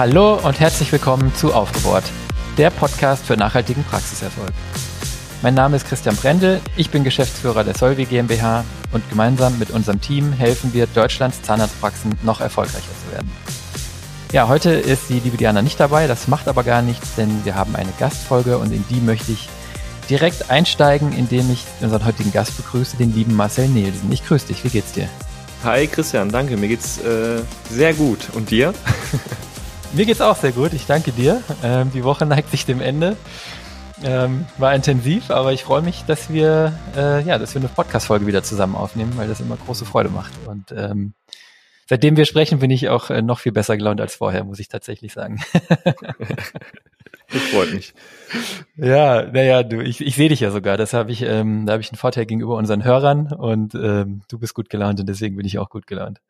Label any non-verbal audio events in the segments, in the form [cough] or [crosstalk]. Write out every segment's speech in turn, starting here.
Hallo und herzlich willkommen zu Aufgebohrt, der Podcast für nachhaltigen Praxiserfolg. Mein Name ist Christian Brendel, ich bin Geschäftsführer der Solvi GmbH und gemeinsam mit unserem Team helfen wir Deutschlands Zahnarztpraxen noch erfolgreicher zu werden. Ja, heute ist die liebe Diana nicht dabei, das macht aber gar nichts, denn wir haben eine Gastfolge und in die möchte ich direkt einsteigen, indem ich unseren heutigen Gast begrüße, den lieben Marcel Nielsen. Ich grüße dich, wie geht's dir? Hi Christian, danke, mir geht's äh, sehr gut. Und dir? [laughs] mir geht's auch sehr gut, ich danke dir. Ähm, die Woche [laughs] neigt sich dem Ende. Ähm, war intensiv, aber ich freue mich, dass wir, äh, ja, dass wir eine Podcast-Folge wieder zusammen aufnehmen, weil das immer große Freude macht. Und ähm, seitdem wir sprechen, bin ich auch äh, noch viel besser gelaunt als vorher, muss ich tatsächlich sagen. das freut mich. [laughs] Ja, naja, du, ich, ich sehe dich ja sogar. Das habe ich, ähm, da habe ich einen Vorteil gegenüber unseren Hörern und ähm, du bist gut gelaunt und deswegen bin ich auch gut gelaunt.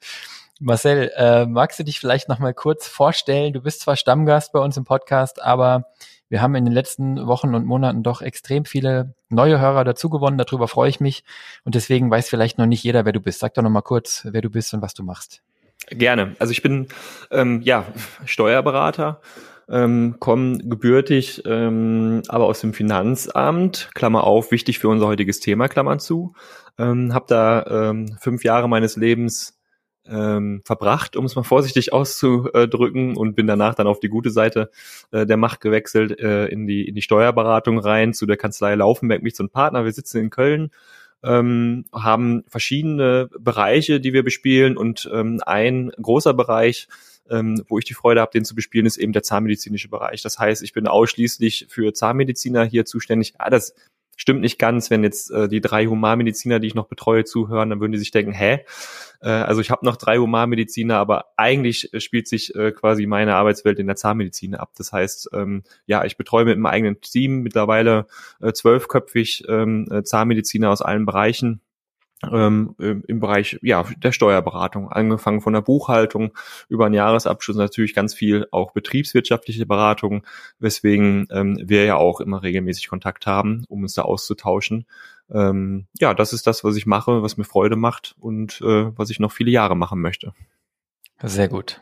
Marcel, äh, magst du dich vielleicht noch mal kurz vorstellen? Du bist zwar Stammgast bei uns im Podcast, aber wir haben in den letzten Wochen und Monaten doch extrem viele neue Hörer dazugewonnen. Darüber freue ich mich. Und deswegen weiß vielleicht noch nicht jeder, wer du bist. Sag doch noch mal kurz, wer du bist und was du machst. Gerne. Also ich bin ähm, ja Steuerberater, ähm, komme gebürtig, ähm, aber aus dem Finanzamt. Klammer auf, wichtig für unser heutiges Thema, Klammern zu. Ähm, habe da ähm, fünf Jahre meines Lebens ähm, verbracht, um es mal vorsichtig auszudrücken, und bin danach dann auf die gute Seite äh, der Macht gewechselt, äh, in, die, in die Steuerberatung rein, zu der Kanzlei Laufenberg, mich zum Partner. Wir sitzen in Köln, ähm, haben verschiedene Bereiche, die wir bespielen und ähm, ein großer Bereich, ähm, wo ich die Freude habe, den zu bespielen, ist eben der zahnmedizinische Bereich. Das heißt, ich bin ausschließlich für Zahnmediziner hier zuständig. Ja, das stimmt nicht ganz, wenn jetzt äh, die drei Humanmediziner, die ich noch betreue, zuhören, dann würden die sich denken, hä? Äh, also ich habe noch drei Humanmediziner, aber eigentlich äh, spielt sich äh, quasi meine Arbeitswelt in der Zahnmedizin ab. Das heißt, ähm, ja, ich betreue mit einem eigenen Team mittlerweile äh, zwölfköpfig ähm, äh, Zahnmediziner aus allen Bereichen ähm, im Bereich ja der Steuerberatung, angefangen von der Buchhaltung über einen Jahresabschluss natürlich ganz viel auch betriebswirtschaftliche Beratung, weswegen ähm, wir ja auch immer regelmäßig Kontakt haben, um uns da auszutauschen. Ähm, ja, das ist das, was ich mache, was mir Freude macht und äh, was ich noch viele Jahre machen möchte. Sehr gut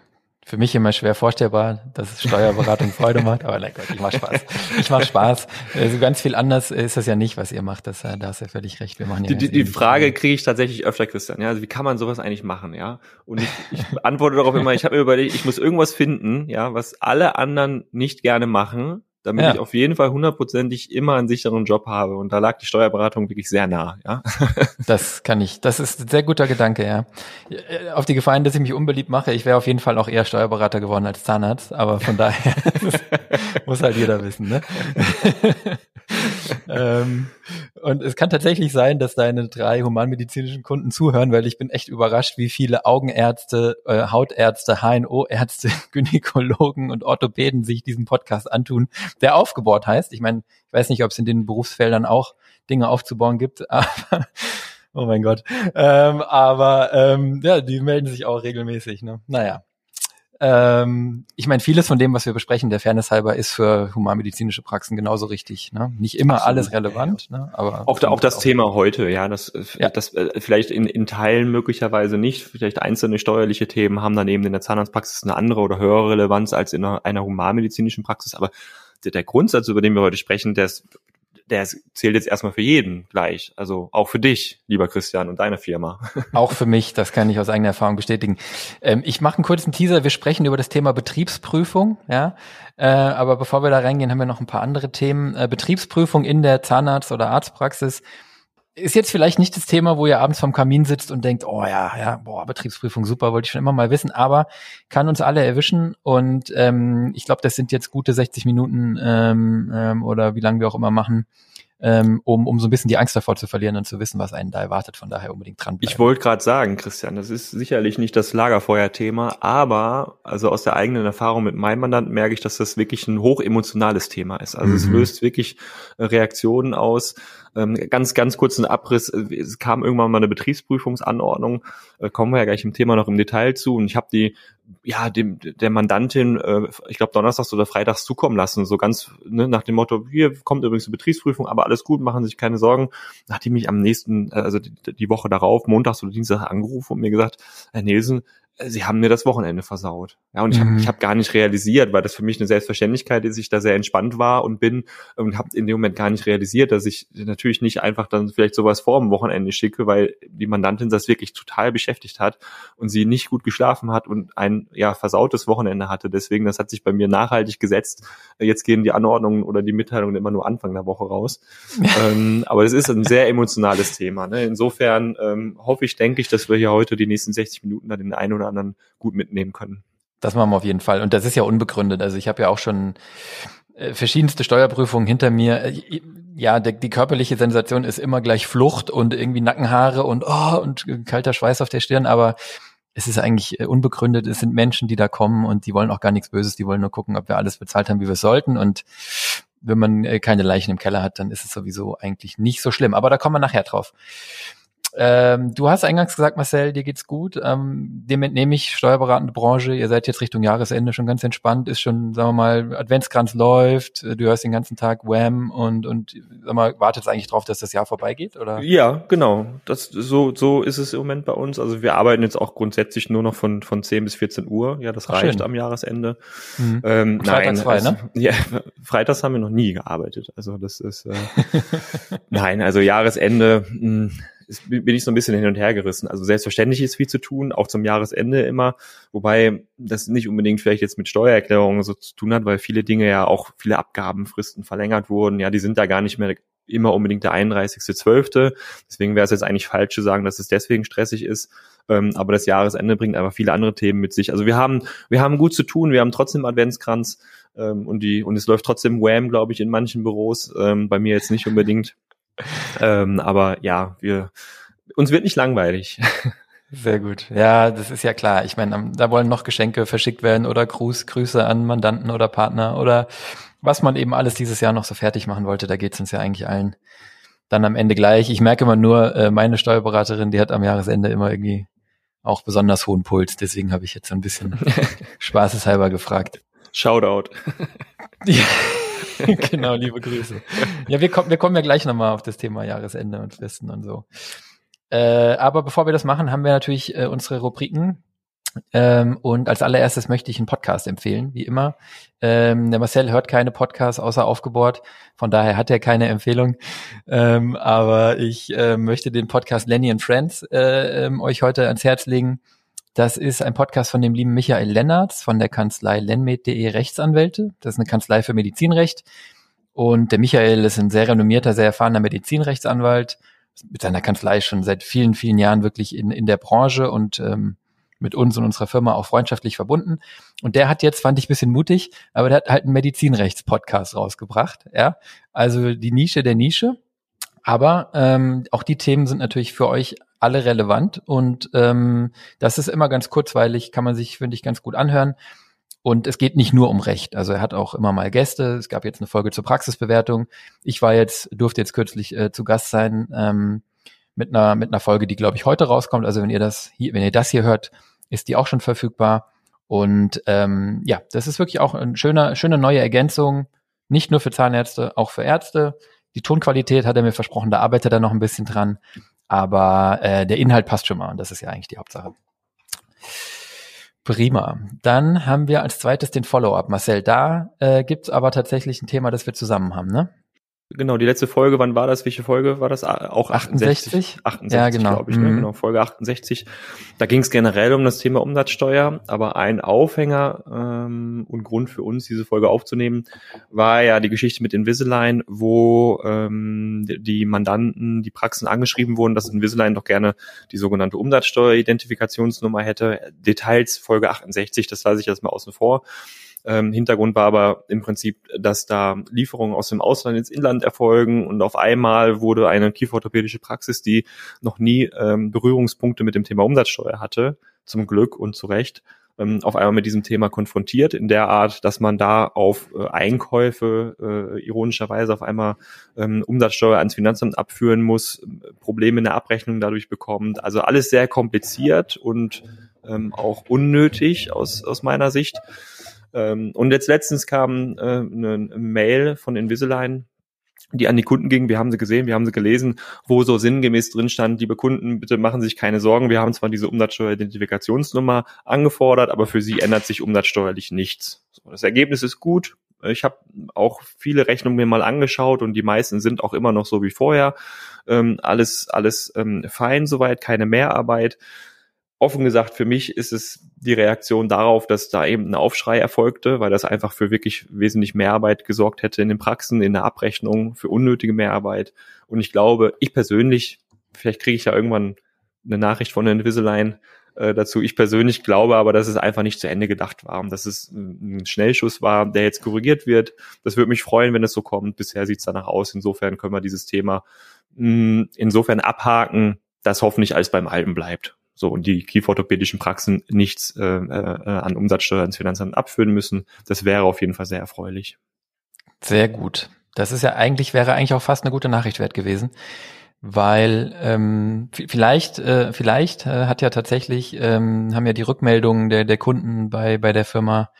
für mich immer schwer vorstellbar, dass Steuerberatung Freude macht, aber nein Gott, ich mach Spaß. Ich mach Spaß. Also ganz viel anders ist das ja nicht, was ihr macht. Das, da hast du ja völlig recht. Wir machen ja die, die, die Frage kriege ich tatsächlich öfter, Christian. Ja, also wie kann man sowas eigentlich machen? Ja, und ich, ich [laughs] antworte darauf immer. Ich habe mir überlegt, ich muss irgendwas finden, ja, was alle anderen nicht gerne machen, damit ja. ich auf jeden Fall hundertprozentig immer einen sicheren Job habe. Und da lag die Steuerberatung wirklich sehr nah, ja. [laughs] Das kann ich. Das ist ein sehr guter Gedanke, ja. Auf die Gefahren, dass ich mich unbeliebt mache, ich wäre auf jeden Fall auch eher Steuerberater geworden als Zahnarzt, aber von daher [laughs] muss halt jeder wissen, ne? [laughs] ähm, und es kann tatsächlich sein, dass deine drei humanmedizinischen Kunden zuhören, weil ich bin echt überrascht, wie viele Augenärzte, äh, Hautärzte, HNO-Ärzte, Gynäkologen und Orthopäden sich diesen Podcast antun, der aufgebaut heißt. Ich meine, ich weiß nicht, ob es in den Berufsfeldern auch Dinge aufzubauen gibt, [laughs] aber oh mein Gott. Ähm, aber ähm, ja, die melden sich auch regelmäßig. Ne? Naja. Ähm, ich meine, vieles von dem, was wir besprechen, der Fairness halber, ist für humanmedizinische Praxen genauso richtig. Ne? Nicht immer Absolut. alles relevant, ne? aber auch, da, auch das auch. Thema heute, ja, das, ja. das äh, vielleicht in, in Teilen möglicherweise nicht. Vielleicht einzelne steuerliche Themen haben daneben in der Zahnarztpraxis eine andere oder höhere Relevanz als in einer, einer humanmedizinischen Praxis, aber der, Grundsatz, über den wir heute sprechen, der ist der zählt jetzt erstmal für jeden gleich. Also auch für dich, lieber Christian und deine Firma. [laughs] Auch für mich, das kann ich aus eigener Erfahrung bestätigen. Ähm, ich mache einen kurzen Teaser. Wir sprechen über das Thema Betriebsprüfung. Ja, äh, aber bevor wir da reingehen, haben wir noch ein paar andere Themen. Äh, Betriebsprüfung in der Zahnarzt- oder Arztpraxis ist jetzt vielleicht nicht das Thema, wo ihr abends vom Kamin sitzt und denkt, oh ja, ja, boah, Betriebsprüfung, super, wollte ich schon immer mal wissen, aber kann uns alle erwischen und ähm, ich glaube, das sind jetzt gute 60 Minuten ähm, ähm, oder wie lange wir auch immer machen, ähm, um, um so ein bisschen die Angst davor zu verlieren und zu wissen, was einen da erwartet. Von daher unbedingt dran. Ich wollte gerade sagen, Christian, das ist sicherlich nicht das Lagerfeuer-Thema, aber also aus der eigenen Erfahrung mit meinem Mandanten merke ich, dass das wirklich ein hochemotionales Thema ist. Also mhm. es löst wirklich äh, Reaktionen aus. Ähm, ganz, ganz kurzen Abriss. Es kam irgendwann mal eine Betriebsprüfungsanordnung. Äh, kommen wir ja gleich im Thema noch im Detail zu. Und ich habe die ja, dem, der Mandantin, äh, ich glaube, donnerstags oder freitags zukommen lassen, so ganz ne, nach dem Motto, hier kommt übrigens eine Betriebsprüfung, aber alles gut, machen sich keine Sorgen. Hat die mich am nächsten, äh, also die, die Woche darauf, montags oder Dienstag angerufen und mir gesagt, Herr Nielsen, sie haben mir das Wochenende versaut. Ja, und ich habe Mhm. ich hab gar nicht realisiert, weil das für mich eine Selbstverständlichkeit ist, ich da sehr entspannt war und bin und habe in dem Moment gar nicht realisiert, dass ich natürlich nicht einfach dann vielleicht sowas vor dem Wochenende schicke, weil die Mandantin das wirklich total beschäftigt hat und sie nicht gut geschlafen hat und ein ja versautes Wochenende hatte. Deswegen, das hat sich bei mir nachhaltig gesetzt. Jetzt gehen die Anordnungen oder die Mitteilungen immer nur Anfang der Woche raus. [laughs] ähm, aber das ist ein sehr emotionales Thema. Ne? Insofern ähm, hoffe ich, denke ich, dass wir hier heute die nächsten 60 Minuten dann den einen oder anderen gut mitnehmen können. Das machen wir auf jeden Fall. Und das ist ja unbegründet. Also ich habe ja auch schon äh, verschiedenste Steuerprüfungen hinter mir. Äh, Ja, der, die körperliche Sensation ist immer gleich Flucht und irgendwie Nackenhaare und oh, und kalter Schweiß auf der Stirn, aber es ist eigentlich äh, unbegründet. Es sind Menschen, die da kommen und die wollen auch gar nichts Böses. Die wollen nur gucken, ob wir alles bezahlt haben, wie wir es sollten. Und wenn man keine Leichen im Keller hat, dann ist es sowieso eigentlich nicht so schlimm. Aber da kommen wir nachher drauf. Ähm, du hast eingangs gesagt, Marcel, dir geht's gut. Ähm, dem entnehme ich steuerberatende Branche. Ihr seid jetzt Richtung Jahresende schon ganz entspannt. Ist schon, sagen wir mal, Adventskranz läuft. Du hörst den ganzen Tag Wham und und sag mal, wartet eigentlich drauf, dass das Jahr vorbeigeht, oder? Ja, genau. Das so so ist es im Moment bei uns. Also wir arbeiten jetzt auch grundsätzlich nur noch von von 10 bis 14 Uhr. Ja, das Ach, reicht schön. am Jahresende. Mhm. Ähm, Freitags nein, frei, also, ne? [laughs] Ja, freitags haben wir noch nie gearbeitet. Also das ist äh, [laughs] nein, also Jahresende mh, ist, bin ich so ein bisschen hin und her gerissen. Also selbstverständlich ist viel zu tun, auch zum Jahresende immer, wobei das nicht unbedingt vielleicht jetzt mit Steuererklärungen so zu tun hat, weil viele Dinge ja auch viele Abgabenfristen verlängert wurden. Ja, die sind da gar nicht mehr immer unbedingt der 31.12. Deswegen wäre es jetzt eigentlich falsch zu sagen, dass es deswegen stressig ist. Ähm, aber das Jahresende bringt einfach viele andere Themen mit sich. Also wir haben, wir haben gut zu tun, wir haben trotzdem Adventskranz ähm, und die, und es läuft trotzdem Wham, glaube ich, in manchen Büros. Ähm, bei mir jetzt nicht unbedingt. [laughs] ähm, aber ja, wir, uns wird nicht langweilig. Sehr gut. Ja, das ist ja klar. Ich meine, da wollen noch Geschenke verschickt werden oder Gruß, Grüße an Mandanten oder Partner oder was man eben alles dieses Jahr noch so fertig machen wollte. Da geht's uns ja eigentlich allen dann am Ende gleich. Ich merke immer nur, äh, meine Steuerberaterin, die hat am Jahresende immer irgendwie auch besonders hohen Puls. Deswegen habe ich jetzt so ein bisschen [laughs] spaßeshalber gefragt. Shoutout. Ja, [laughs] [laughs] genau, liebe Grüße. Ja, wir kommen, wir kommen ja gleich nochmal auf das Thema Jahresende und Fristen und so. Äh, aber bevor wir das machen, haben wir natürlich äh, unsere Rubriken. Ähm, und als allererstes möchte ich einen Podcast empfehlen, wie immer. Ähm, der Marcel hört keine Podcasts außer aufgebohrt, von daher hat er keine Empfehlung. Ähm, aber ich äh, möchte den Podcast Lenny and Friends äh, ähm, euch heute ans Herz legen. Das ist ein Podcast von dem lieben Michael Lennertz von der Kanzlei lenmed.de Rechtsanwälte. Das ist eine Kanzlei für Medizinrecht. Und der Michael ist ein sehr renommierter, sehr erfahrener Medizinrechtsanwalt mit seiner Kanzlei schon seit vielen, vielen Jahren wirklich in, in der Branche und ähm, mit uns und unserer Firma auch freundschaftlich verbunden. Und der hat jetzt, fand ich ein bisschen mutig, aber der hat halt einen Medizinrechts-Podcast rausgebracht. Ja, also die Nische der Nische. Aber ähm, auch die Themen sind natürlich für euch alle relevant und ähm, das ist immer ganz kurzweilig, kann man sich, finde ich, ganz gut anhören. Und es geht nicht nur um Recht. Also er hat auch immer mal Gäste. Es gab jetzt eine Folge zur Praxisbewertung. Ich war jetzt, durfte jetzt kürzlich äh, zu Gast sein ähm, mit einer mit einer Folge, die glaube ich heute rauskommt. Also wenn ihr das hier, wenn ihr das hier hört, ist die auch schon verfügbar. Und ähm, ja, das ist wirklich auch eine schöne schöne neue Ergänzung, nicht nur für Zahnärzte, auch für Ärzte. Die Tonqualität hat er mir versprochen, da arbeitet er noch ein bisschen dran. Aber äh, der Inhalt passt schon mal und das ist ja eigentlich die Hauptsache. Prima. Dann haben wir als zweites den Follow-up. Marcel, da äh, gibt's aber tatsächlich ein Thema, das wir zusammen haben, ne? Genau, die letzte Folge, wann war das? Welche Folge war das? Auch 68? 68, 68 Ja, genau. glaube ich, ne? Mhm. genau, Folge 68. Da ging es generell um das Thema Umsatzsteuer, aber ein Aufhänger ähm, und Grund für uns, diese Folge aufzunehmen, war ja die Geschichte mit Invisalign, wo ähm, die Mandanten, die Praxen angeschrieben wurden, dass Invisalign doch gerne die sogenannte Umsatzsteueridentifikationsnummer hätte. Details Folge 68, das lasse ich jetzt mal außen vor. Ähm, Hintergrund war aber im Prinzip, dass da Lieferungen aus dem Ausland ins Inland erfolgen und auf einmal wurde eine kieferorthopädische Praxis, die noch nie ähm, Berührungspunkte mit dem Thema Umsatzsteuer hatte, zum Glück und zu Recht, ähm, auf einmal mit diesem Thema konfrontiert, in der Art, dass man da auf äh, Einkäufe äh, ironischerweise auf einmal ähm, Umsatzsteuer ans Finanzamt abführen muss, Probleme in der Abrechnung dadurch bekommt. Also alles sehr kompliziert und ähm, auch unnötig aus, aus meiner Sicht. Ähm, und jetzt letztens kam äh, eine Mail von Invisalign, die an die Kunden gingen. Wir haben sie gesehen, wir haben sie gelesen, wo so sinngemäß drin stand, liebe Kunden, bitte machen Sie sich keine Sorgen. Wir haben zwar diese Umsatzsteueridentifikationsnummer angefordert, aber für Sie ändert sich umsatzsteuerlich nichts. So, das Ergebnis ist gut. Ich habe auch viele Rechnungen mir mal angeschaut und die meisten sind auch immer noch so wie vorher. Ähm, alles, alles ähm, fein soweit, keine Mehrarbeit offen gesagt, für mich ist es die Reaktion darauf, dass da eben ein Aufschrei erfolgte, weil das einfach für wirklich wesentlich Mehrarbeit gesorgt hätte in den Praxen, in der Abrechnung, für unnötige Mehrarbeit. Und ich glaube, ich persönlich, vielleicht kriege ich ja irgendwann eine Nachricht von der Invisalign äh, dazu. Ich persönlich glaube aber, dass es einfach nicht zu Ende gedacht war und dass es ein Schnellschuss war, der jetzt korrigiert wird. Das würde mich freuen, wenn es so kommt. Bisher sieht es danach aus. Insofern können wir dieses Thema mh, hm, insofern abhaken, dass hoffentlich alles beim Alten bleibt so und die kieferorthopädischen Praxen nichts äh, äh, an Umsatzsteuer ins Finanzamt abführen müssen. Das wäre auf jeden Fall sehr erfreulich. Sehr gut. Das ist ja eigentlich, wäre eigentlich auch fast eine gute Nachricht wert gewesen. Weil ähm, vielleicht, äh, vielleicht äh, hat ja tatsächlich, ähm, haben ja die Rückmeldungen der, der Kunden bei, bei der Firma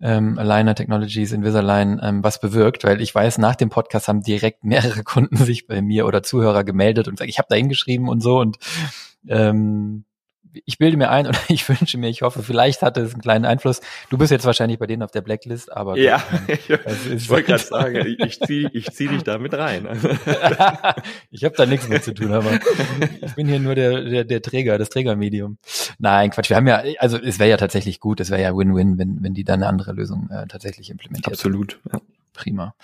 ähm, Aligner Technologies, Invisalign ähm, was bewirkt, weil ich weiß, nach dem Podcast haben direkt mehrere [laughs] Kunden sich bei mir oder Zuhörer gemeldet und gesagt, ich habe da hingeschrieben und so und ähm, ich bilde mir ein oder [laughs] ich wünsche mir, ich hoffe, vielleicht hatte es einen kleinen Einfluss. Du bist jetzt wahrscheinlich bei denen auf der Blacklist, aber ja, ähm, [laughs] ich wollte gerade sagen, ich ziehe ich zieh dich da mit rein. [laughs] ich habe da nichts mit zu tun, aber ich bin hier nur der, der, der Träger, das Trägermedium. Nein, Quatsch. Wir haben ja, also es wäre ja tatsächlich gut, es wäre ja Win-Win, wenn, wenn die dann eine andere Lösung äh, tatsächlich implementiert. Absolut. Ja. Prima.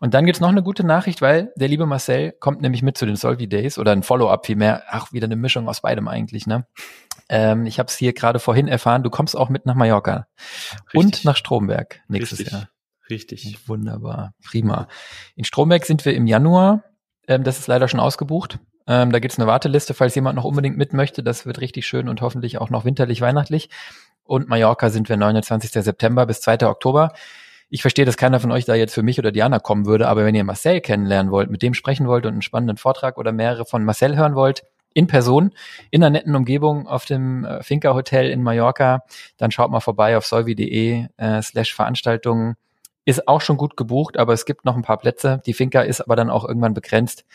Und dann gibt's noch eine gute Nachricht, weil der liebe Marcel kommt nämlich mit zu den Solvi Days oder ein Follow-up vielmehr. Ach, wieder eine Mischung aus beidem eigentlich, ne? Ähm, ich habe es hier gerade vorhin erfahren, du kommst auch mit nach Mallorca Richtig. und nach Stromberg nächstes Richtig. Jahr. Richtig. Wunderbar, prima. In Stromberg sind wir im Januar. Ähm, das ist leider schon ausgebucht. Ähm, da gibt's eine Warteliste, falls jemand noch unbedingt mit möchte. Das wird richtig schön und hoffentlich auch noch winterlich weihnachtlich. Und Mallorca sind wir 29. September bis 2. Oktober. Ich verstehe, dass keiner von euch da jetzt für mich oder Diana kommen würde, aber wenn ihr Marcel kennenlernen wollt, mit dem sprechen wollt und einen spannenden Vortrag oder mehrere von Marcel hören wollt, in Person, in einer netten Umgebung auf dem äh, Finca Hotel in Mallorca, dann schaut mal vorbei auf solvi.de äh, slash Veranstaltungen. Ist auch schon gut gebucht, aber es gibt noch ein paar Plätze. Die Finca ist aber dann auch irgendwann begrenzt.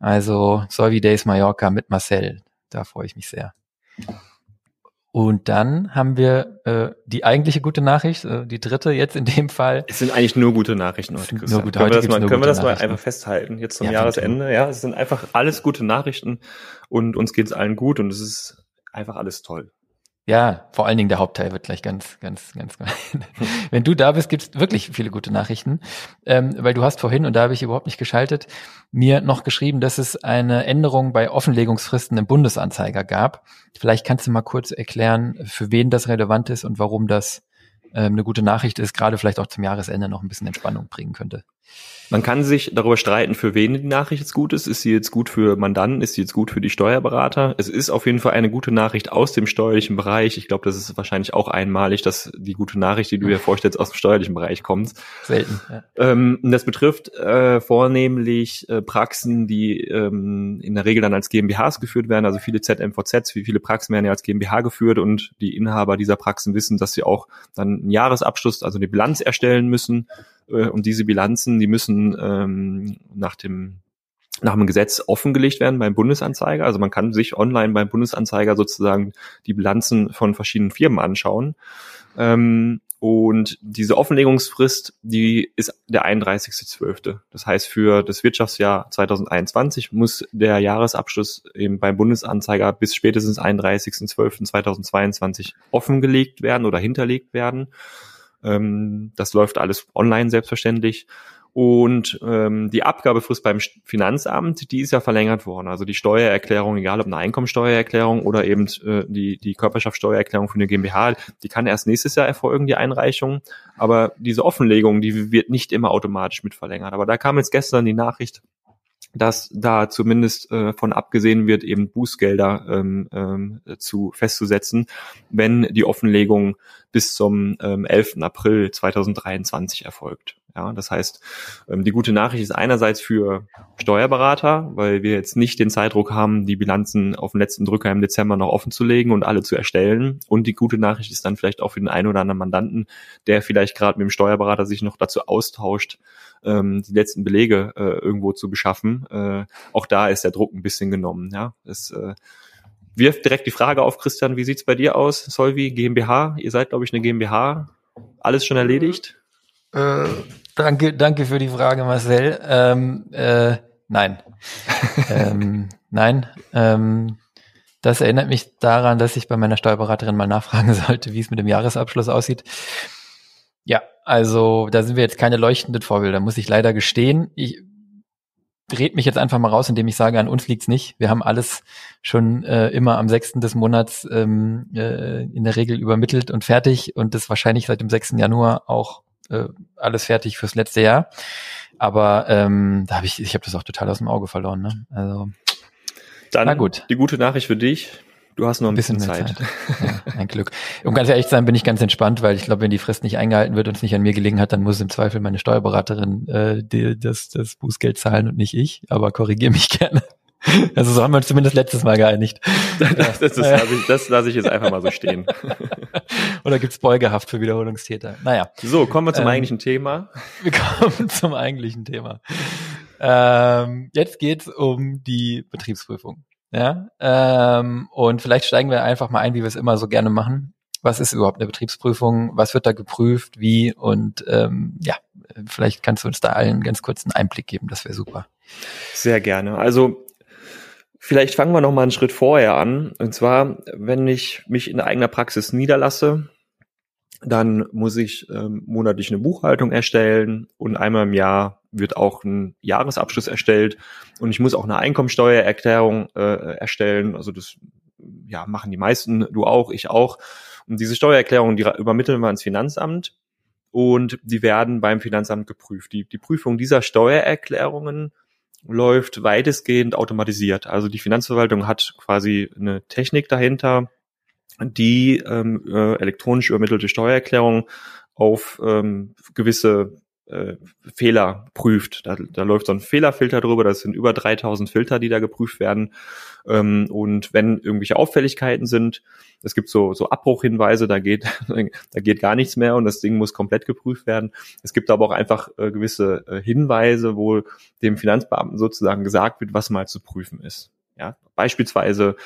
Also Solvi Days Mallorca mit Marcel. Da freue ich mich sehr. Und dann haben wir äh, die eigentliche gute Nachricht, äh, die dritte jetzt in dem Fall. Es sind eigentlich nur gute Nachrichten heute. Nur gute, können wir das, mal, können wir das mal einfach festhalten, jetzt zum ja, Jahresende? Ja, es sind einfach alles gute Nachrichten und uns geht es allen gut und es ist einfach alles toll. Ja, vor allen Dingen der Hauptteil wird gleich ganz, ganz, ganz. [laughs] Wenn du da bist, gibt's wirklich viele gute Nachrichten, ähm, weil du hast vorhin und da habe ich überhaupt nicht geschaltet, mir noch geschrieben, dass es eine Änderung bei Offenlegungsfristen im Bundesanzeiger gab. Vielleicht kannst du mal kurz erklären, für wen das relevant ist und warum das ähm, eine gute Nachricht ist, gerade vielleicht auch zum Jahresende noch ein bisschen Entspannung bringen könnte. Man kann sich darüber streiten, für wen die Nachricht jetzt gut ist. Ist sie jetzt gut für Mandanten? Ist sie jetzt gut für die Steuerberater? Es ist auf jeden Fall eine gute Nachricht aus dem steuerlichen Bereich. Ich glaube, das ist wahrscheinlich auch einmalig, dass die gute Nachricht, die du dir vorstellst, aus dem steuerlichen Bereich kommt. Selten. Ja. Ähm, das betrifft äh, vornehmlich äh, Praxen, die ähm, in der Regel dann als GmbHs geführt werden. Also viele ZMVZs, wie viele Praxen werden ja als GmbH geführt und die Inhaber dieser Praxen wissen, dass sie auch dann einen Jahresabschluss, also eine Bilanz erstellen müssen und diese Bilanzen, die müssen ähm, nach dem nach dem Gesetz offengelegt werden beim Bundesanzeiger. Also man kann sich online beim Bundesanzeiger sozusagen die Bilanzen von verschiedenen Firmen anschauen. Ähm, und diese Offenlegungsfrist, die ist der 31.12. Das heißt, für das Wirtschaftsjahr 2021 muss der Jahresabschluss eben beim Bundesanzeiger bis spätestens 31.12.2022 offengelegt werden oder hinterlegt werden. Ähm, das läuft alles online selbstverständlich. Und ähm, die Abgabefrist beim Finanzamt, die ist ja verlängert worden. Also die Steuererklärung, egal ob eine Einkommensteuererklärung oder eben äh, die, die Körperschaftssteuererklärung für eine GmbH, die kann erst nächstes Jahr erfolgen, die Einreichung. Aber diese Offenlegung, die wird nicht immer automatisch mit verlängert. Aber da kam jetzt gestern die Nachricht, dass da zumindest äh, von abgesehen wird, eben Bußgelder ähm, ähm, zu festzusetzen, wenn die Offenlegung bis zum ähm, 11. April 2023 erfolgt. Ja, das heißt, ähm, die gute Nachricht ist einerseits für Steuerberater, weil wir jetzt nicht den Zeitdruck haben, die Bilanzen auf den letzten Drücker im Dezember noch offen zu legen und alle zu erstellen. Und die gute Nachricht ist dann vielleicht auch für den einen oder anderen Mandanten, der vielleicht gerade mit dem Steuerberater sich noch dazu austauscht, ähm, die letzten Belege äh, irgendwo zu beschaffen. Äh, auch da ist der Druck ein bisschen genommen. Ja, das äh, wirft direkt die Frage auf, Christian, wie sieht's bei dir aus? Solvi, GmbH, ihr seid, glaube ich, eine GmbH. Alles schon erledigt? Äh, danke, danke für die Frage, Marcel. Ähm, äh, nein. [laughs] ähm, nein. Ähm, das erinnert mich daran, dass ich bei meiner Steuerberaterin mal nachfragen [laughs] sollte, wie es mit dem Jahresabschluss aussieht. Ja, also da sind wir jetzt keine leuchtenden Vorbilder, muss ich leider gestehen. Ich red mich jetzt einfach mal raus, indem ich sage, an uns liegt's nicht. Wir haben alles schon äh, immer am 6. des Monats ähm, äh, in der Regel übermittelt und fertig und das wahrscheinlich seit dem 6. Januar auch äh, alles fertig fürs letzte Jahr. Aber ähm, da habe ich, ich habe das auch total aus dem Auge verloren. Ne? Also dann na gut. Die gute Nachricht für dich. Du hast noch ein, bisschen, bisschen Zeit. Zeit. Ja, ein Glück. Um ganz ehrlich zu sein, bin ich ganz entspannt, weil ich glaube, wenn die Frist nicht eingehalten wird und es nicht an mir gelegen hat, dann muss im Zweifel meine Steuerberaterin äh, die, das, das Bußgeld zahlen und nicht ich. Aber korrigiere mich [laughs] gerne. Also so haben wir uns zumindest letztes Mal geeinigt. Das, das, das lasse ich, das lasse ich jetzt einfach mal so stehen. [laughs] Oder gibt's Beugehaft für Wiederholungstäter? Naja. So, kommen wir zum ähm, eigentlichen Thema. [laughs] Wir kommen zum eigentlichen Thema. Ähm, jetzt geht's um die Betriebsprüfung. Ja, ähm, und vielleicht steigen wir einfach mal ein, wie wir es immer so gerne machen. Was ist überhaupt eine Betriebsprüfung? Was wird da geprüft? Wie? Und ähm, ja, vielleicht kannst du uns da allen ganz kurz einen Einblick geben. Das wäre super. Sehr gerne. Also Vielleicht fangen wir noch mal einen Schritt vorher an. Und zwar, wenn ich mich in eigener Praxis niederlasse, dann muss ich ähm, monatlich eine Buchhaltung erstellen und einmal im Jahr wird auch ein Jahresabschluss erstellt und ich muss auch eine Einkommensteuererklärung äh, erstellen. Also das ja, machen die meisten, du auch, ich auch. Und diese Steuererklärung, die übermitteln wir ans Finanzamt und die werden beim Finanzamt geprüft. Die, die Prüfung dieser Steuererklärungen läuft weitestgehend automatisiert. Also die Finanzverwaltung hat quasi eine Technik dahinter, die ähm, äh, elektronisch übermittelte Steuererklärung auf ähm, gewisse äh, Fehler prüft. Da, da läuft so ein Fehlerfilter drüber, das sind über 3000 Filter, die da geprüft werden. Ähm, und wenn irgendwelche Auffälligkeiten sind, es gibt so, so Abbruchhinweise, da geht, [laughs] da geht gar nichts mehr und das Ding muss komplett geprüft werden. Es gibt aber auch einfach äh, gewisse äh, Hinweise, wo dem Finanzbeamten sozusagen gesagt wird, was mal zu prüfen ist. Ja, beispielsweise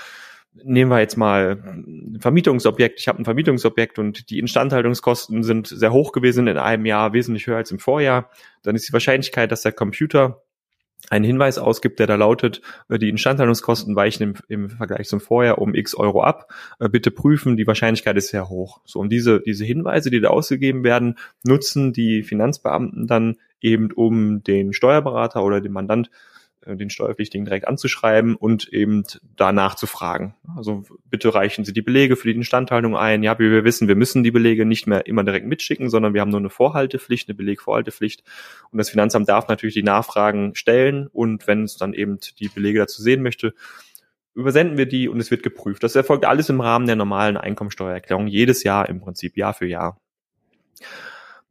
nehmen wir jetzt mal ein Vermietungsobjekt. Ich habe ein Vermietungsobjekt und die Instandhaltungskosten sind sehr hoch gewesen in einem Jahr, wesentlich höher als im Vorjahr. Dann ist die Wahrscheinlichkeit, dass der Computer einen Hinweis ausgibt, der da lautet, äh, die Instandhaltungskosten weichen im, im Vergleich zum Vorjahr um x Euro ab. Äh, bitte prüfen, die Wahrscheinlichkeit ist sehr hoch. So, und diese, diese Hinweise, die da ausgegeben werden, nutzen die Finanzbeamten dann eben, um den Steuerberater oder den Mandant den Steuerpflichtigen direkt anzuschreiben und eben danach zu fragen. Also bitte reichen Sie die Belege für die Instandhaltung ein. Ja, wie wir wissen, wir müssen die Belege nicht mehr immer direkt mitschicken, sondern wir haben nur eine Vorhaltepflicht, eine Belegvorhaltepflicht. Und das Finanzamt darf natürlich die Nachfragen stellen und wenn es dann eben die Belege dazu sehen möchte, übersenden wir die und es wird geprüft. Das erfolgt alles im Rahmen der normalen Einkommensteuererklärung, jedes Jahr im Prinzip, Jahr für Jahr.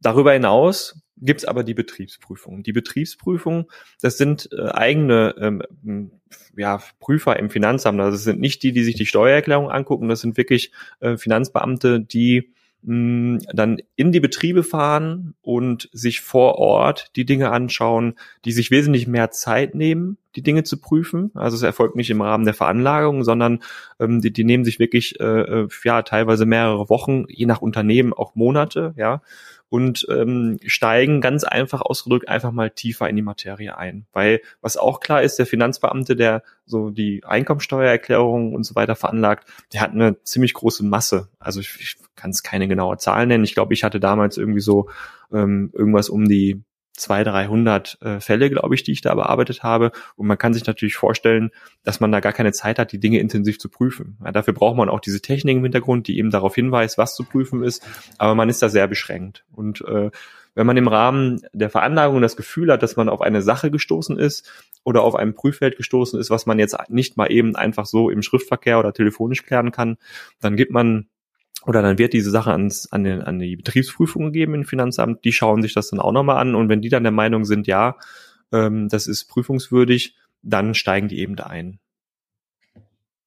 Darüber hinaus gibt's aber die Betriebsprüfung. Die Betriebsprüfung, das sind äh, eigene ähm, ja, Prüfer im Finanzamt. Also das sind nicht die, die sich die Steuererklärung angucken, das sind wirklich äh, Finanzbeamte, die mh, dann in die Betriebe fahren und sich vor Ort die Dinge anschauen, die sich wesentlich mehr Zeit nehmen, die Dinge zu prüfen. Also es erfolgt nicht im Rahmen der Veranlagung, sondern ähm, die, die nehmen sich wirklich äh, äh ja teilweise mehrere Wochen, je nach Unternehmen auch Monate, ja und ähm, steigen ganz einfach ausgedrückt einfach mal tiefer in die Materie ein. Weil was auch klar ist, der Finanzbeamte, der so die Einkommensteuererklärung und so weiter veranlagt, der hat eine ziemlich große Masse. Also ich, ich kann es keine genaue Zahl nennen. Ich glaube, ich hatte damals irgendwie so ähm, irgendwas um die 200, 300 äh, Fälle, glaube ich, die ich da bearbeitet habe. Und man kann sich natürlich vorstellen, dass man da gar keine Zeit hat, die Dinge intensiv zu prüfen. Ja, dafür braucht man auch diese Technik im Hintergrund, die eben darauf hinweist, was zu prüfen ist. Aber man ist da sehr beschränkt. Und äh, wenn man im Rahmen der Veranlagung das Gefühl hat, dass man auf eine Sache gestoßen ist oder auf einem Prüffeld gestoßen ist, was man jetzt nicht mal eben einfach so im Schriftverkehr oder telefonisch klären kann, dann gibt man oder dann wird diese Sache ans, an, den, an die Betriebsprüfung gegeben im Finanzamt, die schauen sich das dann auch nochmal an und wenn die dann der Meinung sind, ja, ähm, das ist prüfungswürdig, dann steigen die eben da ein.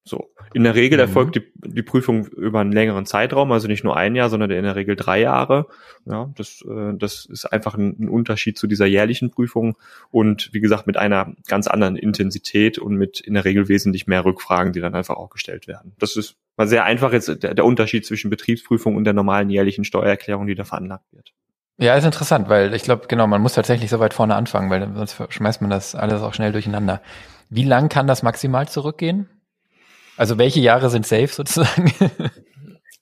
So. In der Regel mhm. erfolgt die, die Prüfung über einen längeren Zeitraum, also nicht nur ein Jahr, sondern in der Regel drei Jahre. Ja, das, äh, das ist einfach ein, ein Unterschied zu dieser jährlichen Prüfung und wie gesagt mit einer ganz anderen Intensität und mit in der Regel wesentlich mehr Rückfragen, die dann einfach auch gestellt werden. Das ist mal sehr einfach jetzt der, der Unterschied zwischen Betriebsprüfung und der normalen jährlichen Steuererklärung, die da veranlagt wird. Ja, ist interessant, weil ich glaube, genau, man muss tatsächlich so weit vorne anfangen, weil sonst schmeißt man das alles auch schnell durcheinander. Wie lang kann das maximal zurückgehen? Also welche Jahre sind safe sozusagen?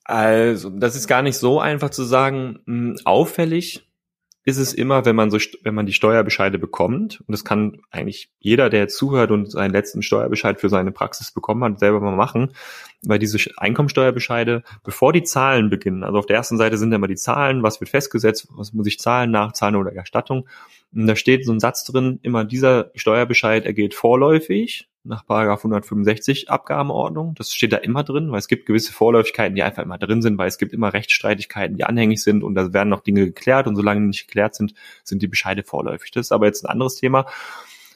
also, das ist gar nicht so einfach zu sagen. Hm, auffällig ist es immer, wenn man so, wenn man die Steuerbescheide bekommt, und das kann eigentlich jeder, der zuhört und seinen letzten Steuerbescheid für seine Praxis bekommen hat, selber mal machen, weil diese Einkommensteuerbescheide, bevor die Zahlen beginnen, also auf der ersten Seite sind immer die Zahlen, was wird festgesetzt, was muss ich zahlen, Nachzahlen oder Erstattung. Und da steht so ein Satz drin, immer dieser Steuerbescheid ergeht vorläufig nach Paragraph 165 Abgabenordnung. Das steht da immer drin, weil es gibt gewisse Vorläufigkeiten, die einfach immer drin sind, weil es gibt immer Rechtsstreitigkeiten, die anhängig sind und da werden noch Dinge geklärt und solange die nicht geklärt sind, sind die Bescheide vorläufig. Das ist aber jetzt ein anderes Thema.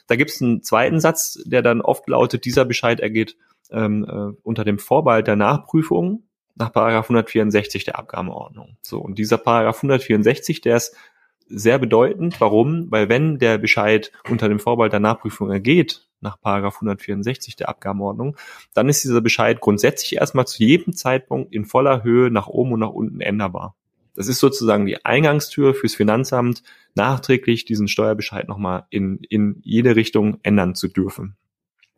Da gibt es einen zweiten Satz, der dann oft lautet, dieser Bescheid ergeht ähm, äh, unter dem Vorbehalt der Nachprüfung nach Paragraph 164 der Abgabenordnung. So, und dieser Paragraph 164, der ist sehr bedeutend. Warum? Weil wenn der Bescheid unter dem Vorbehalt der Nachprüfung ergeht, nach Paragraph 164 der Abgabenordnung, dann ist dieser Bescheid grundsätzlich erstmal zu jedem Zeitpunkt in voller Höhe nach oben und nach unten änderbar. Das ist sozusagen die Eingangstür fürs Finanzamt, nachträglich diesen Steuerbescheid nochmal in, in jede Richtung ändern zu dürfen.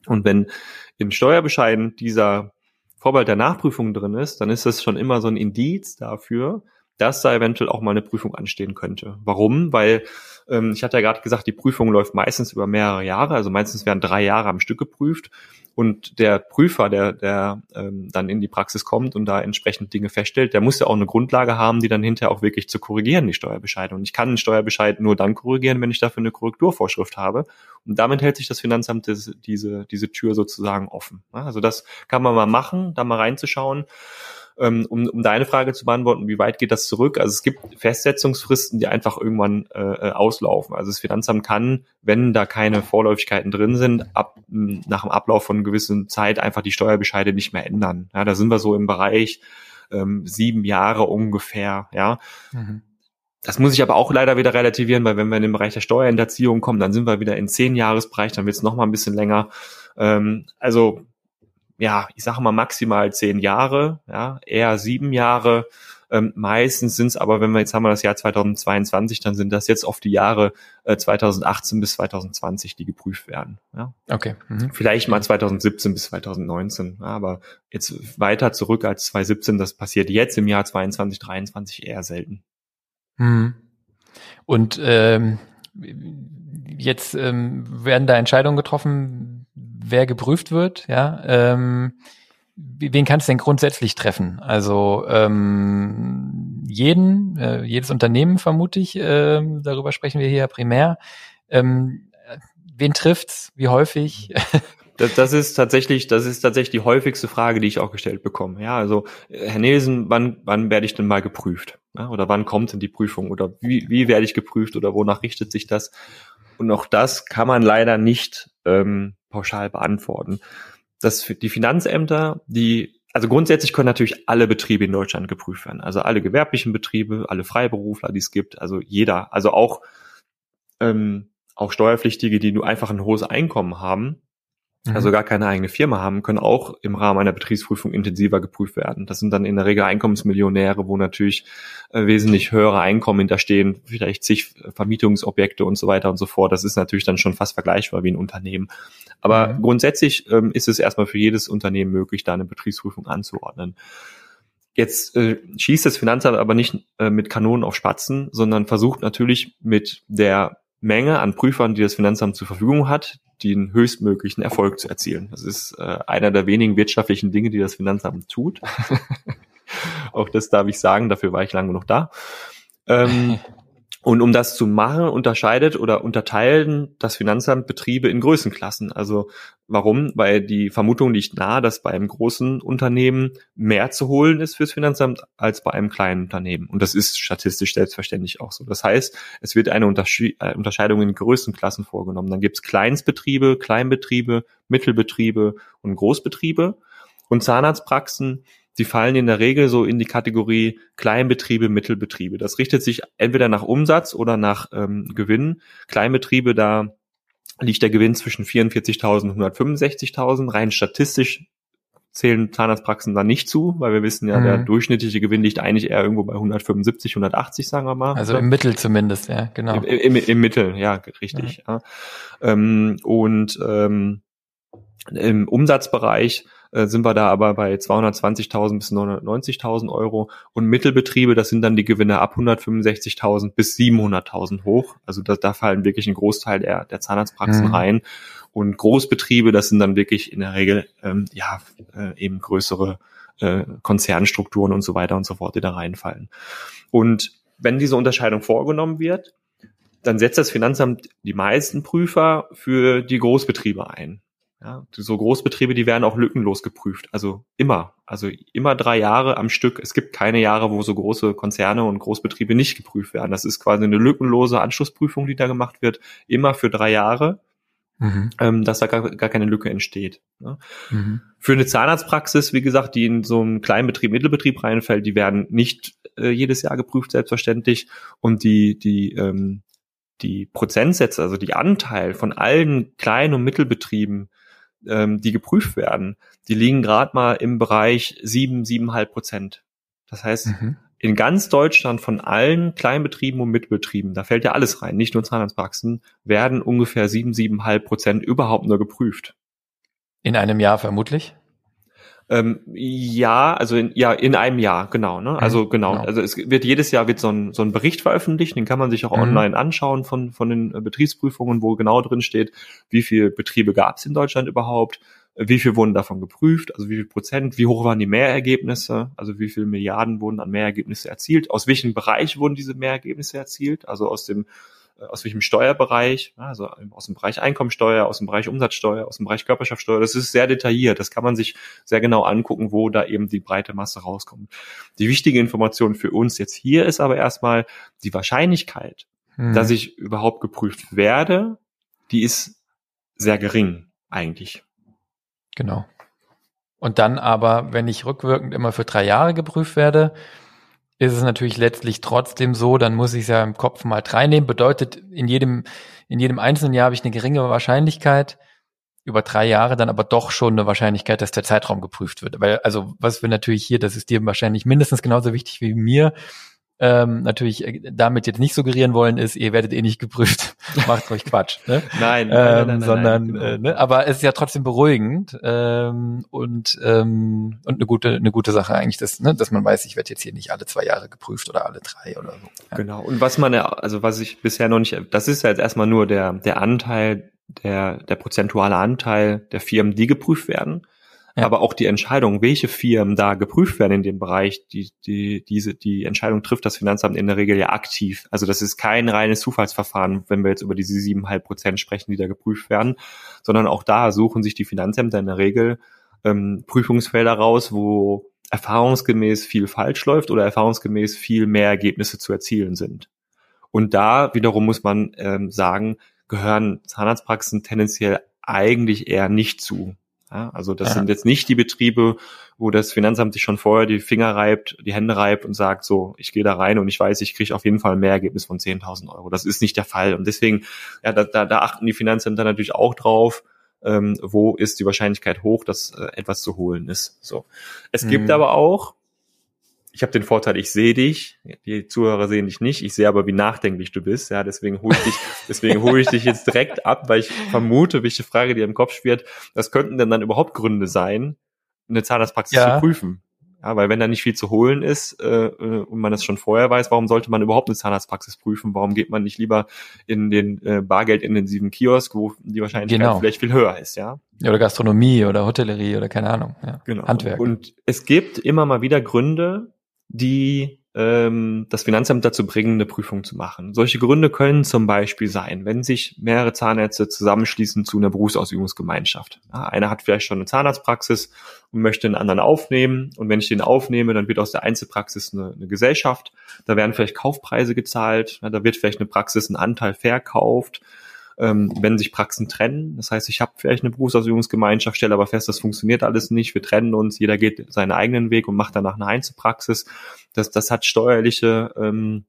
Und wenn in Steuerbescheiden dieser Vorbehalt der Nachprüfung drin ist, dann ist das schon immer so ein Indiz dafür, dass da eventuell auch mal eine Prüfung anstehen könnte. Warum? Weil ähm, ich hatte ja gerade gesagt, die Prüfung läuft meistens über mehrere Jahre, also meistens werden drei Jahre am Stück geprüft und der Prüfer, der, der ähm, dann in die Praxis kommt und da entsprechend Dinge feststellt, der muss ja auch eine Grundlage haben, die dann hinterher auch wirklich zu korrigieren, die Steuerbescheide. Und ich kann einen Steuerbescheid nur dann korrigieren, wenn ich dafür eine Korrekturvorschrift habe. Und damit hält sich das Finanzamt diese, diese Tür sozusagen offen. Also das kann man mal machen, da mal reinzuschauen. Ähm, um, um deine Frage zu beantworten, wie weit geht das zurück? Also es gibt Festsetzungsfristen, die einfach irgendwann äh, äh auslaufen. Also das Finanzamt kann, wenn da keine Vorläufigkeiten drin sind, ab nach dem Ablauf von einer gewissen Zeit einfach die Steuerbescheide nicht mehr ändern. Ja, da sind wir so im Bereich ähm, sieben Jahre ungefähr. Ja. Mhm. Das muss ich aber auch leider wieder relativieren, weil wenn wir in den Bereich der Steuerhinterziehung kommen, dann sind wir wieder in zehn Jahresbereich, dann wird es noch mal ein bisschen länger. Ähm, also ja, ich sage mal maximal zehn Jahre, ja, eher sieben Jahre. Ähm, meistens sind es aber, wenn wir jetzt haben wir das Jahr 2022, dann sind das jetzt oft die Jahre äh, 2018 bis 2020, die geprüft werden. Ja. Okay. Mhm. Vielleicht mal 2017 bis 2019, ja, aber jetzt weiter zurück als 2017, das passiert jetzt im Jahr 22, 23 eher selten. Mhm. Und ähm, jetzt ähm, werden da Entscheidungen getroffen, wer geprüft wird, ja, ähm, wen kannst du denn grundsätzlich treffen? Also ähm, jeden, äh, jedes Unternehmen vermute ich, äh, darüber sprechen wir hier primär. Ähm, wen trifft's? Wie häufig? Das, das ist tatsächlich, das ist tatsächlich die häufigste Frage, die ich auch gestellt bekomme. Ja, also Herr Nielsen, wann, wann werde ich denn mal geprüft? Ja, oder wann kommt denn die Prüfung? Oder wie, wie werde ich geprüft? Oder wonach richtet sich das? Und auch das kann man leider nicht ähm, pauschal beantworten. Das für die Finanzämter, die, also grundsätzlich können natürlich alle Betriebe in Deutschland geprüft werden. Also alle gewerblichen Betriebe, alle Freiberufler, die es gibt, also jeder, also auch, ähm, auch Steuerpflichtige, die nur einfach ein hohes Einkommen haben. Also gar keine eigene Firma haben, können auch im Rahmen einer Betriebsprüfung intensiver geprüft werden. Das sind dann in der Regel Einkommensmillionäre, wo natürlich äh, wesentlich höhere Einkommen hinterstehen, vielleicht zig Vermietungsobjekte und so weiter und so fort. Das ist natürlich dann schon fast vergleichbar wie ein Unternehmen. Aber mhm. grundsätzlich ähm, ist es erstmal für jedes Unternehmen möglich, da eine Betriebsprüfung anzuordnen. Jetzt äh, schießt das Finanzamt aber nicht äh, mit Kanonen auf Spatzen, sondern versucht natürlich mit der Menge an Prüfern, die das Finanzamt zur Verfügung hat, den höchstmöglichen Erfolg zu erzielen. Das ist äh, einer der wenigen wirtschaftlichen Dinge, die das Finanzamt tut. [laughs] Auch das darf ich sagen, dafür war ich lange genug da. Ähm, [laughs] und um das zu machen, unterscheidet oder unterteilen das Finanzamt Betriebe in Größenklassen. Also Warum? Weil die Vermutung liegt nahe, dass bei einem großen Unternehmen mehr zu holen ist fürs Finanzamt als bei einem kleinen Unternehmen. Und das ist statistisch selbstverständlich auch so. Das heißt, es wird eine äh, Unterscheidung in Größenklassen vorgenommen. Dann gibt es Kleinstbetriebe, Kleinbetriebe, Mittelbetriebe und Großbetriebe. Und Zahnarztpraxen, die fallen in der Regel so in die Kategorie Kleinbetriebe, Mittelbetriebe. Das richtet sich entweder nach Umsatz oder nach ähm, Gewinn. Kleinbetriebe, da liegt der Gewinn zwischen 44.000 und 165.000. Rein statistisch zählen Zahnarztpraxen da nicht zu, weil wir wissen ja, mhm. der durchschnittliche Gewinn liegt eigentlich eher irgendwo bei 175, 180, sagen wir mal. Also im Mittel zumindest, ja, genau. Im, im, im Mittel, ja, richtig. Ja. ja. Ähm, und ähm, im Umsatzbereich äh, sind wir da aber bei 220.000 bis 990.000 Euro. Und Mittelbetriebe, das sind dann die Gewinne ab 165.000 bis 700.000 hoch. Also da, da fallen wirklich ein Großteil der, der Zahnarztpraxen mhm. rein. Und Großbetriebe, das sind dann wirklich in der Regel ähm, ja äh, eben größere äh, Konzernstrukturen und so weiter und so fort, die da reinfallen. Und wenn diese Unterscheidung vorgenommen wird, dann setzt das Finanzamt die meisten Prüfer für die Großbetriebe ein. Ja, so Großbetriebe, die werden auch lückenlos geprüft. Also immer. Also immer drei Jahre am Stück. Es gibt keine Jahre, wo so große Konzerne und Großbetriebe nicht geprüft werden. Das ist quasi eine lückenlose Anschlussprüfung, die da gemacht wird. Immer für drei Jahre. Mhm. Ähm, dass da gar, gar keine Lücke entsteht. Ne? Mhm. Für eine Zahnarztpraxis, wie gesagt, die in so einen kleinen Betrieb, Mittelbetrieb reinfällt, die werden nicht äh, jedes Jahr geprüft, selbstverständlich. Und die, die, ähm, die Prozentsätze, also die Anteil von allen kleinen und Mittelbetrieben, ähm, die geprüft werden, die liegen gerade mal im Bereich sieben, siebeneinhalb Prozent. Das heißt, mhm. in ganz Deutschland von allen Kleinbetrieben und Mitbetrieben, da fällt ja alles rein, nicht nur Zahnarztpraxen, werden ungefähr sieben, siebeneinhalb Prozent überhaupt nur geprüft. In einem Jahr vermutlich? Ähm, ja, also in, ja in einem Jahr genau. Ne? Also genau. genau. Also es wird jedes Jahr wird so ein, so ein Bericht veröffentlicht, den kann man sich auch mhm. online anschauen von von den äh, Betriebsprüfungen, wo genau drin steht, wie viele Betriebe gab es in Deutschland überhaupt, wie viel wurden davon geprüft, also wie viel Prozent, wie hoch waren die Mehrergebnisse, also wie viele Milliarden wurden an Mehrergebnisse erzielt, aus welchem Bereich wurden diese Mehrergebnisse erzielt, also aus dem äh, aus welchem Steuerbereich, also aus dem Bereich Einkommensteuer, aus dem Bereich Umsatzsteuer, aus dem Bereich Körperschaftssteuer. Das ist sehr detailliert. Das kann man sich sehr genau angucken, wo da eben die breite Masse rauskommt. Die wichtige Information für uns jetzt hier ist aber erstmal die Wahrscheinlichkeit, hm. dass ich überhaupt geprüft werde, die ist sehr gering eigentlich. Genau. Und dann aber, wenn ich rückwirkend immer für drei Jahre geprüft werde, ist es natürlich letztlich trotzdem so, dann muss ich es ja im Kopf mal reinnehmen. Bedeutet, in jedem, in jedem einzelnen Jahr habe ich eine geringe Wahrscheinlichkeit, über drei Jahre dann aber doch schon eine Wahrscheinlichkeit, dass der Zeitraum geprüft wird. Weil, also, was wir natürlich hier, das ist dir wahrscheinlich mindestens genauso wichtig wie mir, ähm, natürlich äh, damit jetzt nicht suggerieren wollen, ist, ihr werdet eh nicht geprüft, [laughs] macht euch Quatsch. Ne? [laughs] nein, nein, ähm, nein, nein, sondern, nein, genau. äh, ne? aber es ist ja trotzdem beruhigend ähm, und ähm, und eine gute eine gute Sache eigentlich, dass ne, dass man weiß, ich werde jetzt hier nicht alle zwei Jahre geprüft oder alle drei oder so. Ja. Genau. Und was man ja, also was ich bisher noch nicht, das ist ja jetzt erstmal nur der der Anteil der der prozentuale Anteil der Firmen, die geprüft werden. Ja. Aber auch die Entscheidung, welche Firmen da geprüft werden in dem Bereich, die, die, diese, die Entscheidung trifft das Finanzamt in der Regel ja aktiv. Also das ist kein reines Zufallsverfahren, wenn wir jetzt über diese siebeneinhalb Prozent sprechen, die da geprüft werden, sondern auch da suchen sich die Finanzämter in der Regel ähm, Prüfungsfelder raus, wo erfahrungsgemäß viel falsch läuft oder erfahrungsgemäß viel mehr Ergebnisse zu erzielen sind. Und da wiederum muss man ähm, sagen, gehören Zahnarztpraxen tendenziell eigentlich eher nicht zu. Ja, also das ja. sind jetzt nicht die Betriebe, wo das Finanzamt sich schon vorher die Finger reibt, die Hände reibt und sagt, so, ich gehe da rein und ich weiß, ich kriege auf jeden Fall ein Mehrergebnis von 10.000 Euro. Das ist nicht der Fall. Und deswegen, ja, da, da, da achten die Finanzämter natürlich auch drauf, ähm, wo ist die Wahrscheinlichkeit hoch, dass äh, etwas zu holen ist. So. Es mhm. gibt aber auch ich habe den Vorteil, ich sehe dich, die Zuhörer sehen dich nicht, ich sehe aber, wie nachdenklich du bist, ja, deswegen hole ich dich, [laughs] deswegen hole ich dich jetzt direkt ab, weil ich vermute, welche Frage dir im Kopf schwirrt, das könnten denn dann überhaupt Gründe sein, eine Zahnarztpraxis ja. zu prüfen. Ja, weil wenn da nicht viel zu holen ist äh, äh, und man das schon vorher weiß, warum sollte man überhaupt eine Zahnarztpraxis prüfen? Warum geht man nicht lieber in den äh, bargeldintensiven Kiosk, wo die Wahrscheinlichkeit genau. vielleicht viel höher ist, ja? Oder Gastronomie oder Hotellerie oder keine Ahnung. Ja. Genau. Handwerk. Und es gibt immer mal wieder Gründe, die ähm, das Finanzamt dazu bringen, eine Prüfung zu machen. Solche Gründe können zum Beispiel sein, wenn sich mehrere Zahnärzte zusammenschließen zu einer Berufsausübungsgemeinschaft. Ja, einer hat vielleicht schon eine Zahnarztpraxis und möchte einen anderen aufnehmen. Und wenn ich den aufnehme, dann wird aus der Einzelpraxis eine, eine Gesellschaft. Da werden vielleicht Kaufpreise gezahlt. Ja, da wird vielleicht eine Praxis einen Anteil verkauft ähm, wenn sich Praxen trennen. Das heißt, ich habe vielleicht eine Berufsausübungsgemeinschaft, stelle aber fest, das funktioniert alles nicht. Wir trennen uns, jeder geht seinen eigenen Weg und macht danach eine Einzelpraxis. Das, das hat steuerliche ähm,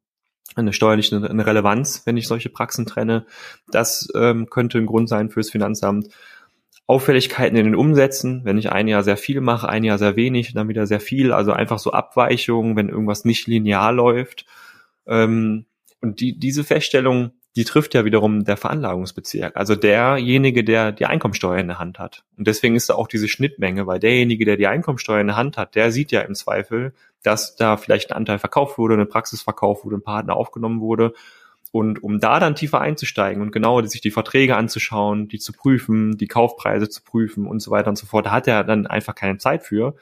eine steuerliche eine Relevanz, wenn ich solche Praxen trenne. Das ähm, könnte ein Grund sein fürs Finanzamt. Auffälligkeiten in den Umsätzen, wenn ich ein Jahr sehr viel mache, ein Jahr sehr wenig, dann wieder sehr viel, also einfach so Abweichungen, wenn irgendwas nicht linear läuft. Ähm, und die, diese Feststellung die trifft ja wiederum der Veranlagungsbezirk, also derjenige, der die Einkommensteuer in der Hand hat. Und deswegen ist da auch diese Schnittmenge, weil derjenige, der die Einkommensteuer in der Hand hat, der sieht ja im Zweifel, dass da vielleicht ein Anteil verkauft wurde, eine Praxis verkauft wurde, ein Partner aufgenommen wurde. Und um da dann tiefer einzusteigen und genau sich die Verträge anzuschauen, die zu prüfen, die Kaufpreise zu prüfen und so weiter und so fort, da hat er dann einfach keine Zeit für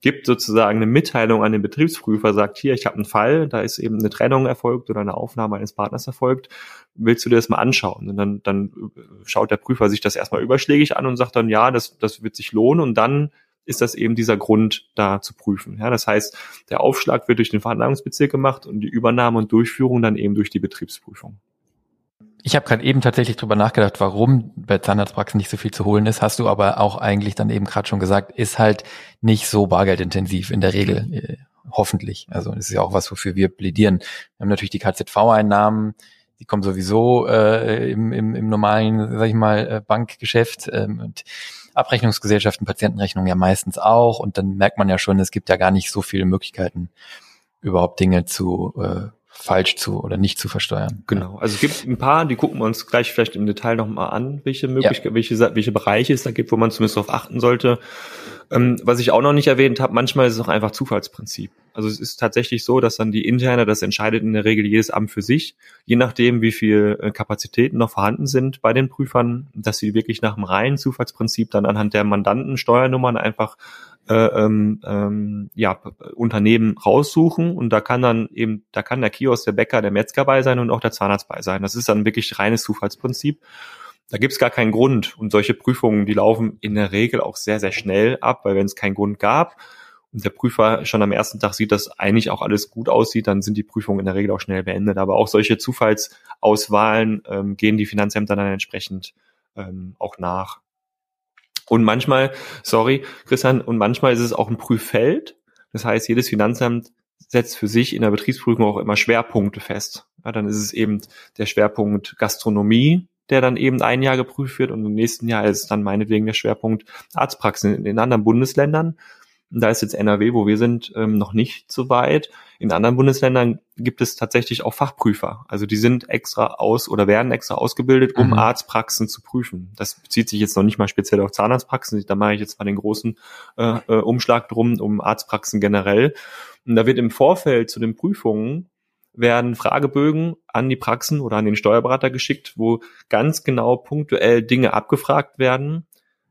gibt sozusagen eine Mitteilung an den Betriebsprüfer, sagt hier, ich habe einen Fall, da ist eben eine Trennung erfolgt oder eine Aufnahme eines Partners erfolgt, willst du dir das mal anschauen? Und dann, dann schaut der Prüfer sich das erstmal überschlägig an und sagt dann, ja, das, das wird sich lohnen und dann ist das eben dieser Grund, da zu prüfen. Ja, das heißt, der Aufschlag wird durch den Veranlagungsbezirk gemacht und die Übernahme und Durchführung dann eben durch die Betriebsprüfung. Ich habe gerade eben tatsächlich drüber nachgedacht, warum bei Zahnarztpraxen nicht so viel zu holen ist. Hast du aber auch eigentlich dann eben gerade schon gesagt, ist halt nicht so bargeldintensiv in der Regel, äh, hoffentlich. Also das ist ja auch was, wofür wir plädieren. Wir haben natürlich die KZV-Einnahmen, die kommen sowieso äh, im, im, im normalen, sag ich mal, äh, Bankgeschäft ähm, und Abrechnungsgesellschaften, Patientenrechnungen ja meistens auch. Und dann merkt man ja schon, es gibt ja gar nicht so viele Möglichkeiten, überhaupt Dinge zu äh, falsch zu oder nicht zu versteuern. Genau. Also es gibt ein paar, die gucken wir uns gleich vielleicht im Detail nochmal an, welche Möglichkeiten, ja. welche, welche Bereiche es da gibt, wo man zumindest darauf achten sollte. Ähm, was ich auch noch nicht erwähnt habe, manchmal ist es auch einfach Zufallsprinzip. Also es ist tatsächlich so, dass dann die interne, das entscheidet in der Regel jedes Amt für sich, je nachdem, wie viel äh, Kapazitäten noch vorhanden sind bei den Prüfern, dass sie wirklich nach dem reinen Zufallsprinzip dann anhand der Mandantensteuernummern einfach ähm, ähm, ja, Unternehmen raussuchen und da kann dann eben, da kann der Kiosk, der Bäcker, der Metzger bei sein und auch der Zahnarzt bei sein. Das ist dann wirklich reines Zufallsprinzip. Da gibt es gar keinen Grund. Und solche Prüfungen, die laufen in der Regel auch sehr, sehr schnell ab, weil wenn es keinen Grund gab und der Prüfer schon am ersten Tag sieht, dass eigentlich auch alles gut aussieht, dann sind die Prüfungen in der Regel auch schnell beendet. Aber auch solche Zufallsauswahlen ähm, gehen die Finanzämter dann entsprechend ähm, auch nach. Und manchmal, sorry, Christian, und manchmal ist es auch ein Prüffeld. Das heißt, jedes Finanzamt setzt für sich in der Betriebsprüfung auch immer Schwerpunkte fest. Ja, dann ist es eben der Schwerpunkt Gastronomie, der dann eben ein Jahr geprüft wird und im nächsten Jahr ist dann meinetwegen der Schwerpunkt Arztpraxen in den anderen Bundesländern. Da ist jetzt NRW, wo wir sind, ähm, noch nicht so weit. In anderen Bundesländern gibt es tatsächlich auch Fachprüfer. Also die sind extra aus oder werden extra ausgebildet, um mhm. Arztpraxen zu prüfen. Das bezieht sich jetzt noch nicht mal speziell auf Zahnarztpraxen. Da mache ich jetzt mal den großen äh, äh, Umschlag drum, um Arztpraxen generell. Und da wird im Vorfeld zu den Prüfungen werden Fragebögen an die Praxen oder an den Steuerberater geschickt, wo ganz genau punktuell Dinge abgefragt werden,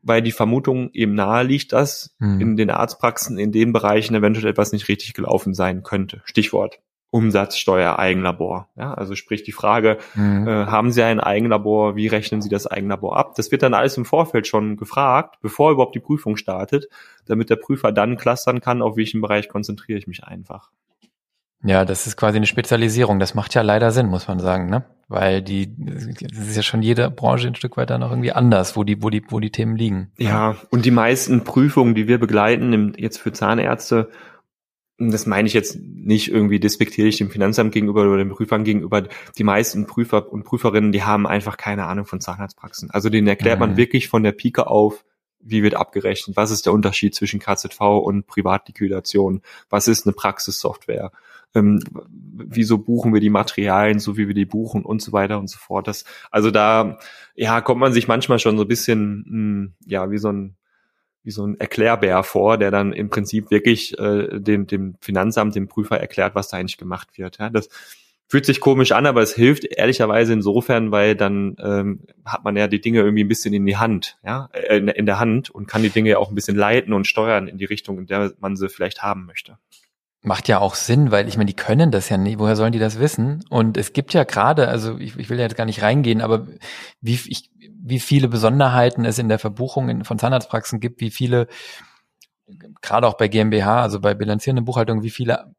weil die Vermutung eben nahe liegt, dass mhm. in den Arztpraxen in den Bereichen eventuell etwas nicht richtig gelaufen sein könnte. Stichwort Umsatzsteuer Eigenlabor. Ja, also sprich die Frage, mhm. äh, haben Sie ein Eigenlabor, wie rechnen Sie das Eigenlabor ab? Das wird dann alles im Vorfeld schon gefragt, bevor überhaupt die Prüfung startet, damit der Prüfer dann clustern kann, auf welchen Bereich konzentriere ich mich einfach. Ja, das ist quasi eine Spezialisierung. Das macht ja leider Sinn, muss man sagen, ne? Weil die, das ist ja schon jede Branche ein Stück weiter noch irgendwie anders, wo die, wo die, wo die Themen liegen. Ja, und die meisten Prüfungen, die wir begleiten, jetzt für Zahnärzte, das meine ich jetzt nicht irgendwie despektierlich dem Finanzamt gegenüber oder den Prüfern gegenüber. Die meisten Prüfer und Prüferinnen, die haben einfach keine Ahnung von Zahnarztpraxen. Also denen erklärt mhm. man wirklich von der Pike auf, wie wird abgerechnet, was ist der Unterschied zwischen KZV und Privatliquidation, was ist eine Praxissoftware, ähm, wieso buchen wir die Materialien, so wie wir die buchen und so weiter und so fort. Das, also da, ja, kommt man sich manchmal schon so ein bisschen, mh, hm, ja, wie so ein wie so ein Erklärbär vor, der dann im Prinzip wirklich äh, dem, dem Finanzamt, dem Prüfer erklärt, was da eigentlich gemacht wird. Ja, das fühlt sich komisch an, aber es hilft ehrlicherweise insofern, weil dann ähm, hat man ja die Dinge irgendwie ein bisschen in die Hand, ja, äh, in, in der Hand und kann die Dinge ja auch ein bisschen leiten und steuern in die Richtung, in der man sie vielleicht haben möchte. Macht ja auch Sinn, weil ich meine, die können das ja nicht. Woher sollen die das wissen? Und es gibt ja gerade, also ich, ich will ja jetzt gar nicht reingehen, aber wie, ich, wie viele Besonderheiten es in der Verbuchung in, von Zahnarztpraxen gibt, wie viele, gerade auch bei GmbH, also bei bilanzierenden Buchhaltungen, wie viele,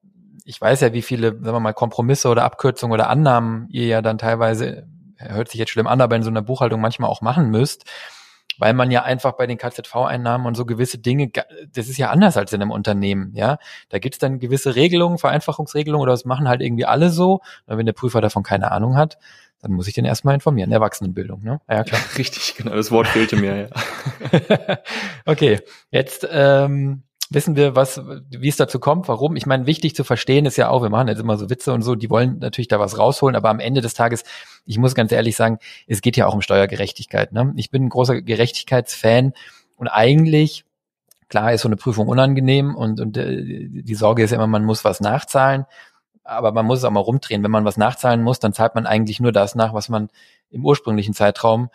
ich weiß ja, wie viele, sagen wir mal, Kompromisse oder Abkürzungen oder Annahmen ihr ja dann teilweise, hört sich jetzt schlimm an, aber in so einer Buchhaltung manchmal auch machen müsst weil man ja einfach bei den KZV-Einnahmen und so gewisse Dinge, das ist ja anders als in einem Unternehmen, ja. Da gibt's dann gewisse Regelungen, Vereinfachungsregelungen oder das machen halt irgendwie alle so. Und wenn der Prüfer davon keine Ahnung hat, dann muss ich den erstmal informieren. Erwachsenenbildung, ne? Ja, klar. [laughs] Richtig, genau. Das Wort fehlte mir, ja. [laughs] okay, jetzt ähm, wissen wir, was, wie es dazu kommt, warum. Ich meine, wichtig zu verstehen ist ja auch, wir machen jetzt immer so Witze und so, die wollen natürlich da was rausholen, aber am Ende des Tages, ich muss ganz ehrlich sagen, es geht ja auch um Steuergerechtigkeit. Ne? Ich bin ein großer Gerechtigkeitsfan und eigentlich, klar ist so eine Prüfung unangenehm und, und äh, die Sorge ist ja immer, man muss was nachzahlen aber man muss es auch mal rumdrehen. Wenn man was nachzahlen muss, dann zahlt man eigentlich nur das nach, was man im ursprünglichen Zeitraum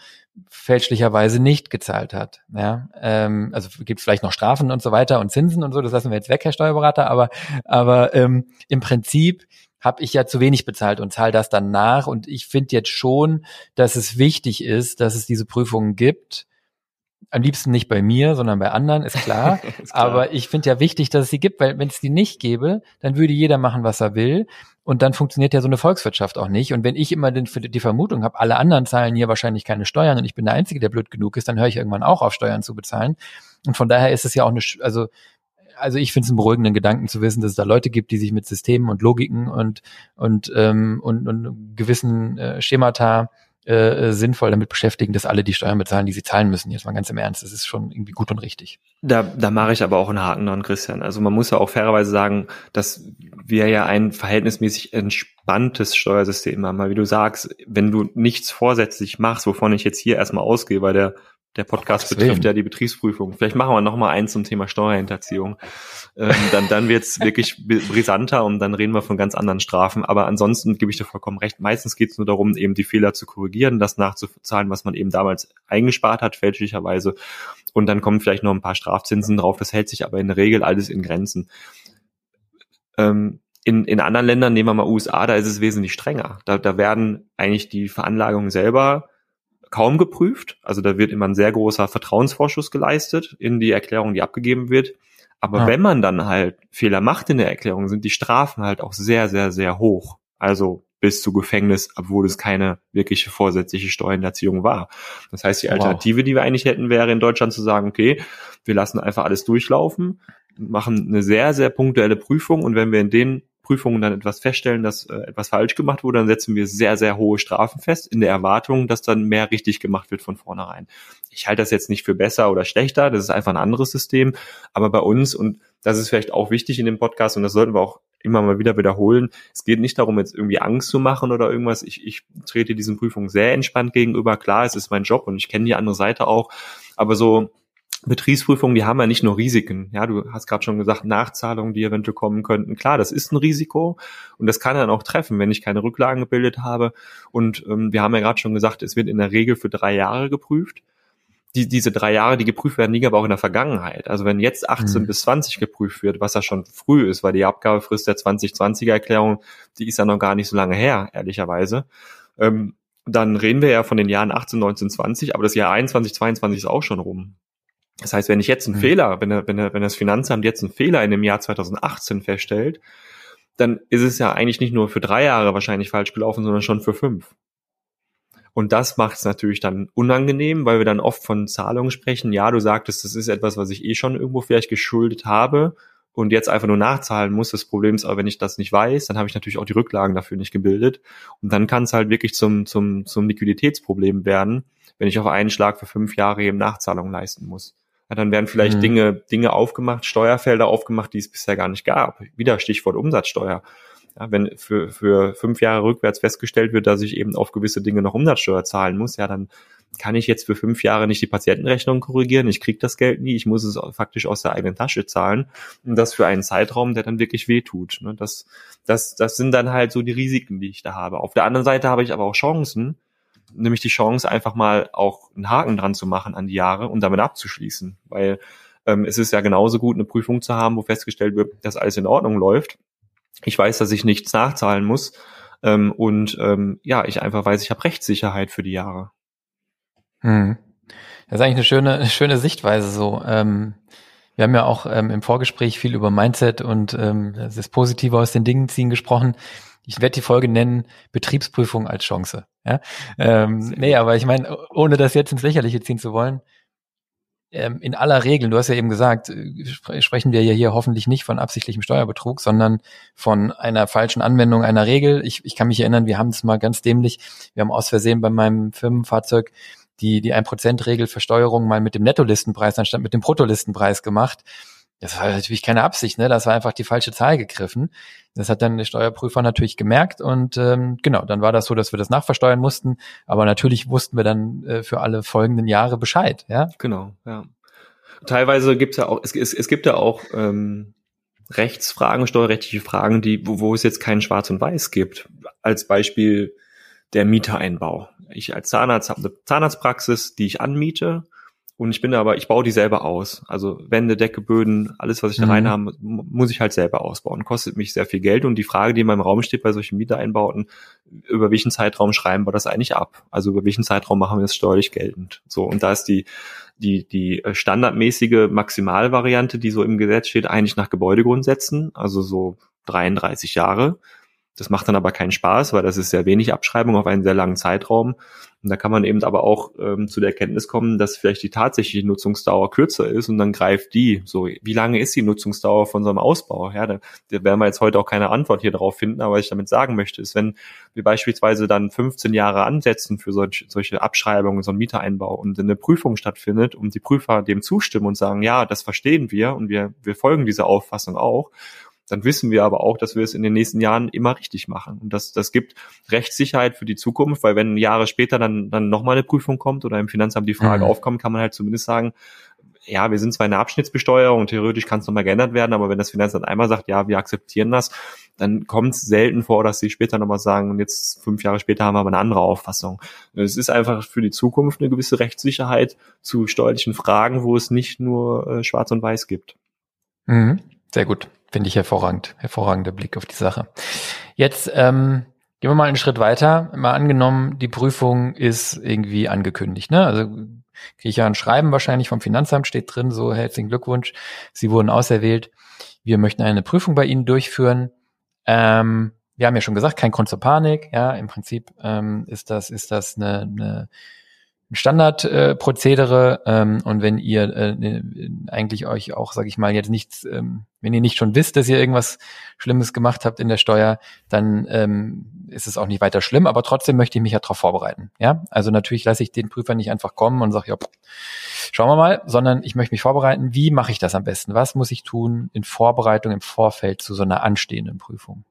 fälschlicherweise nicht gezahlt hat. Ja, ähm, also gibt es vielleicht noch Strafen und so weiter und Zinsen und so, das lassen wir jetzt weg, Herr Steuerberater, aber, aber ähm, im Prinzip habe ich ja zu wenig bezahlt und zahle das dann nach. Und ich finde jetzt schon, dass es wichtig ist, dass es diese Prüfungen gibt, am liebsten nicht bei mir, sondern bei anderen, ist klar. [laughs] ist klar. Aber ich finde ja wichtig, dass es sie gibt, weil wenn es die nicht gäbe, dann würde jeder machen, was er will. Und dann funktioniert ja so eine Volkswirtschaft auch nicht. Und wenn ich immer den, die Vermutung habe, alle anderen zahlen hier wahrscheinlich keine Steuern und ich bin der Einzige, der blöd genug ist, dann höre ich irgendwann auch auf, Steuern zu bezahlen. Und von daher ist es ja auch eine, also also ich finde es einen beruhigenden Gedanken zu wissen, dass es da Leute gibt, die sich mit Systemen und Logiken und und ähm, und, und gewissen äh, Schemata äh, sinnvoll damit beschäftigen, dass alle die Steuern bezahlen, die sie zahlen müssen. Jetzt mal ganz im Ernst, das ist schon irgendwie gut und richtig. Da, da mache ich aber auch einen Haken dran, Christian. Also man muss ja auch fairerweise sagen, dass wir ja ein verhältnismäßig entspanntes Steuersystem haben. Weil wie du sagst, wenn du nichts vorsätzlich machst, wovon ich jetzt hier erstmal ausgehe, weil der der Podcast oh, betrifft ja die Betriebsprüfung. Vielleicht machen wir noch mal eins zum Thema Steuerhinterziehung. Ähm, dann dann wird's [laughs] wirklich brisanter und dann reden wir von ganz anderen Strafen. Aber ansonsten gebe ich dir vollkommen recht. Meistens geht's nur darum, eben die Fehler zu korrigieren, das nachzuzahlen, was man eben damals eingespart hat, fälschlicherweise. Und dann kommen vielleicht noch ein paar Strafzinsen drauf. Das hält sich aber in der Regel alles in Grenzen. Ähm, in, in anderen Ländern, nehmen wir mal USA, da ist es wesentlich strenger. Da, da werden eigentlich die Veranlagungen selber kaum geprüft. Also da wird immer ein sehr großer Vertrauensvorschuss geleistet in die Erklärung, die abgegeben wird. Aber ja. wenn man dann halt Fehler macht in der Erklärung, sind die Strafen halt auch sehr, sehr, sehr hoch. Also bis zu Gefängnis, obwohl es keine wirkliche vorsätzliche Steuerhinterziehung war. Das heißt, die Alternative, wow. die wir eigentlich hätten, wäre in Deutschland zu sagen, okay, wir lassen einfach alles durchlaufen, machen eine sehr, sehr punktuelle Prüfung und wenn wir in den Prüfungen dann etwas feststellen, dass äh, etwas falsch gemacht wurde, dann setzen wir sehr, sehr hohe Strafen fest, in der Erwartung, dass dann mehr richtig gemacht wird von vornherein. Ich halte das jetzt nicht für besser oder schlechter, das ist einfach ein anderes System, aber bei uns, und das ist vielleicht auch wichtig in dem Podcast, und das sollten wir auch immer mal wieder wiederholen, es geht nicht darum, jetzt irgendwie Angst zu machen oder irgendwas. Ich, ich trete diesen Prüfungen sehr entspannt gegenüber. Klar, es ist mein Job und ich kenne die andere Seite auch, aber so Betriebsprüfungen, die haben ja nicht nur Risiken. Ja, du hast gerade schon gesagt, Nachzahlungen, die eventuell kommen könnten. Klar, das ist ein Risiko und das kann dann auch treffen, wenn ich keine Rücklagen gebildet habe. Und ähm, wir haben ja gerade schon gesagt, es wird in der Regel für drei Jahre geprüft. Die, diese drei Jahre, die geprüft werden, liegen aber auch in der Vergangenheit. Also wenn jetzt 18 mhm. bis 20 geprüft wird, was ja schon früh ist, weil die Abgabefrist der 2020er Erklärung, die ist ja noch gar nicht so lange her, ehrlicherweise. Ähm, dann reden wir ja von den Jahren 18, 19, 20, aber das Jahr 21, 22 ist auch schon rum. Das heißt, wenn ich jetzt einen mhm. Fehler, wenn, wenn, wenn das Finanzamt jetzt einen Fehler in dem Jahr 2018 feststellt, dann ist es ja eigentlich nicht nur für drei Jahre wahrscheinlich falsch gelaufen, sondern schon für fünf. Und das macht es natürlich dann unangenehm, weil wir dann oft von Zahlungen sprechen. Ja, du sagtest, das ist etwas, was ich eh schon irgendwo vielleicht geschuldet habe und jetzt einfach nur nachzahlen muss. Das Problem ist aber, wenn ich das nicht weiß, dann habe ich natürlich auch die Rücklagen dafür nicht gebildet. Und dann kann es halt wirklich zum, zum, zum Liquiditätsproblem werden, wenn ich auf einen Schlag für fünf Jahre eben Nachzahlungen leisten muss. Ja, dann werden vielleicht mhm. Dinge, Dinge aufgemacht, Steuerfelder aufgemacht, die es bisher gar nicht gab. Wieder Stichwort Umsatzsteuer. Ja, wenn für, für fünf Jahre rückwärts festgestellt wird, dass ich eben auf gewisse Dinge noch Umsatzsteuer zahlen muss, ja, dann kann ich jetzt für fünf Jahre nicht die Patientenrechnung korrigieren, ich kriege das Geld nie, ich muss es faktisch aus der eigenen Tasche zahlen. Und das für einen Zeitraum, der dann wirklich wehtut. Ne? Das, das, das sind dann halt so die Risiken, die ich da habe. Auf der anderen Seite habe ich aber auch Chancen, nämlich die Chance, einfach mal auch einen Haken dran zu machen an die Jahre und damit abzuschließen. Weil Ähm, es ist ja genauso gut, eine Prüfung zu haben, wo festgestellt wird, dass alles in Ordnung läuft. Ich weiß, dass ich nichts nachzahlen muss. Ähm, und ähm, ja, ich einfach weiß, ich habe Rechtssicherheit für die Jahre. Hm. Das ist eigentlich eine schöne, [laughs] schöne Sichtweise so. Ähm, wir haben ja auch ähm, im Vorgespräch viel über Mindset und ähm, das Positive aus den Dingen ziehen gesprochen. Ich werde die Folge nennen, Betriebsprüfung als Chance. Ja? Ähm, nee, aber ich meine, ohne das jetzt ins Lächerliche ziehen zu wollen, ähm, in aller Regel, du hast ja eben gesagt, äh, sprechen wir ja hier hoffentlich nicht von absichtlichem Steuerbetrug, sondern von einer falschen Anwendung einer Regel. Ich, ich kann mich erinnern, wir haben es mal ganz dämlich, wir haben aus Versehen bei meinem Firmenfahrzeug die, die 1%-Regel Versteuerung mal mit dem Nettolistenpreis anstatt mit dem Bruttolistenpreis gemacht. Das war natürlich keine Absicht, ne? Das war einfach die falsche Zahl gegriffen. Das hat dann der Steuerprüfer natürlich gemerkt und ähm, genau, dann war das so, dass wir das nachversteuern mussten. Aber natürlich wussten wir dann äh, für alle folgenden Jahre Bescheid, ja. Genau, ja. Teilweise gibt's ja auch, es, es, es gibt ja auch ähm, Rechtsfragen, steuerrechtliche Fragen, die, wo, wo es jetzt kein Schwarz und Weiß gibt. Als Beispiel der Mietereinbau. Ich als Zahnarzt habe eine Zahnarztpraxis, die ich anmiete und ich bin da aber, ich baue die selber aus. Also Wände, Decke, Böden, alles, was ich da mhm. rein habe, muss ich halt selber ausbauen. Kostet mich sehr viel Geld. Und die Frage, die in meinem Raum steht bei solchen Mietereinbauten, über welchen Zeitraum schreiben wir das eigentlich ab? Also über welchen Zeitraum machen wir das steuerlich geltend? So, und da ist die, die, die standardmäßige Maximalvariante, die so im Gesetz steht, eigentlich nach Gebäudegrundsätzen, also so 33 Jahre. Das macht dann aber keinen Spaß, weil das ist sehr wenig Abschreibung auf einen sehr langen Zeitraum. Und da kann man eben aber auch ähm, zu der Erkenntnis kommen, dass vielleicht die tatsächliche Nutzungsdauer kürzer ist und dann greift die. So, wie lange ist die Nutzungsdauer von so einem Ausbau? Ja, da, da werden wir jetzt heute auch keine Antwort hier drauf finden, aber was ich damit sagen möchte, ist, wenn wir beispielsweise dann 15 Jahre ansetzen für solch, solche Abschreibungen, so einen Mietereinbau und eine Prüfung stattfindet und die Prüfer dem zustimmen und sagen, ja, das verstehen wir und wir, wir folgen dieser Auffassung auch, dann wissen wir aber auch, dass wir es in den nächsten Jahren immer richtig machen. Und das, das gibt Rechtssicherheit für die Zukunft, weil wenn Jahre später dann, dann nochmal eine Prüfung kommt oder im Finanzamt die Frage mhm. aufkommt, kann man halt zumindest sagen, ja, wir sind zwar in der Abschnittsbesteuerung und theoretisch kann es nochmal geändert werden, aber wenn das Finanzamt einmal sagt, ja, wir akzeptieren das, dann kommt es selten vor, dass sie später nochmal sagen, und jetzt fünf Jahre später haben wir aber eine andere Auffassung. Es ist einfach für die Zukunft eine gewisse Rechtssicherheit zu steuerlichen Fragen, wo es nicht nur äh, schwarz und weiß gibt. Mhm. Sehr gut. Finde ich hervorragend. Hervorragender Blick auf die Sache. Jetzt ähm, gehen wir mal einen Schritt weiter. Mal angenommen, die Prüfung ist irgendwie angekündigt. Ne? Also kriege ich ja ein Schreiben wahrscheinlich vom Finanzamt, steht drin, so herzlichen Glückwunsch, Sie wurden auserwählt. Wir möchten eine Prüfung bei Ihnen durchführen. Ähm, wir haben ja schon gesagt, kein Grund zur Panik. Ja, im Prinzip ähm, ist das ist das eine, eine Standardprozedere äh, ähm, und wenn ihr äh, eigentlich euch auch, sage ich mal, jetzt nichts, ähm, wenn ihr nicht schon wisst, dass ihr irgendwas Schlimmes gemacht habt in der Steuer, dann ähm, ist es auch nicht weiter schlimm, aber trotzdem möchte ich mich ja darauf vorbereiten. Ja, also natürlich lasse ich den Prüfer nicht einfach kommen und sage, ja, schauen wir mal, sondern ich möchte mich vorbereiten. Wie mache ich das am besten? Was muss ich tun in Vorbereitung im Vorfeld zu so einer anstehenden Prüfung?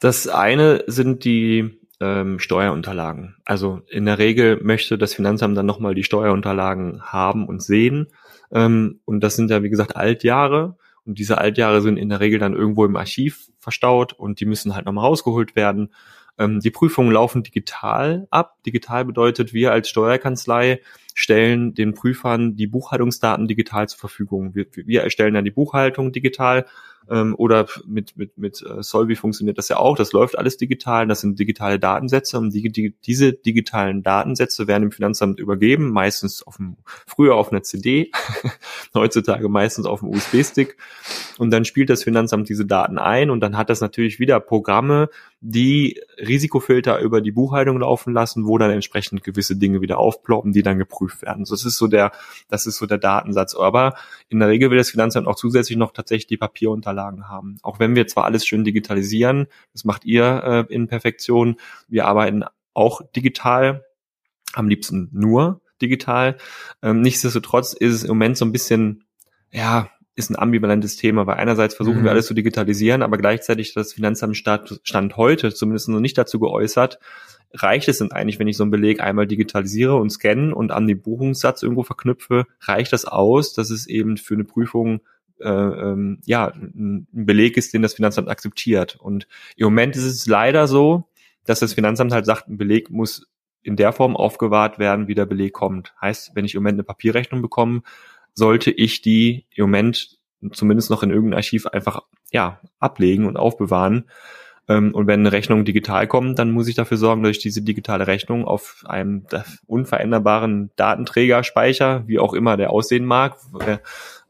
Das eine sind die ähm, Steuerunterlagen. Also in der Regel möchte das Finanzamt dann nochmal die Steuerunterlagen haben und sehen. Ähm, und das sind ja, wie gesagt, Altjahre. Und diese Altjahre sind in der Regel dann irgendwo im Archiv verstaut und die müssen halt nochmal rausgeholt werden. Ähm, die Prüfungen laufen digital ab. Digital bedeutet, wir als Steuerkanzlei stellen den Prüfern die Buchhaltungsdaten digital zur Verfügung. Wir, wir erstellen dann die Buchhaltung digital ähm, oder mit, mit, mit äh, Solvi funktioniert das ja auch. Das läuft alles digital. Das sind digitale Datensätze und die, die, diese digitalen Datensätze werden im Finanzamt übergeben, meistens auf dem, früher auf einer CD, [laughs] heutzutage meistens auf dem USB-Stick. Und dann spielt das Finanzamt diese Daten ein und dann hat das natürlich wieder Programme, die Risikofilter über die Buchhaltung laufen lassen, wo dann entsprechend gewisse Dinge wieder aufploppen, die dann geprüft werden. das ist so der, das ist so der Datensatz. Aber in der Regel will das Finanzamt auch zusätzlich noch tatsächlich die Papierunterlagen haben. Auch wenn wir zwar alles schön digitalisieren, das macht ihr äh, in Perfektion. Wir arbeiten auch digital, am liebsten nur digital. Ähm, nichtsdestotrotz ist es im Moment so ein bisschen, ja, ist ein ambivalentes Thema, weil einerseits versuchen mhm. wir alles zu digitalisieren, aber gleichzeitig das Finanzamt Stand, Stand heute zumindest noch nicht dazu geäußert, reicht es denn eigentlich, wenn ich so einen Beleg einmal digitalisiere und scanne und an den Buchungssatz irgendwo verknüpfe, reicht das aus, dass es eben für eine Prüfung äh, ähm, ja ein Beleg ist, den das Finanzamt akzeptiert. Und im Moment ist es leider so, dass das Finanzamt halt sagt, ein Beleg muss in der Form aufgewahrt werden, wie der Beleg kommt. Heißt, wenn ich im Moment eine Papierrechnung bekomme, sollte ich die im Moment zumindest noch in irgendeinem Archiv einfach ja ablegen und aufbewahren. Ähm, und wenn eine Rechnung digital kommt, dann muss ich dafür sorgen, dass ich diese digitale Rechnung auf einem unveränderbaren Datenträger speichere, wie auch immer der aussehen mag, äh,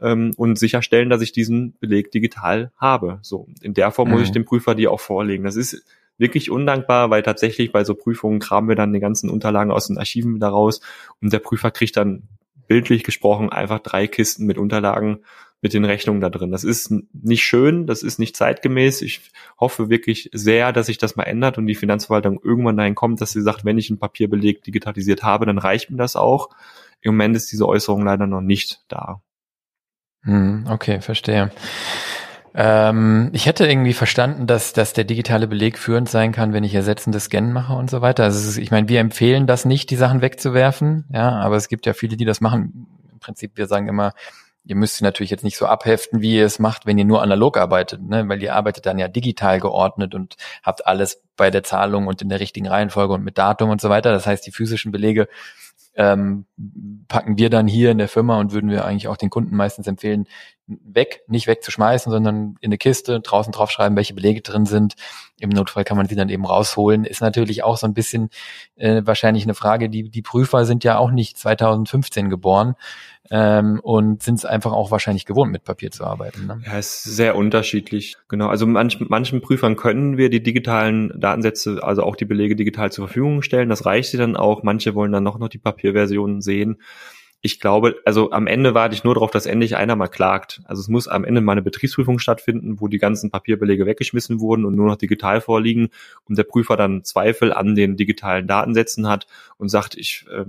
ähm, und sicherstellen, dass ich diesen Beleg digital habe. So in der Form mhm. muss ich mhm. dem Prüfer die auch vorlegen. Das ist wirklich undankbar, weil tatsächlich bei so Prüfungen kramen wir dann die ganzen Unterlagen aus den Archiven wieder raus und der Prüfer kriegt dann bildlich gesprochen einfach drei Kisten mit Unterlagen mit den Rechnungen da drin. Das ist nicht schön, das ist nicht zeitgemäß. Ich hoffe wirklich sehr, dass sich das mal ändert und die Finanzverwaltung irgendwann dahin kommt, dass sie sagt, wenn ich einen Papierbeleg digitalisiert habe, dann reicht mir das auch. Im Moment ist diese Äußerung leider noch nicht da. Hm, okay, verstehe. Ähm, ich hätte irgendwie verstanden, dass, dass der digitale Beleg führend sein kann, wenn ich ersetzende Scannen mache und so weiter. Also ist, ich meine, wir empfehlen das nicht, die Sachen wegzuwerfen, ja, aber es gibt ja viele, die das machen. Im Prinzip, wir sagen immer, ihr müsst sie natürlich jetzt nicht so abheften, wie ihr es macht, wenn ihr nur analog arbeitet, ne? weil ihr arbeitet dann ja digital geordnet und habt alles bei der Zahlung und in der richtigen Reihenfolge und mit Datum und so weiter. Das heißt, die physischen Belege ähm, packen wir dann hier in der Firma und würden wir eigentlich auch den Kunden meistens empfehlen, weg, nicht wegzuschmeißen, sondern in eine Kiste draußen draufschreiben, welche Belege drin sind. Im Notfall kann man sie dann eben rausholen. Ist natürlich auch so ein bisschen äh, wahrscheinlich eine Frage. Die, die Prüfer sind ja auch nicht 2015 geboren ähm, und sind es einfach auch wahrscheinlich gewohnt, mit Papier zu arbeiten. Ne? Ja, ist sehr unterschiedlich. Genau. Also manch, manchen Prüfern können wir die digitalen Datensätze, also auch die Belege digital zur Verfügung stellen. Das reicht sie dann auch. Manche wollen dann noch, noch die Papierversionen sehen ich glaube, also am Ende warte ich nur darauf, dass endlich einer mal klagt. Also es muss am Ende mal eine Betriebsprüfung stattfinden, wo die ganzen Papierbelege weggeschmissen wurden und nur noch digital vorliegen und der Prüfer dann Zweifel an den digitalen Datensätzen hat und sagt, ich, äh,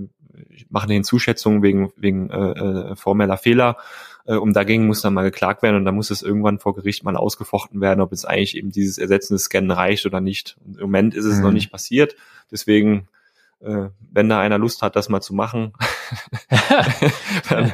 ich mache eine Hinzuschätzung wegen, wegen äh, äh, formeller Fehler. Äh, und dagegen muss dann mal geklagt werden und dann muss es irgendwann vor Gericht mal ausgefochten werden, ob es eigentlich eben dieses ersetzende Scannen reicht oder nicht. Und Im Moment ist es mhm. noch nicht passiert. Deswegen wenn da einer Lust hat, das mal zu machen, [laughs] dann,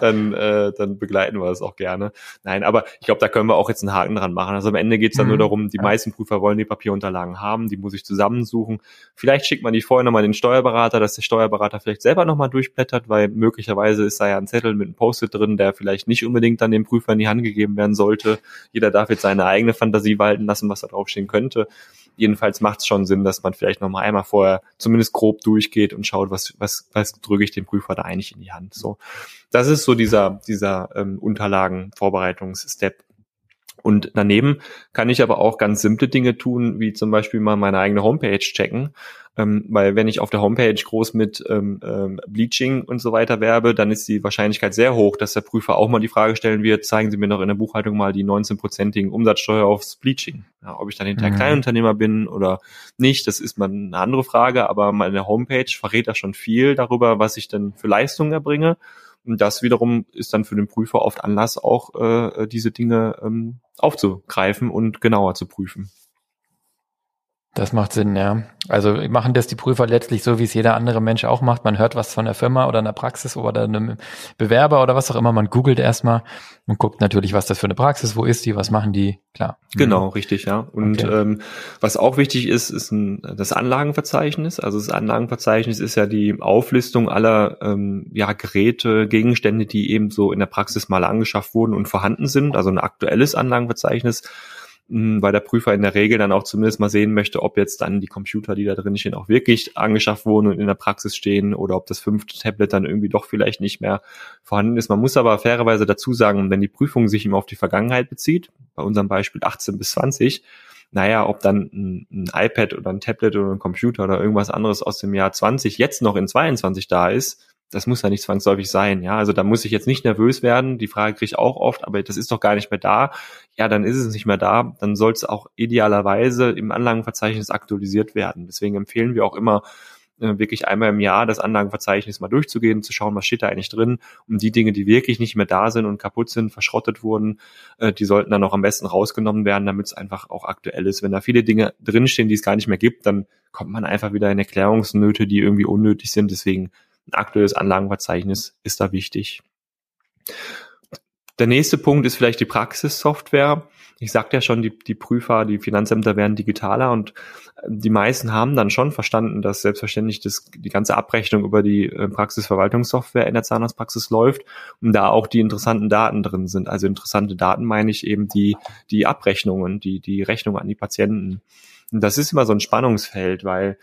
dann, äh, dann begleiten wir das auch gerne. Nein, aber ich glaube, da können wir auch jetzt einen Haken dran machen. Also am Ende geht es dann mhm. nur darum, die ja. meisten Prüfer wollen die Papierunterlagen haben, die muss ich zusammensuchen. Vielleicht schickt man die vorher nochmal den Steuerberater, dass der Steuerberater vielleicht selber nochmal durchblättert, weil möglicherweise ist da ja ein Zettel mit einem Post-it drin, der vielleicht nicht unbedingt dann dem Prüfer in die Hand gegeben werden sollte. Jeder darf jetzt seine eigene Fantasie walten lassen, was da draufstehen könnte jedenfalls macht es schon Sinn, dass man vielleicht noch mal einmal vorher zumindest grob durchgeht und schaut, was, was, was drücke ich dem Prüfer da eigentlich in die Hand. So, das ist so dieser, dieser ähm, Unterlagenvorbereitungsstep. Und daneben kann ich aber auch ganz simple Dinge tun, wie zum Beispiel mal meine eigene Homepage checken. Ähm, weil wenn ich auf der Homepage groß mit ähm, ähm, Bleaching und so weiter werbe, dann ist die Wahrscheinlichkeit sehr hoch, dass der Prüfer auch mal die Frage stellen wird, zeigen Sie mir noch in der Buchhaltung mal die 19-prozentigen Umsatzsteuer aufs Bleaching. Ja, ob ich dann hinterher mhm. Kleinunternehmer bin oder nicht, das ist mal eine andere Frage, aber meine Homepage verrät da schon viel darüber, was ich denn für Leistungen erbringe. Und das wiederum ist dann für den Prüfer oft Anlass, auch äh, diese Dinge ähm, aufzugreifen und genauer zu prüfen. Das macht Sinn, ja. Also machen das die Prüfer letztlich so, wie es jeder andere Mensch auch macht. Man hört was von der Firma oder einer Praxis oder einem Bewerber oder was auch immer. Man googelt erstmal und guckt natürlich, was das für eine Praxis, wo ist die, was machen die, klar. Genau, mhm. richtig, ja. Und okay. ähm, was auch wichtig ist, ist ein, das Anlagenverzeichnis. Also das Anlagenverzeichnis ist ja die Auflistung aller ähm, ja, Geräte, Gegenstände, die eben so in der Praxis mal angeschafft wurden und vorhanden sind. Also ein aktuelles Anlagenverzeichnis weil der Prüfer in der Regel dann auch zumindest mal sehen möchte, ob jetzt dann die Computer, die da drin stehen, auch wirklich angeschafft wurden und in der Praxis stehen oder ob das fünfte Tablet dann irgendwie doch vielleicht nicht mehr vorhanden ist. Man muss aber fairerweise dazu sagen, wenn die Prüfung sich immer auf die Vergangenheit bezieht, bei unserem Beispiel 18 bis 20, naja, ob dann ein, ein iPad oder ein Tablet oder ein Computer oder irgendwas anderes aus dem Jahr 20 jetzt noch in 22 da ist, das muss ja nicht zwangsläufig sein, ja. Also da muss ich jetzt nicht nervös werden. Die Frage kriege ich auch oft, aber das ist doch gar nicht mehr da. Ja, dann ist es nicht mehr da. Dann soll es auch idealerweise im Anlagenverzeichnis aktualisiert werden. Deswegen empfehlen wir auch immer, äh, wirklich einmal im Jahr das Anlagenverzeichnis mal durchzugehen, zu schauen, was steht da eigentlich drin. Und die Dinge, die wirklich nicht mehr da sind und kaputt sind, verschrottet wurden, äh, die sollten dann auch am besten rausgenommen werden, damit es einfach auch aktuell ist. Wenn da viele Dinge drinstehen, die es gar nicht mehr gibt, dann kommt man einfach wieder in Erklärungsnöte, die irgendwie unnötig sind. Deswegen ein aktuelles Anlagenverzeichnis ist da wichtig. Der nächste Punkt ist vielleicht die Praxissoftware. Ich sagte ja schon, die, die Prüfer, die Finanzämter werden digitaler und äh, die meisten haben dann schon verstanden, dass selbstverständlich das, die ganze Abrechnung über die äh, Praxisverwaltungssoftware in der Zahnarztpraxis läuft und da auch die interessanten Daten drin sind. Also interessante Daten meine ich eben die, die Abrechnungen, die, die Rechnung an die Patienten. Und das ist immer so ein Spannungsfeld, weil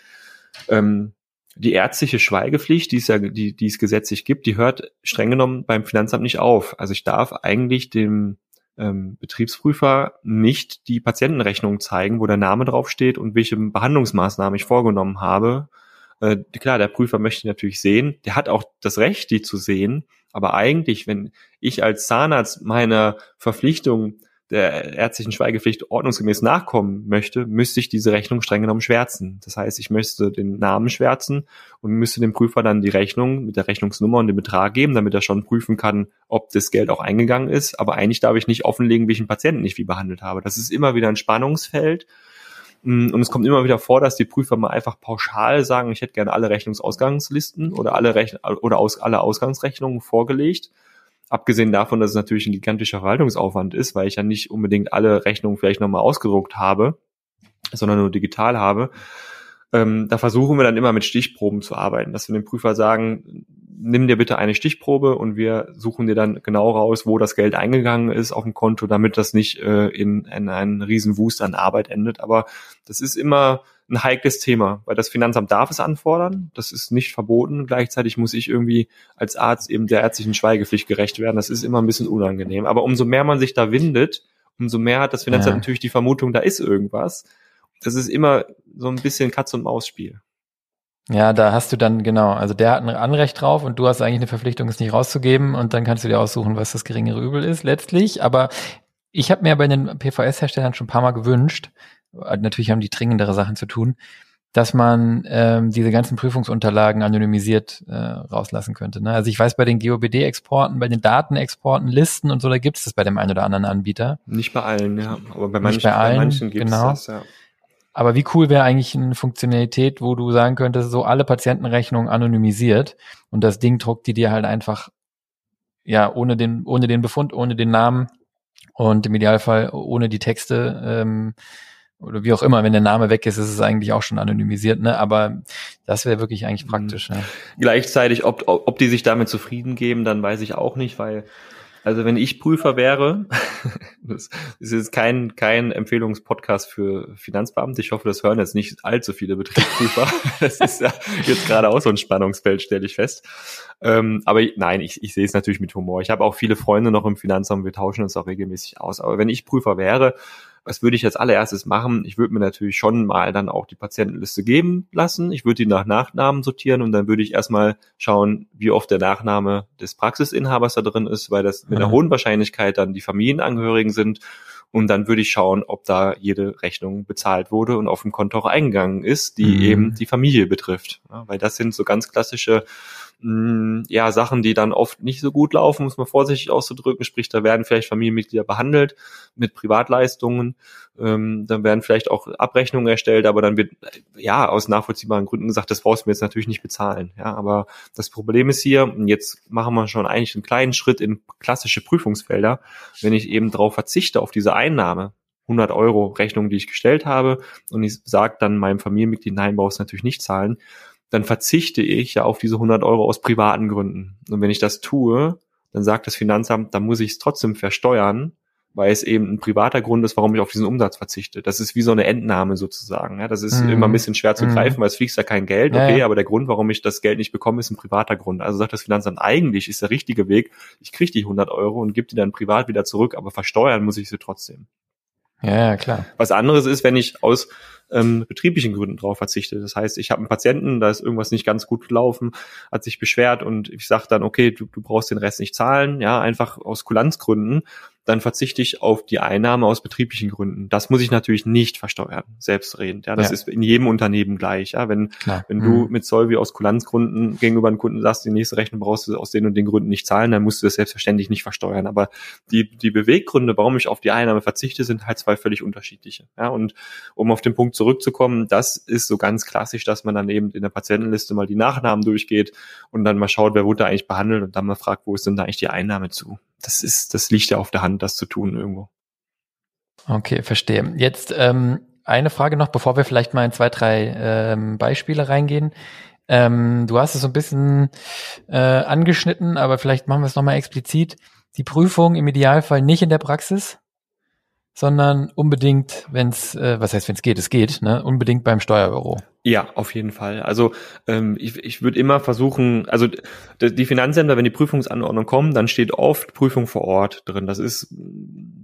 ähm, die ärztliche Schweigepflicht, die es ja, die, die es gesetzlich gibt, die hört streng genommen beim Finanzamt nicht auf. Also ich darf eigentlich dem ähm, Betriebsprüfer nicht die Patientenrechnung zeigen, wo der Name draufsteht und welche Behandlungsmaßnahmen ich vorgenommen habe. Äh, klar, der Prüfer möchte natürlich sehen, der hat auch das Recht, die zu sehen, aber eigentlich, wenn ich als Zahnarzt meiner Verpflichtung der ärztlichen Schweigepflicht ordnungsgemäß nachkommen möchte, müsste ich diese Rechnung streng genommen schwärzen. Das heißt, ich müsste den Namen schwärzen und müsste dem Prüfer dann die Rechnung mit der Rechnungsnummer und dem Betrag geben, damit er schon prüfen kann, ob das Geld auch eingegangen ist. Aber eigentlich darf ich nicht offenlegen, welchen Patienten ich wie behandelt habe. Das ist immer wieder ein Spannungsfeld. Mm, und es kommt immer wieder vor, dass die Prüfer mal einfach pauschal sagen, ich hätte gerne alle Rechnungsausgangslisten oder alle Rechn oder aus, alle Ausgangsrechnungen vorgelegt Abgesehen davon, dass es natürlich ein gigantischer Verwaltungsaufwand ist, weil ich ja nicht unbedingt alle Rechnungen vielleicht nochmal ausgedruckt habe, sondern nur digital habe. Ähm, da versuchen wir dann immer mit Stichproben zu arbeiten, dass wir dem Prüfer sagen, nimm dir bitte eine Stichprobe und wir suchen dir dann genau raus, wo das Geld eingegangen ist auf dem Konto, damit das nicht äh, in, in einen riesen Wust an Arbeit endet. Aber das ist immer ein heikles Thema, weil das Finanzamt darf es anfordern, das ist nicht verboten. Gleichzeitig muss ich irgendwie als Arzt eben der ärztlichen Schweigepflicht gerecht werden. Das ist immer ein bisschen unangenehm. Aber umso mehr man sich da windet, umso mehr hat das Finanzamt ja. natürlich die Vermutung, da ist irgendwas. Das ist immer so ein bisschen Katz- und Maus-Spiel. Ja, da hast du dann, genau, also der hat ein Anrecht drauf und du hast eigentlich eine Verpflichtung, es nicht rauszugeben und dann kannst du dir aussuchen, was das geringere Übel ist letztlich. Aber ich habe mir bei den PVS-Herstellern schon ein paar Mal gewünscht, äh, natürlich haben die dringendere Sachen zu tun, dass man ähm, diese ganzen Prüfungsunterlagen anonymisiert äh, rauslassen könnte. Ne? Also ich weiß bei den GOBD-Exporten, bei den Datenexporten, Listen und so, da gibt es das bei dem einen oder anderen Anbieter. Nicht bei allen, ja. Aber bei manchen, bei, allen, bei manchen gibt es genau. das, ja. Aber wie cool wäre eigentlich eine Funktionalität, wo du sagen könntest, so alle Patientenrechnungen anonymisiert und das Ding druckt die dir halt einfach, ja, ohne den, ohne den Befund, ohne den Namen und im Idealfall ohne die Texte ähm, oder wie auch immer, wenn der Name weg ist, ist es eigentlich auch schon anonymisiert, ne? Aber das wäre wirklich eigentlich mhm. praktisch. Ne? Gleichzeitig, ob, ob die sich damit zufrieden geben, dann weiß ich auch nicht, weil also wenn ich Prüfer wäre, [laughs] das ist jetzt kein, kein Empfehlungspodcast für Finanzbeamte. Ich hoffe, das hören jetzt nicht allzu viele Betriebsprüfer. [laughs] das ist ja jetzt gerade auch so ein Spannungsfeld, stelle ich fest. Ähm, aber nein, ich, ich sehe es natürlich mit Humor. Ich habe auch viele Freunde noch im Finanzamt, wir tauschen uns auch regelmäßig aus. Aber wenn ich Prüfer wäre, was würde ich als allererstes machen? Ich würde mir natürlich schon mal dann auch die Patientenliste geben lassen. Ich würde die nach Nachnamen sortieren und dann würde ich erstmal schauen, wie oft der Nachname des Praxisinhabers da drin ist, weil das mit einer hohen Wahrscheinlichkeit dann die Familienangehörigen sind. Und dann würde ich schauen, ob da jede Rechnung bezahlt wurde und auf dem Konto auch eingegangen ist, die mhm. eben die Familie betrifft. Ja, weil das sind so ganz klassische mh, ja, Sachen, die dann oft nicht so gut laufen, muss man vorsichtig auszudrücken, sprich, da werden vielleicht Familienmitglieder behandelt mit Privatleistungen, ähm, dann werden vielleicht auch Abrechnungen erstellt, aber dann wird ja aus nachvollziehbaren Gründen gesagt, das brauchst du mir jetzt natürlich nicht bezahlen. Ja, aber das Problem ist hier, und jetzt machen wir schon eigentlich einen kleinen Schritt in klassische Prüfungsfelder, wenn ich eben darauf verzichte, auf diese Einnahme, 100 Euro Rechnung, die ich gestellt habe, und ich sage dann meinem Familienmitglied, nein, brauchst du natürlich nicht zahlen, dann verzichte ich ja auf diese 100 Euro aus privaten Gründen. Und wenn ich das tue, dann sagt das Finanzamt, dann muss ich es trotzdem versteuern, weil es eben ein privater Grund ist, warum ich auf diesen Umsatz verzichte. Das ist wie so eine Entnahme sozusagen. Ja, das ist mhm. immer ein bisschen schwer zu mhm. greifen, weil es fließt ja kein Geld, okay, ja, aber der Grund, warum ich das Geld nicht bekomme, ist ein privater Grund. Also sagt das Finanzamt, eigentlich ist der richtige Weg, ich kriege die 100 Euro und gebe die dann privat wieder zurück, aber versteuern muss ich sie trotzdem. Ja, klar. Was anderes ist, wenn ich aus ähm, betrieblichen Gründen drauf verzichte. Das heißt, ich habe einen Patienten, da ist irgendwas nicht ganz gut gelaufen, hat sich beschwert und ich sage dann, okay, du, du brauchst den Rest nicht zahlen, ja, einfach aus Kulanzgründen dann verzichte ich auf die Einnahme aus betrieblichen Gründen. Das muss ich natürlich nicht versteuern, selbstredend. Ja, das ja. ist in jedem Unternehmen gleich. Ja, wenn, Klar. wenn mhm. du mit Solvi aus Kulanzgründen gegenüber einem Kunden sagst, die nächste Rechnung brauchst du aus den und den Gründen nicht zahlen, dann musst du das selbstverständlich nicht versteuern. Aber die, die Beweggründe, warum ich auf die Einnahme verzichte, sind halt zwei völlig unterschiedliche. Ja, und um auf den Punkt zurückzukommen, das ist so ganz klassisch, dass man dann eben in der Patientenliste mal die Nachnamen durchgeht und dann mal schaut, wer wurde eigentlich behandelt und dann mal fragt, wo ist denn da eigentlich die Einnahme zu? Das ist, das liegt ja auf der Hand, das zu tun irgendwo. Okay, verstehe. Jetzt ähm, eine Frage noch, bevor wir vielleicht mal in zwei, drei ähm, Beispiele reingehen. Ähm, du hast es so ein bisschen äh, angeschnitten, aber vielleicht machen wir es nochmal explizit. Die Prüfung im Idealfall nicht in der Praxis, sondern unbedingt, wenn es, äh, was heißt, wenn es geht, es geht, ne? unbedingt beim Steuerbüro. Ja, auf jeden Fall. Also ähm, ich, ich würde immer versuchen, also die Finanzämter, wenn die Prüfungsanordnung kommen, dann steht oft Prüfung vor Ort drin. Das ist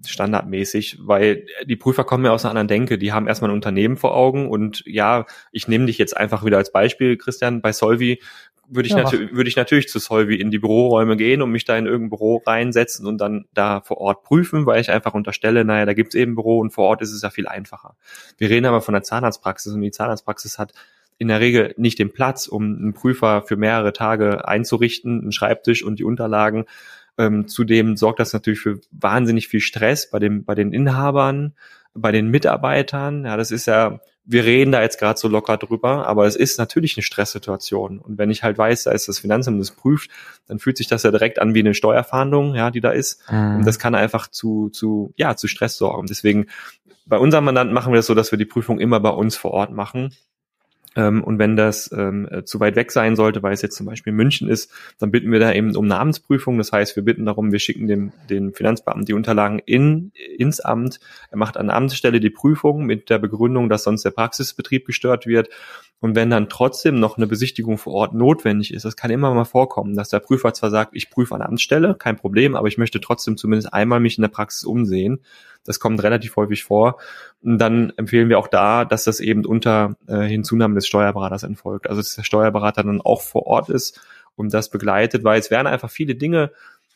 standardmäßig, weil die Prüfer kommen ja aus einer anderen Denke. Die haben erstmal ein Unternehmen vor Augen und ja, ich nehme dich jetzt einfach wieder als Beispiel, Christian, bei Solvi würde ich, ja, würde ich natürlich zu Solvi in die Büroräume gehen und mich da in irgendein Büro reinsetzen und dann da vor Ort prüfen, weil ich einfach unterstelle, naja, da gibt's eben Büro und vor Ort ist es ja viel einfacher. Wir reden aber von der Zahnarztpraxis und die Zahnarztpraxis hat in der Regel nicht den Platz, um einen Prüfer für mehrere Tage einzurichten, einen Schreibtisch und die Unterlagen. Ähm, zudem sorgt das natürlich für wahnsinnig viel Stress bei dem, bei den Inhabern, bei den Mitarbeitern. Ja, das ist ja, wir reden da jetzt gerade so locker drüber, aber es ist natürlich eine Stresssituation. Und wenn ich halt weiß, da ist das Finanzamt, das prüft, dann fühlt sich das ja direkt an wie eine Steuerfahndung, ja, die da ist. Mhm. Und das kann einfach zu, zu, ja, zu Stress sorgen. Deswegen, bei unserem Mandanten machen wir das so, dass wir die Prüfung immer bei uns vor Ort machen ähm, und wenn das ähm, äh, zu weit weg sein sollte, weil es jetzt zum Beispiel München ist, dann bitten wir da eben um Namensprüfung. Das heißt, wir bitten darum, wir schicken dem, den Finanzbeamten die Unterlagen in, ins Amt. Er macht an Amtsstelle die Prüfung mit der Begründung, dass sonst der Praxisbetrieb gestört wird. Und wenn dann trotzdem noch eine Besichtigung vor Ort notwendig ist, das kann immer mal vorkommen, dass der Prüfer zwar sagt, ich prüfe an Amtsstelle, kein Problem, aber ich möchte trotzdem zumindest einmal mich in der Praxis umsehen. Das kommt relativ häufig vor. Und dann empfehlen wir auch da, dass das eben unter äh, Hinzunahme des Steuerberaters entfolgt. Also dass der Steuerberater dann auch vor Ort ist und das begleitet, weil es werden einfach viele Dinge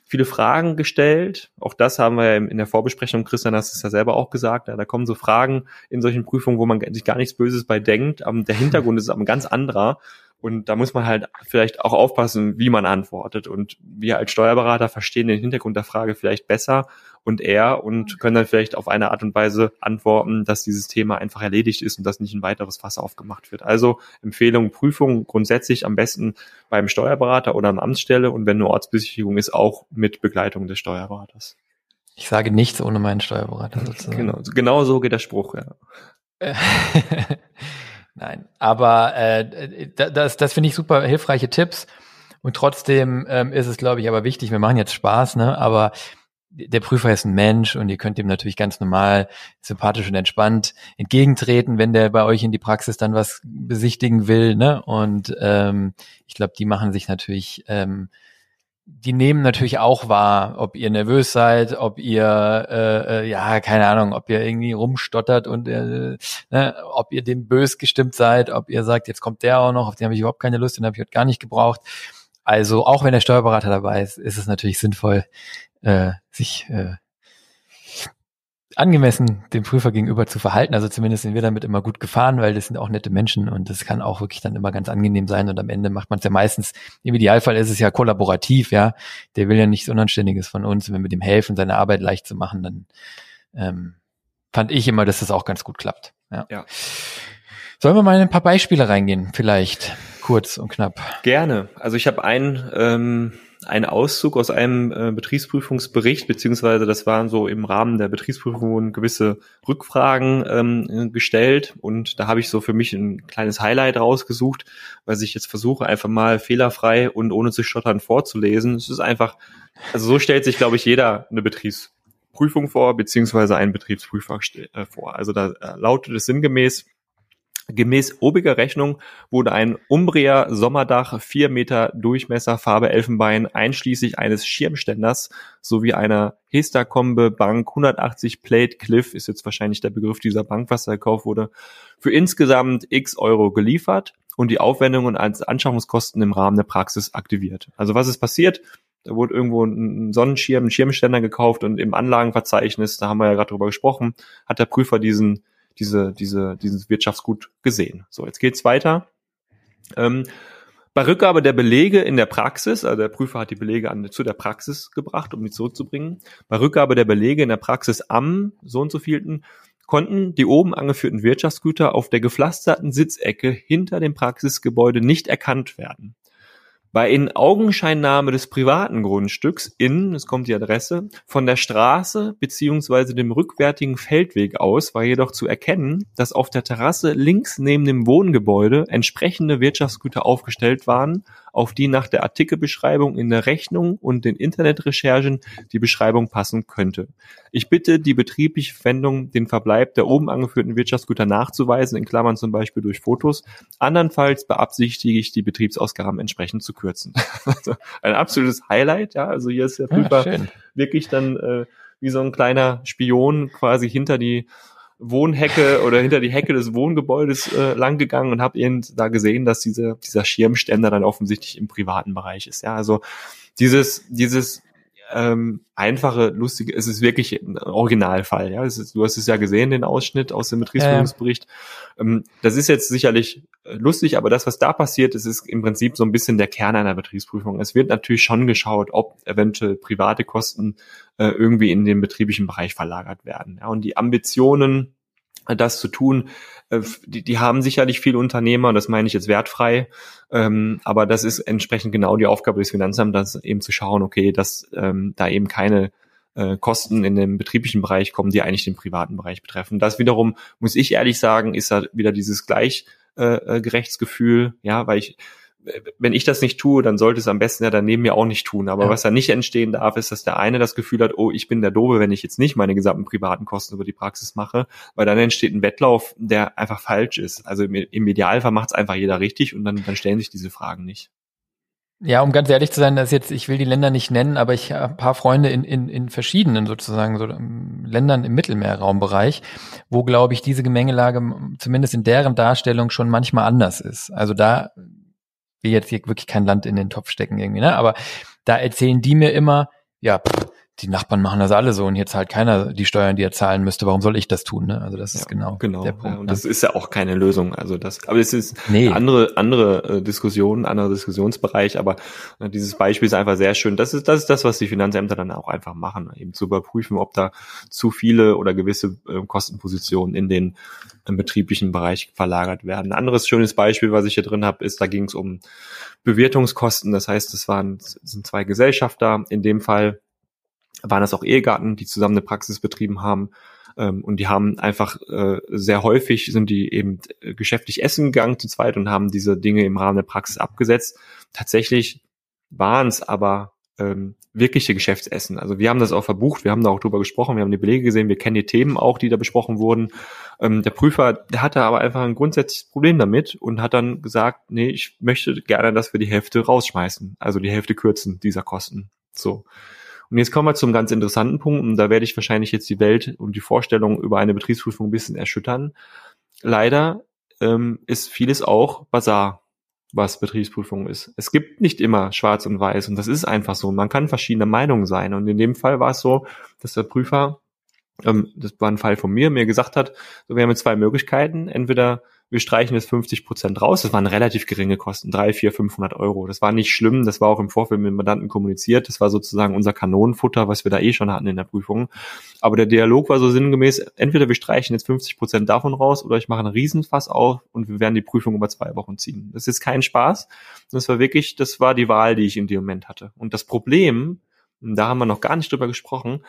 viele Fragen gestellt. Auch das haben wir in der Vorbesprechung, Christian, hast es ja selber auch gesagt. Ja, da kommen so Fragen in solchen Prüfungen, wo man sich gar nichts Böses bei denkt. Aber der Hintergrund ist aber ein ganz anderer. Und da muss man halt vielleicht auch aufpassen, wie man antwortet. Und wir als Steuerberater verstehen den Hintergrund der Frage vielleicht besser und er und können dann vielleicht auf eine Art und Weise antworten, dass dieses Thema einfach erledigt ist und dass nicht ein weiteres Fass aufgemacht wird. Also Empfehlung, Prüfung grundsätzlich am besten beim Steuerberater oder am Amtsstelle und wenn eine Ortsbesichtigung ist, auch mit Begleitung des Steuerberaters. Ich sage nichts ohne meinen Steuerberater [laughs] sozusagen. Genau, genau so geht der Spruch, ja. [laughs] Nein, aber äh, das, das finde ich super hilfreiche Tipps. Und trotzdem ähm, ist es, glaube ich, aber wichtig, wir machen jetzt Spaß, ne? Aber der Prüfer ist ein Mensch und ihr könnt ihm natürlich ganz normal, sympathisch und entspannt entgegentreten, wenn der bei euch in die Praxis dann was besichtigen will. Ne? Und ähm, ich glaube, die machen sich natürlich ähm, die nehmen natürlich auch wahr, ob ihr nervös seid, ob ihr, äh, äh, ja, keine Ahnung, ob ihr irgendwie rumstottert und äh, ne, ob ihr dem bös gestimmt seid, ob ihr sagt, jetzt kommt der auch noch, auf den habe ich überhaupt keine Lust, den habe ich heute gar nicht gebraucht. Also auch wenn der Steuerberater dabei ist, ist es natürlich sinnvoll, äh, sich äh, angemessen dem Prüfer gegenüber zu verhalten. Also zumindest sind wir damit immer gut gefahren, weil das sind auch nette Menschen und das kann auch wirklich dann immer ganz angenehm sein und am Ende macht man es ja meistens, im Idealfall ist es ja kollaborativ, ja. Der will ja nichts Unanständiges von uns. wenn wir dem helfen, seine Arbeit leicht zu machen, dann ähm, fand ich immer, dass das auch ganz gut klappt. Ja. ja. Sollen wir mal in ein paar Beispiele reingehen, vielleicht kurz und knapp? Gerne. Also ich habe ein ähm, ein Auszug aus einem äh, Betriebsprüfungsbericht, beziehungsweise das waren so im Rahmen der Betriebsprüfung gewisse Rückfragen ähm, gestellt und da habe ich so für mich ein kleines Highlight rausgesucht, weil ich jetzt versuche einfach mal fehlerfrei und ohne zu stottern vorzulesen. Es ist einfach, also so stellt sich, glaube ich, jeder eine Betriebsprüfung vor, beziehungsweise einen Betriebsprüfer äh, vor. Also da äh, lautet es sinngemäß, Gemäß obiger Rechnung wurde ein Umbria Sommerdach 4 Meter Durchmesser Farbe Elfenbein einschließlich eines Schirmständers sowie einer Hestacombe Bank 180 Plate Cliff ist jetzt wahrscheinlich der Begriff dieser Bank, was da gekauft wurde, für insgesamt x Euro geliefert und die Aufwendungen als Anschaffungskosten im Rahmen der Praxis aktiviert. Also was ist passiert? Da wurde irgendwo ein Sonnenschirm, ein Schirmständer gekauft und im Anlagenverzeichnis, da haben wir ja gerade drüber gesprochen, hat der Prüfer diesen diese, diese, dieses Wirtschaftsgut gesehen. So, jetzt geht's weiter. Ähm, bei Rückgabe der Belege in der Praxis, also der Prüfer hat die Belege an, zu der Praxis gebracht, um die zurückzubringen. Bei Rückgabe der Belege in der Praxis am so und so vielten konnten die oben angeführten Wirtschaftsgüter auf der gepflasterten Sitzecke hinter dem Praxisgebäude nicht erkannt werden. Bei Inaugenscheinnahme des privaten Grundstücks in, es kommt die Adresse, von der Straße beziehungsweise dem rückwärtigen Feldweg aus war jedoch zu erkennen, dass auf der Terrasse links neben dem Wohngebäude entsprechende Wirtschaftsgüter aufgestellt waren, auf die nach der Artikelbeschreibung in der Rechnung und den Internetrecherchen die Beschreibung passen könnte. Ich bitte die betriebliche Verwendung, den Verbleib der oben angeführten Wirtschaftsgüter nachzuweisen, in Klammern zum Beispiel durch Fotos. Andernfalls beabsichtige ich, die Betriebsausgaben entsprechend zu kürzen. [laughs] Also ein absolutes Highlight, ja. Also hier ist der Prüfer ja, wirklich dann äh, wie so ein kleiner Spion quasi hinter die Wohnhecke oder hinter die Hecke des Wohngebäudes äh, lang gegangen und habe eben da gesehen, dass diese, dieser Schirmständer dann offensichtlich im privaten Bereich ist. Ja, also dieses, dieses ähm, einfache, lustige, es ist wirklich ein Originalfall. Ja, ist, du hast es ja gesehen, den Ausschnitt aus dem Betriebsführungsbericht. Ähm, das ist jetzt sicherlich äh, lustig, aber das, was da passiert, ist, ist im Prinzip so ein bisschen der Kern einer Betriebsprüfung. Es wird natürlich schon geschaut, ob eventuell private Kosten äh, irgendwie in den betrieblichen Bereich verlagert werden. Ja, und die Ambitionen, das zu tun. Äh, die, die haben sicherlich viele Unternehmer, das meine ich jetzt wertfrei, ähm, aber das ist entsprechend genau die Aufgabe des Finanzamts, eben zu schauen, okay, dass ähm, da eben keine äh, Kosten in dem betrieblichen Bereich kommen, die eigentlich den privaten Bereich betreffen. Das wiederum, muss ich ehrlich sagen, ist da wieder dieses Gleichgerechtsgefühl, äh, äh ja, weil ich wenn ich das nicht tue, dann sollte es am besten ja daneben mir auch nicht tun. Aber ja. was da nicht entstehen darf, ist, dass der eine das Gefühl hat, oh, ich bin der Doofe, wenn ich jetzt nicht meine gesamten privaten Kosten über die Praxis mache, weil dann entsteht ein Wettlauf, der einfach falsch ist. Also im, im Idealfall macht es einfach jeder richtig und dann, dann stellen sich diese Fragen nicht. Ja, um ganz ehrlich zu sein, dass jetzt, ich will die Länder nicht nennen, aber ich habe ein paar Freunde in, in, in verschiedenen sozusagen so ähm, Ländern im Mittelmeerraumbereich, wo, glaube ich, diese Gemengelage zumindest in deren Darstellung schon manchmal anders ist. Also da will jetzt hier wirklich kein Land in den Topf stecken irgendwie, ne? Aber da erzählen die mir immer, ja, pff, die Nachbarn machen das alle so und hier zahlt keiner die Steuern, die er zahlen müsste. Warum soll ich das tun? Ne? Also das ist ja, genau, genau der Punkt. Ja, und ne? das ist ja auch keine Lösung. Also das, aber es ist nee. eine andere andere äh, Diskussion, anderer Diskussionsbereich. Aber äh, dieses Beispiel ist einfach sehr schön. Das ist das ist das, was die Finanzämter dann auch einfach machen, eben zu überprüfen, ob da zu viele oder gewisse äh, Kostenpositionen in den im betrieblichen Bereich verlagert werden. Ein anderes schönes Beispiel, was ich hier drin habe, ist, da ging es um Bewertungskosten. Das heißt, es waren sind zwei Gesellschafter. In dem Fall waren das auch Ehegatten, die zusammen eine Praxis betrieben haben. Ähm, und die haben einfach äh, sehr häufig sind die eben äh, geschäftlich essen gegangen zu zweit und haben diese Dinge im Rahmen der Praxis abgesetzt. Tatsächlich waren es aber ähm, wirkliche Geschäftsessen. Also wir haben das auch verbucht, wir haben da auch drüber gesprochen, wir haben die Belege gesehen, wir kennen die Themen auch, die da besprochen wurden. Ähm, der Prüfer, der hatte aber einfach ein grundsätzliches Problem damit und hat dann gesagt, nee, ich möchte gerne, dass wir die Hälfte rausschmeißen, also die Hälfte kürzen dieser Kosten. So. Und jetzt kommen wir zum ganz interessanten Punkt, und da werde ich wahrscheinlich jetzt die Welt und die Vorstellung über eine Betriebsprüfung ein bisschen erschüttern. Leider ähm, ist vieles auch Bazar, was Betriebsprüfung ist. Es gibt nicht immer schwarz und weiß und das ist einfach so. Man kann verschiedene Meinungen sein. Und in dem Fall war es so, dass der Prüfer, ähm, das war ein Fall von mir, mir gesagt hat, so, wir haben zwei Möglichkeiten. Entweder wir streichen jetzt 50 Prozent raus. Das waren relativ geringe Kosten, drei, vier, 500 Euro. Das war nicht schlimm. Das war auch im Vorfeld mit dem Mandanten kommuniziert. Das war sozusagen unser Kanonenfutter, was wir da eh schon hatten in der Prüfung. Aber der Dialog war so sinngemäß, entweder wir streichen jetzt 50 Prozent davon raus oder ich mache einen Riesenfass auf und wir werden die Prüfung über zwei Wochen ziehen. Das ist kein Spaß. Das war wirklich, das war die Wahl, die ich in dem Moment hatte. Und das Problem, da haben wir noch gar nicht drüber gesprochen,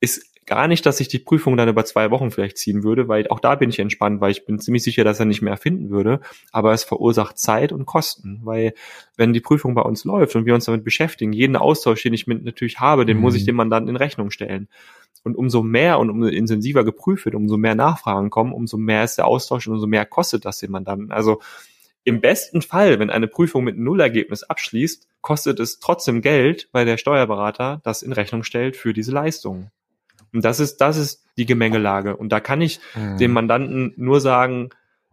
ist gar nicht, dass ich die Prüfung dann über zwei Wochen vielleicht ziehen würde, weil auch da bin ich entspannt, weil ich bin ziemlich sicher, dass er nicht mehr finden würde. Aber es verursacht Zeit und Kosten, weil wenn die Prüfung bei uns läuft und wir uns damit beschäftigen, jeden Austausch, den ich mit natürlich habe, den mhm. muss ich mhm. dem Mandanten in Rechnung stellen. Und umso mehr und umso intensiver geprüft wird, umso mehr Nachfragen kommen, umso mehr ist der Austausch und umso mehr kostet das den Mandanten. Also im besten Fall, wenn eine Prüfung mit Nullergebnis abschließt, kostet es trotzdem Geld, weil der Steuerberater das in Rechnung stellt für diese Leistung. Und das ist, das ist die Gemengelage. Und da kann ich mhm. dem Mandanten nur sagen,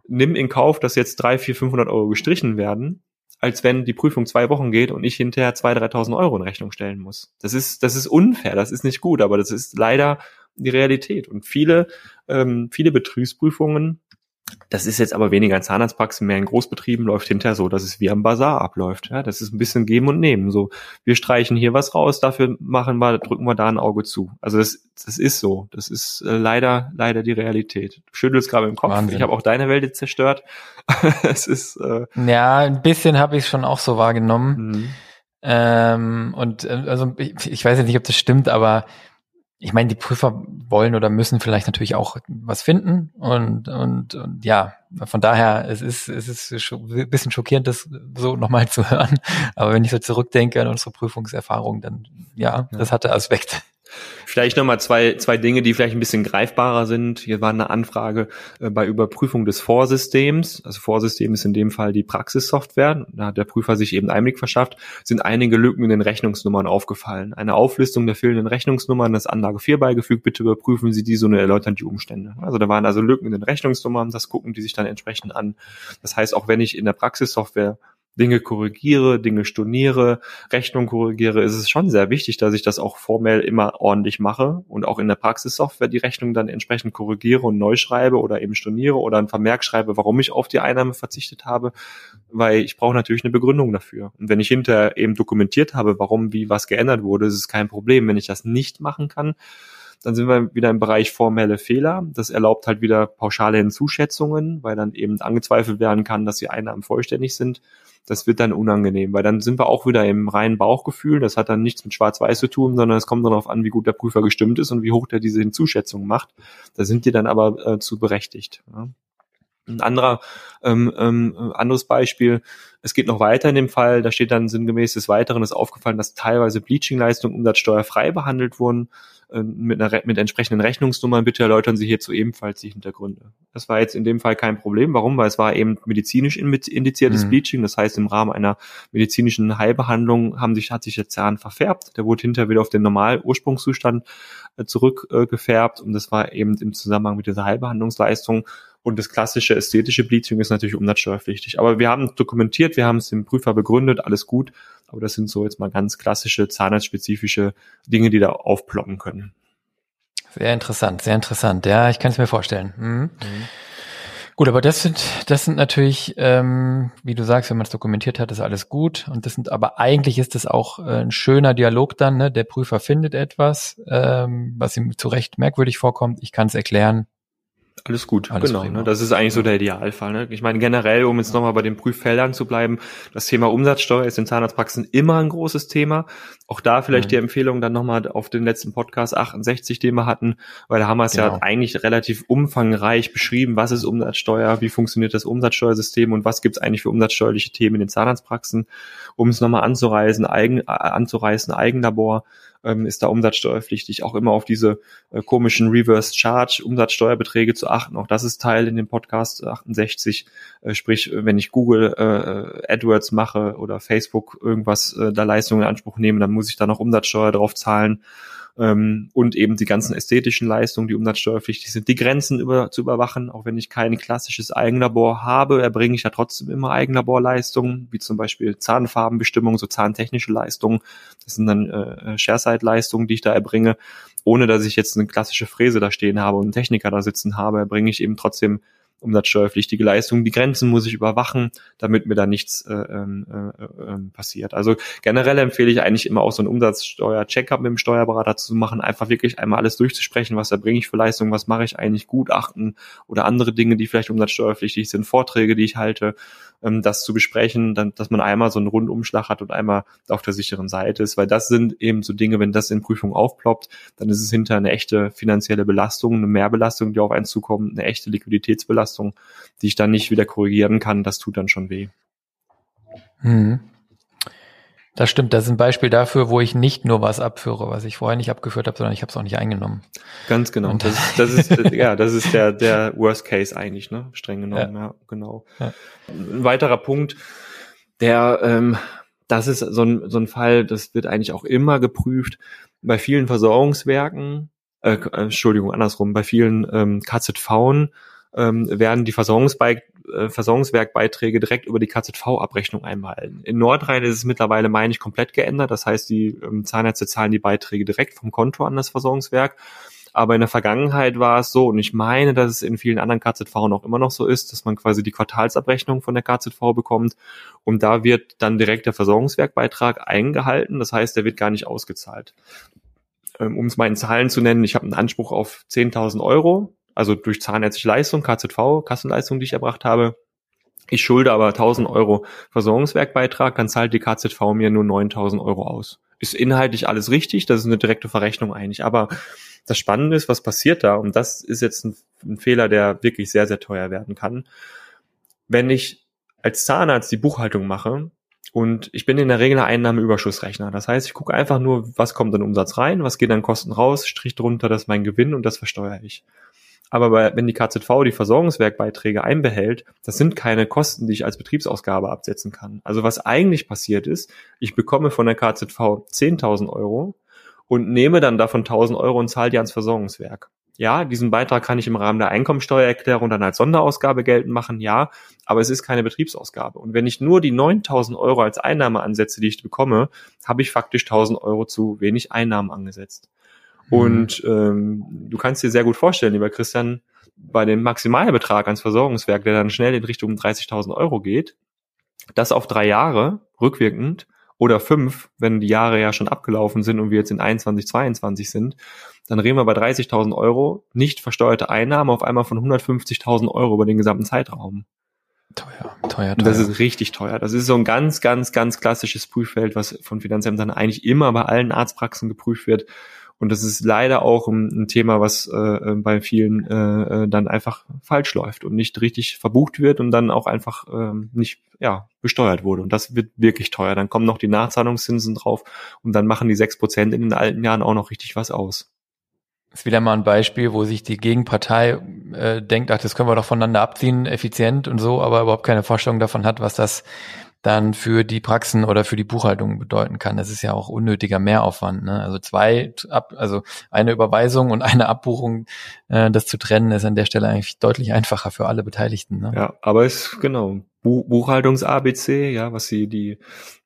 nimm in Kauf, dass jetzt drei, vier, 500 Euro gestrichen werden, als wenn die Prüfung zwei Wochen geht und ich hinterher zwei, 3.000 Euro in Rechnung stellen muss. Das ist, das ist unfair, das ist nicht gut, aber das ist leider die Realität. Und viele, ähm, viele Betriebsprüfungen Das ist jetzt aber weniger in Zahnarztpraxen, mehr in Großbetrieben läuft hinterher so, dass es wie am Bazar abläuft. Ja, das ist ein bisschen geben und nehmen. So, wir streichen hier was raus, dafür machen wir, drücken wir da ein Auge zu. Also das, das ist so. Das ist äh, leider, leider die Realität. Du schüttelst gerade im Kopf. Wahnsinn. Ich habe auch deine Welt jetzt zerstört. [laughs] es ist äh, ja ein bisschen habe ich es schon auch so wahrgenommen. Mhm. Ähm, und äh, also ich, ich weiß jetzt nicht, ob das stimmt, aber ich meine, die Prüfer wollen oder müssen vielleicht natürlich auch was finden und, und, und ja, von daher, es ist, es ist ein bisschen schockierend, das so nochmal [laughs] zu hören. Aber wenn ich so zurückdenke an unsere Prüfungserfahrung, dann ja, ja. das hatte Aspekte. Vielleicht nochmal zwei, zwei Dinge, die vielleicht ein bisschen greifbarer sind. Hier war eine Anfrage äh, bei Überprüfung des Vorsystems. Also Vorsystem ist in dem Fall die Praxissoftware. Da hat der Prüfer sich eben Einblick verschafft. Sind einige Lücken in den Rechnungsnummern aufgefallen. Eine Auflistung der fehlenden Rechnungsnummern ist Anlage 4 beigefügt. Bitte überprüfen Sie diese und erläutern die Umstände. Also da waren also Lücken in den Rechnungsnummern. Das gucken die sich dann entsprechend an. Das heißt, auch wenn ich in der Praxissoftware Dinge korrigiere, Dinge storniere, Rechnung korrigiere, ist es schon sehr wichtig, dass ich das auch formell immer ordentlich mache und auch in der Praxissoftware die Rechnung dann entsprechend korrigiere und neu schreibe oder eben storniere oder ein Vermerk schreibe, warum ich auf die Einnahme verzichtet habe, weil ich brauche natürlich eine Begründung dafür. Und wenn ich hinter eben dokumentiert habe, warum wie was geändert wurde, ist es kein Problem. Wenn ich das nicht machen kann, dann sind wir wieder im Bereich formelle Fehler. Das erlaubt halt wieder pauschale Hinzuschätzungen, weil dann eben angezweifelt werden kann, dass die Einnahmen vollständig sind das wird dann unangenehm, weil dann sind wir auch wieder im reinen Bauchgefühl. Das hat dann nichts mit Schwarz-Weiß zu tun, sondern es kommt darauf an, wie gut der Prüfer gestimmt ist und wie hoch der diese Hinzuschätzung macht. Da sind die dann aber äh, zu berechtigt. Ja. Ein anderer, ähm, ähm, anderes Beispiel, es geht noch weiter in dem Fall, da steht dann sinngemäß des Weiteren ist aufgefallen, dass teilweise Bleaching-Leistungen umsatzsteuerfrei behandelt wurden. Äh, mit, einer, mit entsprechenden Rechnungsnummern. Bitte erläutern Sie hierzu ebenfalls die Hintergründe. Das war jetzt in dem Fall kein Problem. Warum? Weil es war eben medizinisch indiziertes mhm. Bleaching. Das heißt, im Rahmen einer medizinischen Heilbehandlung haben sich, hat sich der Zahn verfärbt. Der wurde hinterher wieder auf den normalen Ursprungszustand äh, zurückgefärbt. Und das war eben im Zusammenhang mit dieser Heilbehandlungsleistung. Und das klassische ästhetische Bleaching ist natürlich umsatzsteuerpflichtig. Aber wir haben dokumentiert, wir haben es dem Prüfer begründet, alles gut. Aber das sind so jetzt mal ganz klassische zahnarztspezifische Dinge, die da aufploppen können. Sehr interessant, sehr interessant. Ja, ich kann es mir vorstellen. Mhm. Mhm. Gut, aber das sind, das sind natürlich, ähm, wie du sagst, wenn man es dokumentiert hat, ist alles gut. Und das sind, aber eigentlich ist es auch äh, ein schöner Dialog dann. Ne? Der Prüfer findet etwas, ähm, was ihm zu Recht merkwürdig vorkommt. Ich kann es erklären. Alles gut, Alles genau. Ne? Das ist eigentlich so der Idealfall. Ne? Ich meine, generell, um jetzt nochmal bei den Prüffeldern zu bleiben, das Thema Umsatzsteuer ist in Zahnarztpraxen immer ein großes Thema. Auch da vielleicht mhm. die Empfehlung dann nochmal auf den letzten Podcast 68, den wir hatten, weil da haben wir es genau. ja eigentlich relativ umfangreich beschrieben, was ist Umsatzsteuer, wie funktioniert das Umsatzsteuersystem und was gibt es eigentlich für umsatzsteuerliche Themen in den Zahnarztpraxen, um es nochmal anzureisen, eigen, äh, anzureißen, Eigenlabor ähm, ist da umsatzsteuerpflichtig, auch immer auf diese äh, komischen Reverse Charge Umsatzsteuerbeträge zu achten. Auch das ist Teil in dem Podcast 68. Äh, sprich, wenn ich Google äh, AdWords mache oder Facebook irgendwas äh, da Leistungen in Anspruch nehme, dann muss ich da noch Umsatzsteuer drauf zahlen ähm, und eben die ganzen ästhetischen Leistungen, die umsatzsteuerpflichtig sind, die Grenzen über, zu überwachen. Auch wenn ich kein klassisches Eigenlabor habe, erbringe ich ja trotzdem immer Eigenlaborleistungen, wie zum Beispiel Zahnfarbenbestimmung, so zahntechnische Leistungen. Das sind dann äh, Share-Side-Leistungen, die ich da erbringe. Ohne dass ich jetzt eine klassische Fräse da stehen habe und einen Techniker da sitzen habe, erbringe ich eben trotzdem umsatzsteuerpflichtige Leistungen. Die Grenzen muss ich überwachen, damit mir da nichts äh, ähm, äh, äh, passiert. Also generell empfehle ich eigentlich immer auch so einen Umsatzsteuer-Checkup mit dem Steuerberater zu machen, einfach wirklich einmal alles durchzusprechen, was erbringe ich für Leistungen, was mache ich eigentlich, Gutachten oder andere Dinge, die vielleicht umsatzsteuerpflichtig sind, Vorträge, die ich halte ähm, das zu besprechen, dann, dass man einmal so einen Rundumschlag hat und einmal auf der sicheren Seite ist, weil das sind eben so Dinge, wenn das in Prüfung aufploppt, dann ist es hinter eine echte finanzielle Belastung, eine Mehrbelastung, die auf einen zukommt, eine echte Liquiditätsbelastung, die ich dann nicht wieder korrigieren kann, das tut dann schon weh. Mhm. Das stimmt, das ist ein Beispiel dafür, wo ich nicht nur was abführe, was ich vorher nicht abgeführt habe, sondern ich habe es auch nicht eingenommen. Ganz genau. Und das, ist, [laughs] das ist ja, das ist der der Worst Case eigentlich, ne? Streng genommen, ja, ja genau. Ja. Ein weiterer Punkt, der ähm, das ist so ein so ein Fall, das wird eigentlich auch immer geprüft bei vielen Versorgungswerken. Äh, Entschuldigung, andersrum, bei vielen ähm, KZV ähm, werden die Versorgungsbe äh, Versorgungswerkbeiträge direkt über die KZV-Abrechnung einbehalten. In Nordrhein ist es mittlerweile, meine ich, komplett geändert. Das heißt, die ähm, Zahnärzte zahlen die Beiträge direkt vom Konto an das Versorgungswerk. Aber in der Vergangenheit war es so, und ich meine, dass es in vielen anderen KZV noch immer noch so ist, dass man quasi die Quartalsabrechnung von der KZV bekommt und da wird dann direkt der Versorgungswerkbeitrag eingehalten. Das heißt, der wird gar nicht ausgezahlt. Ähm, um es mal in Zahlen zu nennen, ich habe einen Anspruch auf 10.000 Euro, also durch zahnärztliche Leistung, KZV, Kassenleistung, die ich erbracht habe. Ich schulde aber 1000 Euro Versorgungswerkbeitrag, dann zahlt die KZV mir nur 9000 Euro aus. Ist inhaltlich alles richtig, das ist eine direkte Verrechnung eigentlich. Aber das Spannende ist, was passiert da? Und das ist jetzt ein, ein Fehler, der wirklich sehr, sehr teuer werden kann. Wenn ich als Zahnarzt die Buchhaltung mache, und ich bin in der Regel ein Einnahmeüberschussrechner. Das heißt, ich gucke einfach nur, was kommt an Umsatz rein, was geht an Kosten raus, Strich drunter, das ist mein Gewinn und das versteuere ich. Aber bei, wenn die KZV die Versorgungswerkbeiträge einbehält, das sind keine Kosten, die ich als Betriebsausgabe absetzen kann. Also was eigentlich passiert ist, ich bekomme von der KZV 10.000 Euro und nehme dann davon 1.000 Euro und zahle die ans Versorgungswerk. Ja, diesen Beitrag kann ich im Rahmen der Einkommensteuererklärung dann als Sonderausgabe geltend machen, ja, aber es ist keine Betriebsausgabe. Und wenn ich nur die 9000 Euro als Einnahme ansetze, die ich bekomme, habe ich faktisch 1000 Euro zu wenig Einnahmen angesetzt. Mhm. Und ähm, du kannst dir sehr gut vorstellen, lieber Christian, bei dem Maximalbetrag ans Versorgungswerk, der dann schnell in Richtung 30.000 Euro geht, das auf drei Jahre rückwirkend oder fünf, wenn die Jahre ja schon abgelaufen sind und wir jetzt in 21, 22 sind, dann reden wir bei 30.000 Euro nicht versteuerte Einnahmen auf einmal von 150.000 Euro über den gesamten Zeitraum. Teuer, teuer, teuer. Das ist richtig teuer. Das ist so ein ganz, ganz, ganz klassisches Prüffeld, was von Finanzämtern eigentlich immer bei allen Arztpraxen geprüft wird. Und das ist leider auch ein, ein Thema, was äh, äh, bei vielen äh, äh, dann einfach falsch läuft und nicht richtig verbucht wird und dann auch einfach äh, nicht ja, besteuert wurde. Und das wird wirklich teuer. Dann kommen noch die Nachzahlungszinsen drauf und dann machen die sechs Prozent in den alten Jahren auch noch richtig was aus. Das ist wieder mal ein Beispiel, wo sich die Gegenpartei äh, denkt, ach, das können wir doch voneinander abziehen, effizient und so, aber überhaupt keine Vorstellung davon hat, was das dann für die Praxen oder für die Buchhaltung bedeuten kann. Das ist ja auch unnötiger Mehraufwand. Ne? Also zwei, also eine Überweisung und eine Abbuchung, äh, das zu trennen, ist an der Stelle eigentlich deutlich einfacher für alle Beteiligten. Ne? Ja, aber es genau Buchhaltungs-ABC, ja, was sie die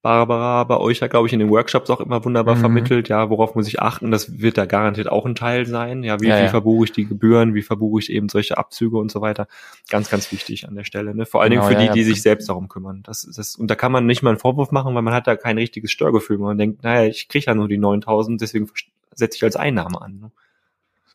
Barbara bei euch ja, glaube ich, in den Workshops auch immer wunderbar mhm. vermittelt, ja, worauf muss ich achten, das wird da garantiert auch ein Teil sein, ja, wie, ja, wie ja. verbuche ich die Gebühren, wie verbuche ich eben solche Abzüge und so weiter, ganz, ganz wichtig an der Stelle, ne, vor allen genau, Dingen für ja, die, die sich selbst darum kümmern, das, das, und da kann man nicht mal einen Vorwurf machen, weil man hat da kein richtiges Störgefühl, man denkt, naja, ich kriege ja nur die 9000, deswegen setze ich als Einnahme an, ne?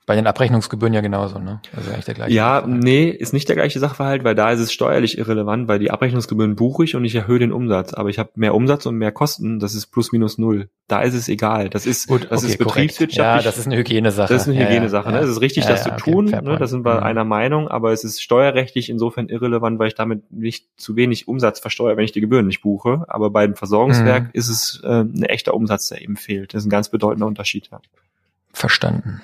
Bei den Abrechnungsgebühren ja genauso, ne? Also eigentlich der gleiche. Ja, Sachverhalt. nee, ist nicht der gleiche Sachverhalt, weil da ist es steuerlich irrelevant, weil die Abrechnungsgebühren buche ich und ich erhöhe den Umsatz. Aber ich habe mehr Umsatz und mehr Kosten, das ist plus minus null. Da ist es egal. Das ist, Gut, das okay, ist betriebswirtschaftlich. Ja, das ist eine Hygienesache. Das ist eine Hygienesache, ja, ja, ne? Es ist richtig, das zu tun, ne? Da sind wir mhm. einer Meinung, aber es ist steuerrechtlich insofern irrelevant, weil ich damit nicht zu wenig Umsatz versteuere, wenn ich die Gebühren nicht buche. Aber beim Versorgungswerk mhm. ist es äh, ein echter Umsatz, der eben fehlt. Das ist ein ganz bedeutender Unterschied, ja. Verstanden.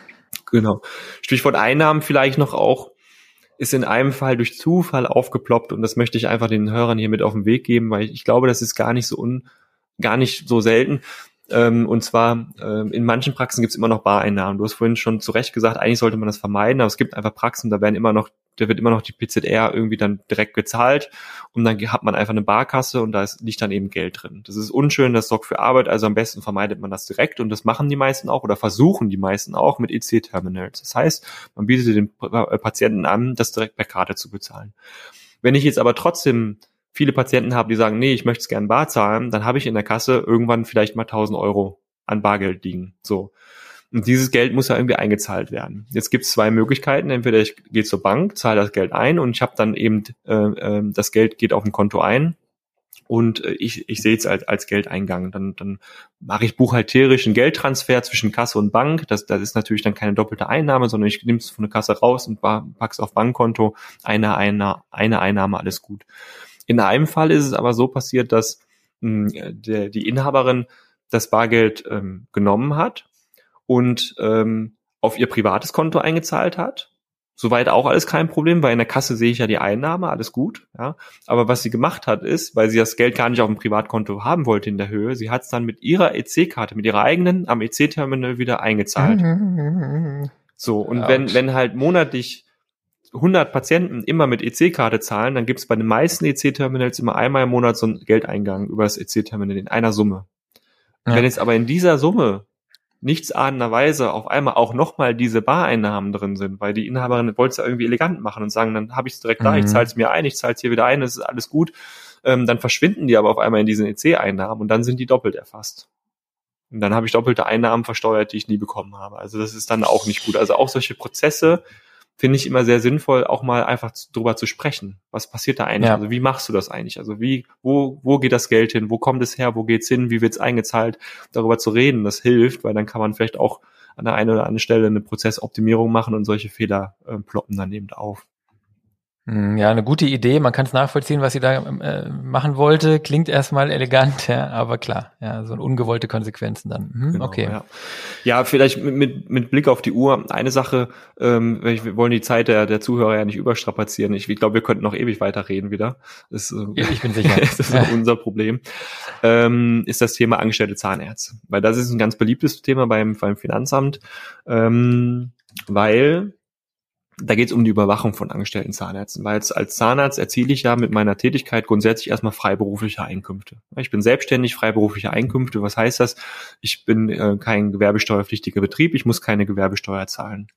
Genau. Stichwort Einnahmen vielleicht noch auch, ist in einem Fall durch Zufall aufgeploppt und das möchte ich einfach den Hörern hier mit auf den Weg geben, weil ich glaube, das ist gar nicht so un, gar nicht so selten. Ähm, und zwar ähm, in manchen Praxen gibt es immer noch Bareinnahmen. Du hast vorhin schon zu Recht gesagt, eigentlich sollte man das vermeiden, aber es gibt einfach Praxen, da werden immer noch da wird immer noch die PZR irgendwie dann direkt gezahlt und dann hat man einfach eine Barkasse und da ist, liegt dann eben Geld drin. Das ist unschön, das sorgt für Arbeit, also am besten vermeidet man das direkt und das machen die meisten auch oder versuchen die meisten auch mit EC-Terminals. Das heißt, man bietet den äh, Patienten an, das direkt per Karte zu bezahlen. Wenn ich jetzt aber trotzdem viele Patienten habe, die sagen, nee, ich möchte es gern bar zahlen, dann habe ich in der Kasse irgendwann vielleicht mal 1000 Euro an Bargeld liegen. So. Und dieses Geld muss ja irgendwie eingezahlt werden. Jetzt gibt es zwei Möglichkeiten. Entweder ich gehe zur Bank, zahle das Geld ein und ich habe dann eben, äh, äh, das Geld geht auf ein Konto ein und äh, ich, ich sehe es als, als Geldeingang. Dann, dann mache ich buchhalterisch einen Geldtransfer zwischen Kasse und Bank. Das, das ist natürlich dann keine doppelte Einnahme, sondern ich nehme es von der Kasse raus und pack's auf Bankkonto. Eine, eine, eine Einnahme, alles gut. In einem Fall ist es aber so passiert, dass mh, hm, der, die Inhaberin das Bargeld ähm, genommen hat und ähm, auf ihr privates Konto eingezahlt hat. Soweit auch alles kein Problem, weil in der Kasse sehe ich ja die Einnahme, alles gut. Ja. Aber was sie gemacht hat, ist, weil sie das Geld gar nicht auf dem Privatkonto haben wollte in der Höhe, sie hat es dann mit ihrer EC-Karte, mit ihrer eigenen am EC-Terminal wieder eingezahlt. [laughs] so, und Ouch. wenn, wenn halt monatlich 100 Patienten immer mit EC-Karte zahlen, dann gibt es bei den meisten EC-Terminals immer einmal im Monat so einen Geldeingang über das EC-Terminal in einer Summe. Ja. Wenn jetzt aber in dieser Summe nichtsahnenderweise auf einmal auch nochmal diese Bareinnahmen drin sind, weil die Inhaberin wollte es ja irgendwie elegant machen und sagen, dann habe ich es direkt mhm. da, ich mhm. zahle es mir ein, ich zahle es hier wieder ein, es ist alles gut. Ähm, dann verschwinden die aber auf einmal in diesen EC-Einnahmen und dann sind die doppelt erfasst. Und dann habe ich doppelte Einnahmen versteuert, die ich nie bekommen habe. Also das ist dann auch nicht gut. Also auch solche Prozesse finde ich immer sehr sinnvoll, auch mal einfach drüber zu sprechen. Was passiert da eigentlich? Ja. Also wie machst du das eigentlich? Also wie, wo, wo geht das Geld hin? Wo kommt es her? Wo geht's hin? Wie wird's eingezahlt? Darüber zu reden, das hilft, weil dann kann man vielleicht auch an der einen oder anderen Stelle eine Prozessoptimierung machen und solche Fehler äh, ploppen dann eben auf. Hm, ja, eine gute Idee. Man kann es nachvollziehen, was sie da äh, machen wollte. Klingt erstmal elegant, ja, aber klar, ja, so ungewollte Konsequenzen dann. Hm, genau, okay. Ja. ja, vielleicht mit, mit Blick auf die Uhr eine Sache. Ähm, wir wollen die Zeit der, der Zuhörer ja nicht überstrapazieren. Ich, ich glaube, wir könnten noch ewig weiterreden wieder. Das, äh, ja, ich bin [laughs] sicher. das ist unser Problem. Ähm, ist das Thema angestellte Zahnärzte, weil das ist ein ganz beliebtes Thema beim beim Finanzamt, ähm, weil da geht es um die Überwachung von angestellten Zahnärzten, weil als, als Zahnarzt erziele ich ja mit meiner Tätigkeit grundsätzlich erstmal freiberufliche Einkünfte. Ich bin selbstständig, freiberufliche Einkünfte. Was heißt das? Ich bin äh, kein gewerbesteuerpflichtiger Betrieb, ich muss keine Gewerbesteuer zahlen.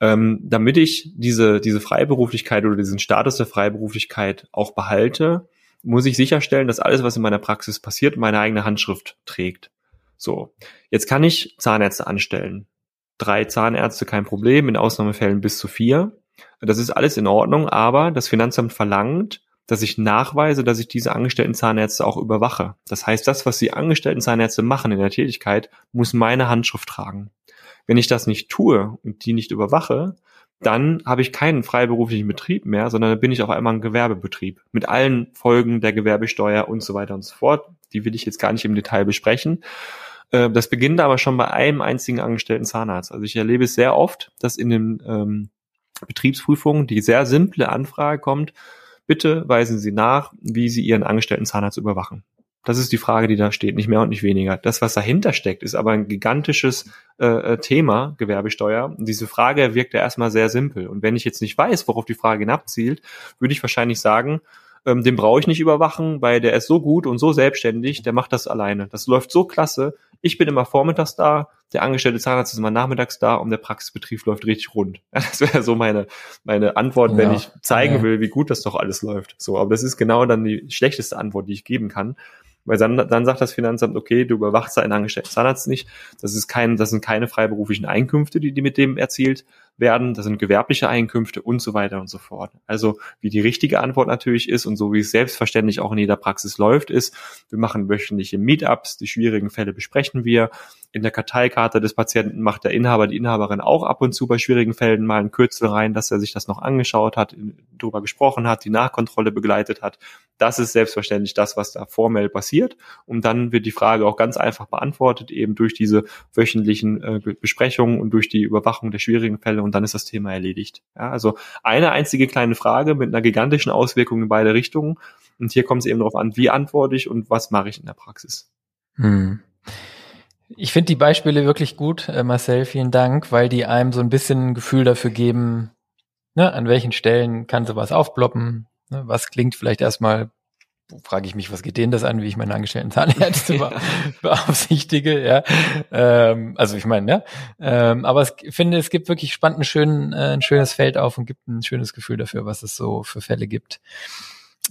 Ähm, damit ich diese, diese Freiberuflichkeit oder diesen Status der Freiberuflichkeit auch behalte, muss ich sicherstellen, dass alles, was in meiner Praxis passiert, meine eigene Handschrift trägt. So, jetzt kann ich Zahnärzte anstellen drei Zahnärzte kein Problem, in Ausnahmefällen bis zu vier. Das ist alles in Ordnung, aber das Finanzamt verlangt, dass ich nachweise, dass ich diese angestellten Zahnärzte auch überwache. Das heißt, das, was die angestellten Zahnärzte machen in der Tätigkeit, muss meine Handschrift tragen. Wenn ich das nicht tue und die nicht überwache, dann habe ich keinen freiberuflichen Betrieb mehr, sondern bin ich auf einmal ein Gewerbebetrieb mit allen Folgen der Gewerbesteuer und so weiter und so fort. Die will ich jetzt gar nicht im Detail besprechen. Äh, das beginnt aber schon bei einem einzigen angestellten Zahnarzt. Also ich erlebe es sehr oft, dass in den ähm, Betriebsprüfungen die sehr simple Anfrage kommt, bitte weisen Sie nach, wie Sie Ihren angestellten Zahnarzt überwachen. Das ist die Frage, die da steht, nicht mehr und nicht weniger. Das, was dahinter steckt, ist aber ein gigantisches äh, äh Thema, Gewerbesteuer. Und diese Frage wirkt ja erstmal sehr simpel. Und wenn ich jetzt nicht weiß, worauf die Frage hinabzielt, würde ich wahrscheinlich sagen, ähm, den brauche ich nicht überwachen, weil der ist so gut und so selbstständig, der macht das alleine. Das läuft so klasse. Ich bin immer vormittags da, der angestellte Zahnarzt ist immer nachmittags da und der Praxisbetrieb läuft richtig rund. [laughs] Das wäre so meine, meine Antwort, ja. wenn ich zeigen ja. will, wie gut das doch alles läuft. So, aber das ist genau dann die schlechteste Antwort, die ich geben kann. Weil dann, dann sagt das Finanzamt, okay, du überwachst einen angestellten Zahnarzt nicht. Das ist kein, das sind keine freiberuflichen Einkünfte, die, die mit dem erzielt werden. Das sind gewerbliche Einkünfte und so weiter und so fort. Also wie die richtige Antwort natürlich ist und so wie es selbstverständlich auch in jeder Praxis läuft, ist, wir machen wöchentliche Meetups, die schwierigen Fälle besprechen wir. In der Karteikarte des Patienten macht der Inhaber, die Inhaberin auch ab und zu bei schwierigen Fällen mal ein Kürzel rein, dass er sich das noch angeschaut hat, darüber gesprochen hat, die Nachkontrolle begleitet hat. Das ist selbstverständlich das, was da formell passiert. Und dann wird die Frage auch ganz einfach beantwortet, eben durch diese wöchentlichen äh, Besprechungen und durch die Überwachung der schwierigen Fälle und dann ist das Thema erledigt. Ja, also eine einzige kleine Frage mit einer gigantischen Auswirkung in beide Richtungen. Und hier kommt es eben darauf an, wie antworte ich und was mache ich in der Praxis. Hm. Ich finde die Beispiele wirklich gut, äh, Marcel, vielen Dank, weil die einem so ein bisschen ein Gefühl dafür geben, ne, an welchen Stellen kann sowas aufploppen, ne, was klingt vielleicht erstmal frage ich mich, was geht denen das an, wie ich meine angestellten Zahnärzte [laughs] ja. beaufsichtige, ja. Ähm, also ich meine, ja. Ähm, aber ich finde, es gibt wirklich spannend ein, schön, äh, ein schönes Feld auf und gibt ein schönes Gefühl dafür, was es so für Fälle gibt.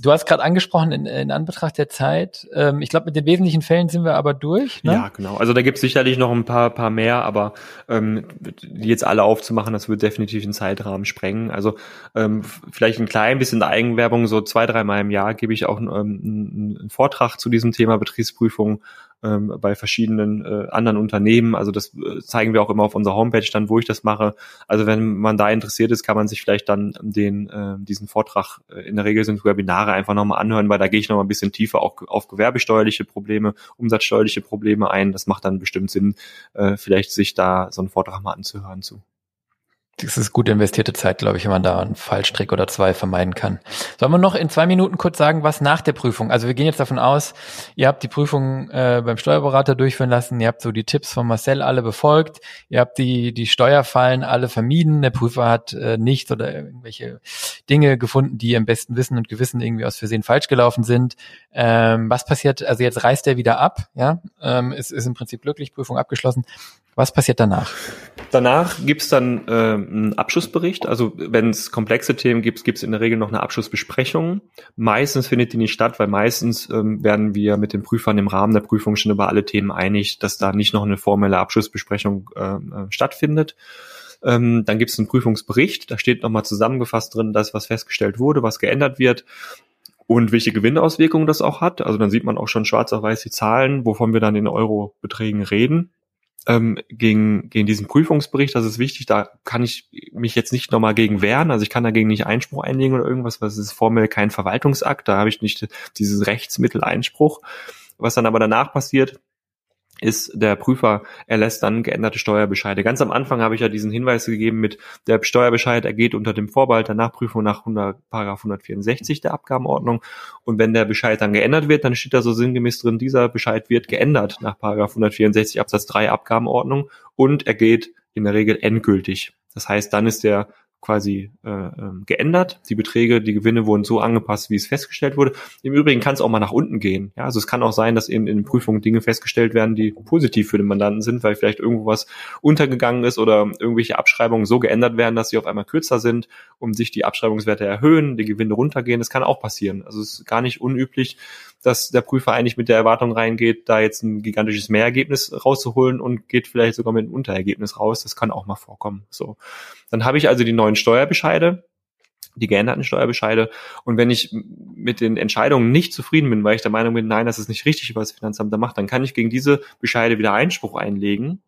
Du hast gerade angesprochen, in, in Anbetracht der Zeit, ähm, ich glaube, mit den wesentlichen Fällen sind wir aber durch. Ne? Ja, genau. Also da gibt es sicherlich noch ein paar, paar mehr, aber ähm, die jetzt alle aufzumachen, das wird definitiv den Zeitrahmen sprengen. Also ähm, vielleicht ein klein bisschen Eigenwerbung, so zwei, dreimal im Jahr gebe ich auch ähm, einen Vortrag zu diesem Thema Betriebsprüfung ähm, bei verschiedenen äh, anderen Unternehmen. Also das äh, zeigen wir auch immer auf unserer Homepage dann, wo ich das mache. Also wenn man da interessiert ist, kann man sich vielleicht dann den äh, diesen Vortrag äh, in der Regel sind Webinare einfach nochmal anhören, weil da gehe ich nochmal ein bisschen tiefer auch auf gewerbesteuerliche Probleme, umsatzsteuerliche Probleme ein. Das macht dann bestimmt Sinn, äh, vielleicht sich da so einen Vortrag mal anzuhören zu. Das ist gut investierte Zeit, glaube ich, wenn man da einen Fallstrick oder zwei vermeiden kann. Sollen wir noch in zwei Minuten kurz sagen, was nach der Prüfung? Also wir gehen jetzt davon aus, ihr habt die Prüfung äh, beim Steuerberater durchführen lassen, ihr habt so die Tipps von Marcel alle befolgt, ihr habt die die Steuerfallen alle vermieden, der Prüfer hat äh, nicht oder irgendwelche Dinge gefunden, die im besten Wissen und Gewissen irgendwie aus Versehen falsch gelaufen sind. Ähm, was passiert? Also jetzt reist er wieder ab, ja, ähm, es ist im Prinzip glücklich, Prüfung abgeschlossen. Was passiert danach? Danach gibt's dann äh, einen Abschlussbericht. Also wenn es komplexe Themen gibt, gibt's in der Regel noch eine Abschlussbesprechung. Meistens findet die nicht statt, weil meistens ähm, werden wir mit den Prüfern im Rahmen der Prüfung schon über alle Themen einig, dass da nicht noch eine formelle Abschlussbesprechung äh, äh stattfindet. Ähm, dann gibt's einen Prüfungsbericht, da steht nochmal zusammengefasst drin, das, was festgestellt wurde, was geändert wird und welche Gewinnauswirkungen das auch hat. Also dann sieht man auch schon schwarz auf weiß die Zahlen, wovon wir dann in Eurobeträgen reden ähm, gegen, gegen diesen Prüfungsbericht, das ist wichtig, da kann ich mich jetzt nicht nochmal gegen wehren, also ich kann dagegen nicht Einspruch einlegen oder irgendwas, weil es ist formell kein Verwaltungsakt, da habe ich nicht dieses Rechtsmittel Einspruch. Was dann aber danach passiert, ist der Prüfer erlässt dann geänderte Steuerbescheide. Ganz am Anfang habe ich ja diesen Hinweis gegeben mit der Steuerbescheid ergeht unter dem Vorbehalt der Nachprüfung nach 100, Paragraph 164 der Abgabenordnung und wenn der Bescheid dann geändert wird, dann steht da so sinngemäß drin, dieser Bescheid wird geändert nach Paragraph 164 Absatz 3 Abgabenordnung und er geht in der Regel endgültig. Das heißt, dann ist der quasi äh, ähm, geändert. Die Beträge, die Gewinne wurden so angepasst, wie es festgestellt wurde. Im Übrigen kann es auch mal nach unten gehen. Ja, also es kann auch sein, dass eben in den Prüfungen Dinge festgestellt werden, die positiv für den Mandanten sind, weil vielleicht irgendwo was untergegangen ist oder irgendwelche Abschreibungen so geändert werden, dass sie auf einmal kürzer sind und sich die Abschreibungswerte erhöhen, die Gewinne runtergehen. Das kann auch passieren. Also es ist gar nicht unüblich, dass der Prüfer eigentlich mit der Erwartung reingeht, da jetzt ein gigantisches Mehrergebnis rauszuholen und geht vielleicht sogar mit einem Unterergebnis raus. Das kann auch mal vorkommen. So. Dann habe ich also die neuen Steuerbescheide, die geänderten Steuerbescheide. Und wenn ich mit den Entscheidungen nicht zufrieden bin, weil ich der Meinung bin, nein, das ist nicht richtig, was das Finanzamt da macht, dann kann ich gegen diese Bescheide wieder Einspruch einlegen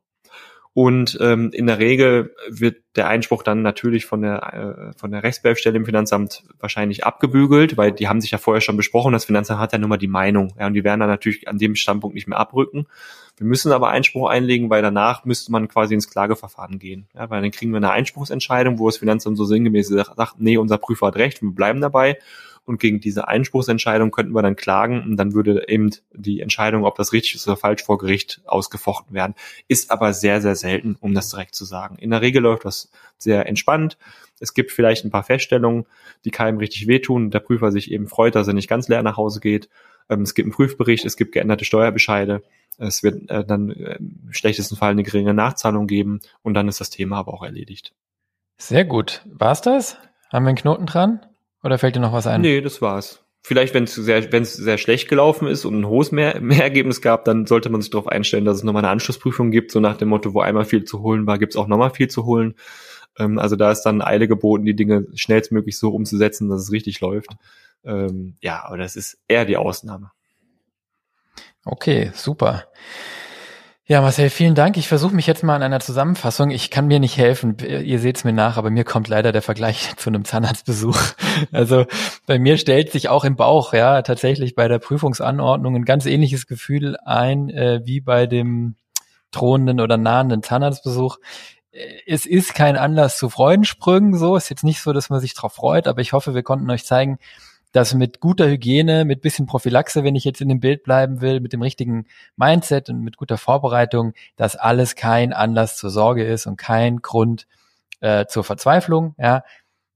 und ähm, in der Regel wird der Einspruch dann natürlich von der, äh, von der Rechtsbehelfsstelle im Finanzamt wahrscheinlich abgebügelt, weil die haben sich ja vorher schon besprochen. Das Finanzamt hat ja nur mal die Meinung. Ja, und die werden dann natürlich an dem Standpunkt nicht mehr abrücken. Wir müssen aber Einspruch einlegen, weil danach müsste man quasi ins Klageverfahren gehen. Ja, weil dann kriegen wir eine Einspruchsentscheidung, wo das Finanzamt so sinngemäß sagt, nee, unser Prüfer hat recht, wir bleiben dabei und gegen diese Einspruchsentscheidung könnten wir dann klagen und dann würde eben die Entscheidung, ob das richtig ist oder falsch vor Gericht ausgefochten werden. Ist aber sehr, sehr selten, um das direkt zu sagen. In der Regel läuft das sehr entspannt. Es gibt vielleicht ein paar Feststellungen, die keinem richtig wehtun. Der Prüfer sich eben freut, dass er nicht ganz leer nach Hause geht. Ähm, es gibt einen Prüfbericht, es gibt geänderte Steuerbescheide. Es wird äh, dann äh, im schlechtesten Fall eine geringe Nachzahlung geben und dann ist das Thema aber auch erledigt. Sehr gut. War's das? Haben wir einen Knoten dran? Oder fällt dir noch was ein? Nee, das war's. Vielleicht, wenn es sehr, wenn es sehr schlecht gelaufen ist und ein hohes Mehr [laughs] Mehrergebnis gab, dann sollte man sich darauf einstellen, dass es nochmal eine Anschlussprüfung gibt, so nach dem Motto, wo einmal viel zu holen war, gibt's auch nochmal viel zu holen. Ähm, also da ist dann Eile geboten, die Dinge schnellstmöglich so umzusetzen, dass es richtig läuft. Ähm, ja, aber das ist eher die Ausnahme. Okay, super. Ja, Marcel, vielen Dank. Ich versuche mich jetzt mal an einer Zusammenfassung. Ich kann mir nicht helfen. Ihr seht es mir nach, aber mir kommt leider der Vergleich [laughs] zu einem Zahnarztbesuch. Also bei mir stellt sich auch im Bauch, ja, tatsächlich bei der Prüfungsanordnung ein ganz ähnliches Gefühl ein äh, wie bei dem drohenden oder nahenden Zahnarztbesuch. Es ist kein Anlass zu Freudensprüngen, so ist jetzt nicht so, dass man sich darauf freut, aber ich hoffe, wir konnten euch zeigen, dass mit guter Hygiene, mit bisschen Prophylaxe, wenn ich jetzt in dem Bild bleiben will, mit dem richtigen Mindset und mit guter Vorbereitung, dass alles kein Anlass zur Sorge ist und kein Grund äh, zur Verzweiflung. Ja,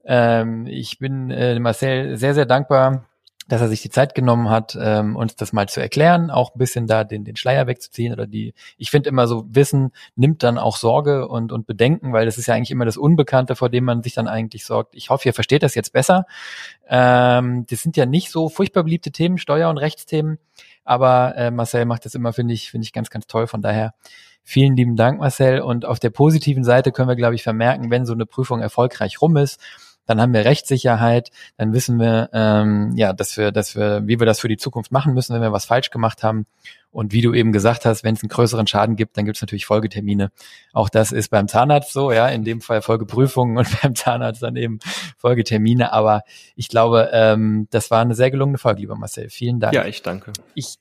ähm, ich bin äh, Marcel sehr sehr dankbar dass er sich die Zeit genommen hat, ähm, uns das mal zu erklären, auch ein bisschen da den, den Schleier wegzuziehen oder die, ich finde immer so, Wissen nimmt dann auch Sorge und, und Bedenken, weil das ist ja eigentlich immer das Unbekannte, vor dem man sich dann eigentlich sorgt. Ich hoffe, ihr versteht das jetzt besser. Ähm, das sind ja nicht so furchtbar beliebte Themen, Steuer- und Rechtsthemen, aber äh, Marcel macht das immer, finde ich, finde ich ganz, ganz toll. Von daher vielen lieben Dank, Marcel. Und auf der positiven Seite können wir, glaube ich, vermerken, wenn so eine Prüfung erfolgreich rum ist, dann haben wir Rechtssicherheit, dann wissen wir, ähm, ja, dass wir, dass wir, wie wir das für die Zukunft machen müssen, wenn wir was falsch gemacht haben. Und wie du eben gesagt hast, wenn es einen größeren Schaden gibt, dann gibt es natürlich Folgetermine. Auch das ist beim Zahnarzt so, ja, in dem Fall Folgeprüfungen [laughs] und beim Zahnarzt dann eben Folgetermine. Aber ich glaube, ähm, das war eine sehr gelungene Folge, lieber Marcel. Vielen Dank. Ja, ich danke. Ich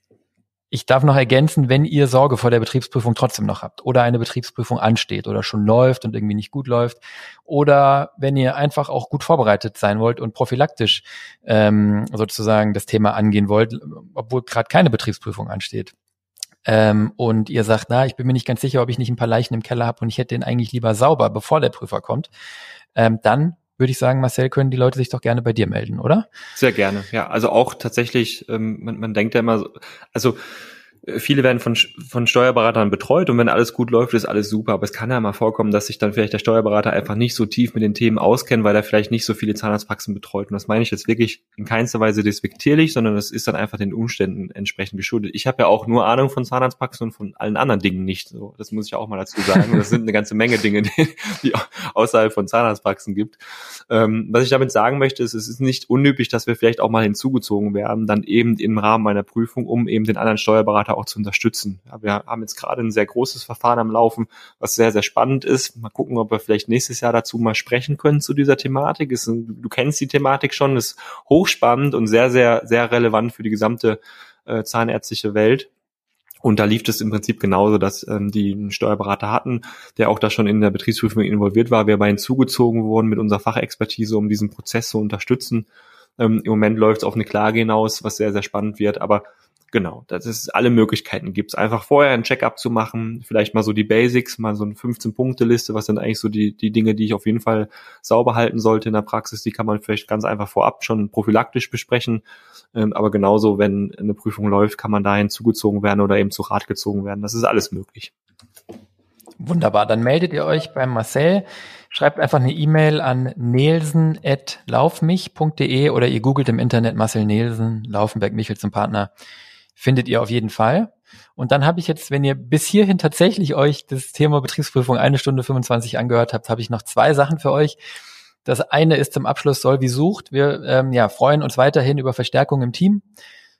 Ich darf noch ergänzen, wenn ihr Sorge vor der Betriebsprüfung trotzdem noch habt oder eine Betriebsprüfung ansteht oder schon läuft und irgendwie nicht gut läuft oder wenn ihr einfach auch gut vorbereitet sein wollt und prophylaktisch ähm, sozusagen das Thema angehen wollt, obwohl gerade keine Betriebsprüfung ansteht. Ähm, und ihr sagt, na, ich bin mir nicht ganz sicher, ob ich nicht ein paar Leichen im Keller habe und ich hätte den eigentlich lieber sauber, bevor der Prüfer kommt, ähm, dann würde ich sagen, Marcel, können die Leute sich doch gerne bei dir melden, oder? Sehr gerne, ja. Also auch tatsächlich, ähm, man, man denkt ja immer, so, also viele werden von, von Steuerberatern betreut und wenn alles gut läuft, ist alles super. Aber es kann ja mal vorkommen, dass sich dann vielleicht der Steuerberater einfach nicht so tief mit den Themen auskennt, weil er vielleicht nicht so viele Zahnarztpraxen betreut. Und das meine ich jetzt wirklich in keinster Weise despektierlich, sondern das ist dann einfach den Umständen entsprechend geschuldet. Ich habe ja auch nur Ahnung von Zahnarztpraxen und von allen anderen Dingen nicht. So, das muss ich auch mal dazu sagen. Das sind eine ganze Menge Dinge, [laughs] die, außerhalb von Zahnarztpraxen gibt. Ähm, was ich damit sagen möchte, ist, es ist nicht unüblich, dass wir vielleicht auch mal hinzugezogen werden, dann eben im Rahmen einer Prüfung, um eben den anderen Steuerberater auch zu unterstützen. Ja, wir haben jetzt gerade ein sehr großes Verfahren am Laufen, was sehr, sehr spannend ist. Mal gucken, ob wir vielleicht nächstes Jahr dazu mal sprechen können zu dieser Thematik. Ist, du kennst die Thematik schon, ist hochspannend und sehr, sehr, sehr relevant für die gesamte äh, zahnärztliche Welt. Und da lief es im Prinzip genauso, dass ähm, die einen Steuerberater hatten, der auch da schon in der Betriebsprüfung involviert war. Wir bei ihnen zugezogen wurden mit unserer Fachexpertise, um diesen Prozess zu unterstützen. Ähm, Im Moment läuft es auf eine Klage hinaus, was sehr, sehr spannend wird. Aber Genau, das ist alle Möglichkeiten gibt's. Einfach vorher ein Checkup zu machen, vielleicht mal so die Basics, mal so eine 15-Punkte-Liste, was sind eigentlich so die, die Dinge, die ich auf jeden Fall sauber halten sollte in der Praxis, die kann man vielleicht ganz einfach vorab schon prophylaktisch besprechen. Ähm, aber genauso, wenn eine Prüfung läuft, kann man dahin zugezogen werden oder eben zu Rat gezogen werden. Das ist alles möglich. Wunderbar, dann meldet ihr euch beim Marcel. Schreibt einfach eine E-Mail an nelson.laufmich.de oder ihr googelt im Internet Marcel Nelson, Laufenberg Michel zum Partner findet ihr auf jeden Fall. Und dann habe ich jetzt, wenn ihr bis hierhin tatsächlich euch das Thema Betriebsprüfung eine Stunde 25 angehört habt, habe ich noch zwei Sachen für euch. Das eine ist zum Abschluss soll wie sucht. Wir ähm, ja, freuen uns weiterhin über Verstärkung im Team.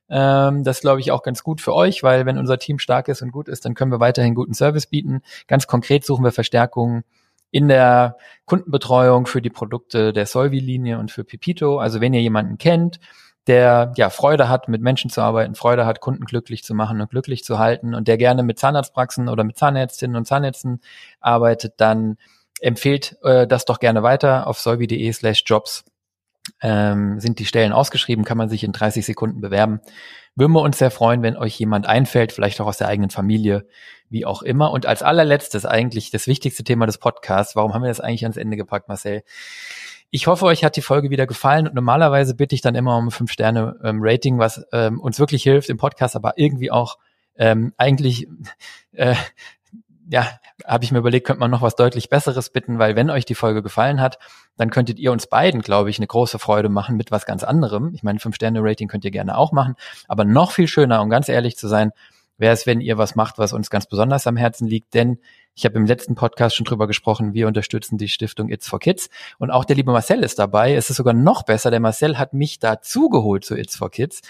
Ähm, das glaube ich auch ganz gut für euch, weil wenn unser Team stark ist und gut ist, dann können wir weiterhin guten Service bieten. Ganz konkret suchen wir Verstärkung in der Kundenbetreuung für die Produkte der Solvi-Linie und für Pipito. Also wenn ihr jemanden kennt, der ja Freude hat, mit Menschen zu arbeiten, Freude hat, Kunden glücklich zu machen und glücklich zu halten und der gerne mit Zahnarztpraxen oder mit Zahnärztinnen und Zahnärzten arbeitet, dann empfehlt äh, das doch gerne weiter auf solvi.de slash jobs. Ähm, sind die Stellen ausgeschrieben, kann man sich in 30 Sekunden bewerben. Würden wir uns sehr freuen, wenn euch jemand einfällt, vielleicht auch aus der eigenen Familie, wie auch immer. Und als allerletztes eigentlich das wichtigste Thema des Podcasts, warum haben wir das eigentlich ans Ende gepackt, Marcel? Ich hoffe, euch hat die Folge wieder gefallen und normalerweise bitte ich dann immer um fünf Sterne ähm, Rating, was ähm, uns wirklich hilft im Podcast, aber irgendwie auch ähm, eigentlich [laughs] äh, ja, habe ich mir überlegt, könnte man noch was deutlich Besseres bitten, weil wenn euch die Folge gefallen hat, dann könntet ihr uns beiden, glaube ich, eine große Freude machen mit was ganz anderem. Ich meine, Fünf-Sterne-Rating könnt ihr gerne auch machen, aber noch viel schöner, um ganz ehrlich zu sein, wäre es, wenn ihr was macht, was uns ganz besonders am Herzen liegt, denn ich habe im letzten Podcast schon drüber gesprochen, wir unterstützen die Stiftung It's for Kids und auch der liebe Marcel ist dabei. Es ist sogar noch besser, der Marcel hat mich dazu geholt zu It's for Kids,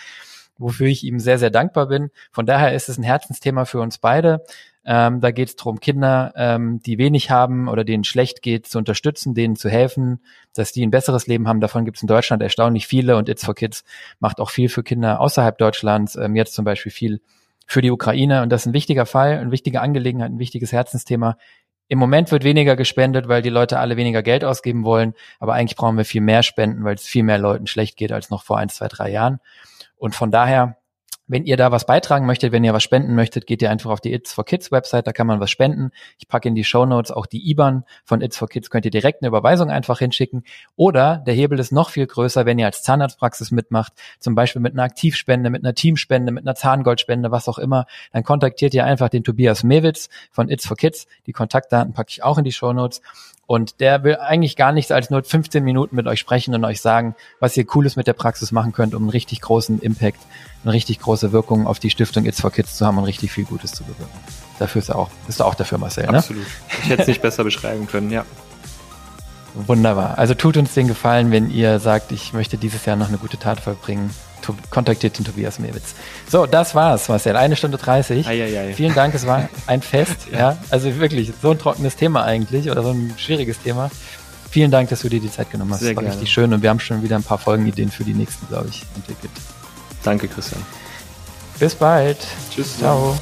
wofür ich ihm sehr, sehr dankbar bin. Von daher ist es ein Herzensthema für uns beide. Ähm, da geht es darum, Kinder, ähm, die wenig haben oder denen schlecht geht, zu unterstützen, denen zu helfen, dass die ein besseres Leben haben. Davon gibt es in Deutschland erstaunlich viele und It's for Kids macht auch viel für Kinder außerhalb Deutschlands. Ähm, jetzt zum Beispiel viel für die Ukraine. Und das ist ein wichtiger Fall, eine wichtige Angelegenheit, ein wichtiges Herzensthema. Im Moment wird weniger gespendet, weil die Leute alle weniger Geld ausgeben wollen. Aber eigentlich brauchen wir viel mehr Spenden, weil es viel mehr Leuten schlecht geht als noch vor ein, zwei, drei Jahren. Und von daher wenn ihr da was beitragen möchtet, wenn ihr was spenden möchtet, geht ihr einfach auf die It's for Kids Website, da kann man was spenden. Ich packe in die Show Notes auch die IBAN von It's for Kids, könnt ihr direkt eine Überweisung einfach hinschicken. Oder der Hebel ist noch viel größer, wenn ihr als Zahnarztpraxis mitmacht, zum Beispiel mit einer Aktivspende, mit einer Teamspende, mit einer Zahngoldspende, was auch immer, dann kontaktiert ihr einfach den Tobias Mewitz von It's for Kids. Die Kontaktdaten packe ich auch in die Show Notes. Und der will eigentlich gar nichts als nur 15 Minuten mit euch sprechen und euch sagen, was ihr Cooles mit der Praxis machen könnt, um einen richtig großen Impact, eine richtig große Wirkung auf die Stiftung It's for Kids zu haben und richtig viel Gutes zu bewirken. Dafür ist er auch, ist er auch dafür, Marcel, ne? Absolut. Ich hätte es nicht besser beschreiben können, ja. Wunderbar. Also tut uns den Gefallen, wenn ihr sagt, ich möchte dieses Jahr noch eine gute Tat vollbringen kontaktiert den Tobias Mewitz. So, das war's, Marcel. Eine Stunde 30. Ei, ei, ei. Vielen Dank, es war ein [laughs] Fest. ja. ja. Also wirklich, so ein trockenes Thema eigentlich oder so ein schwieriges Thema. Vielen Dank, dass du dir die Zeit genommen hast. Sehr das war gerne. richtig schön und wir haben schon wieder ein paar Folgenideen für die nächsten, glaube ich, entwickelt. Danke, Christian. Bis bald. Tschüss. Ciao.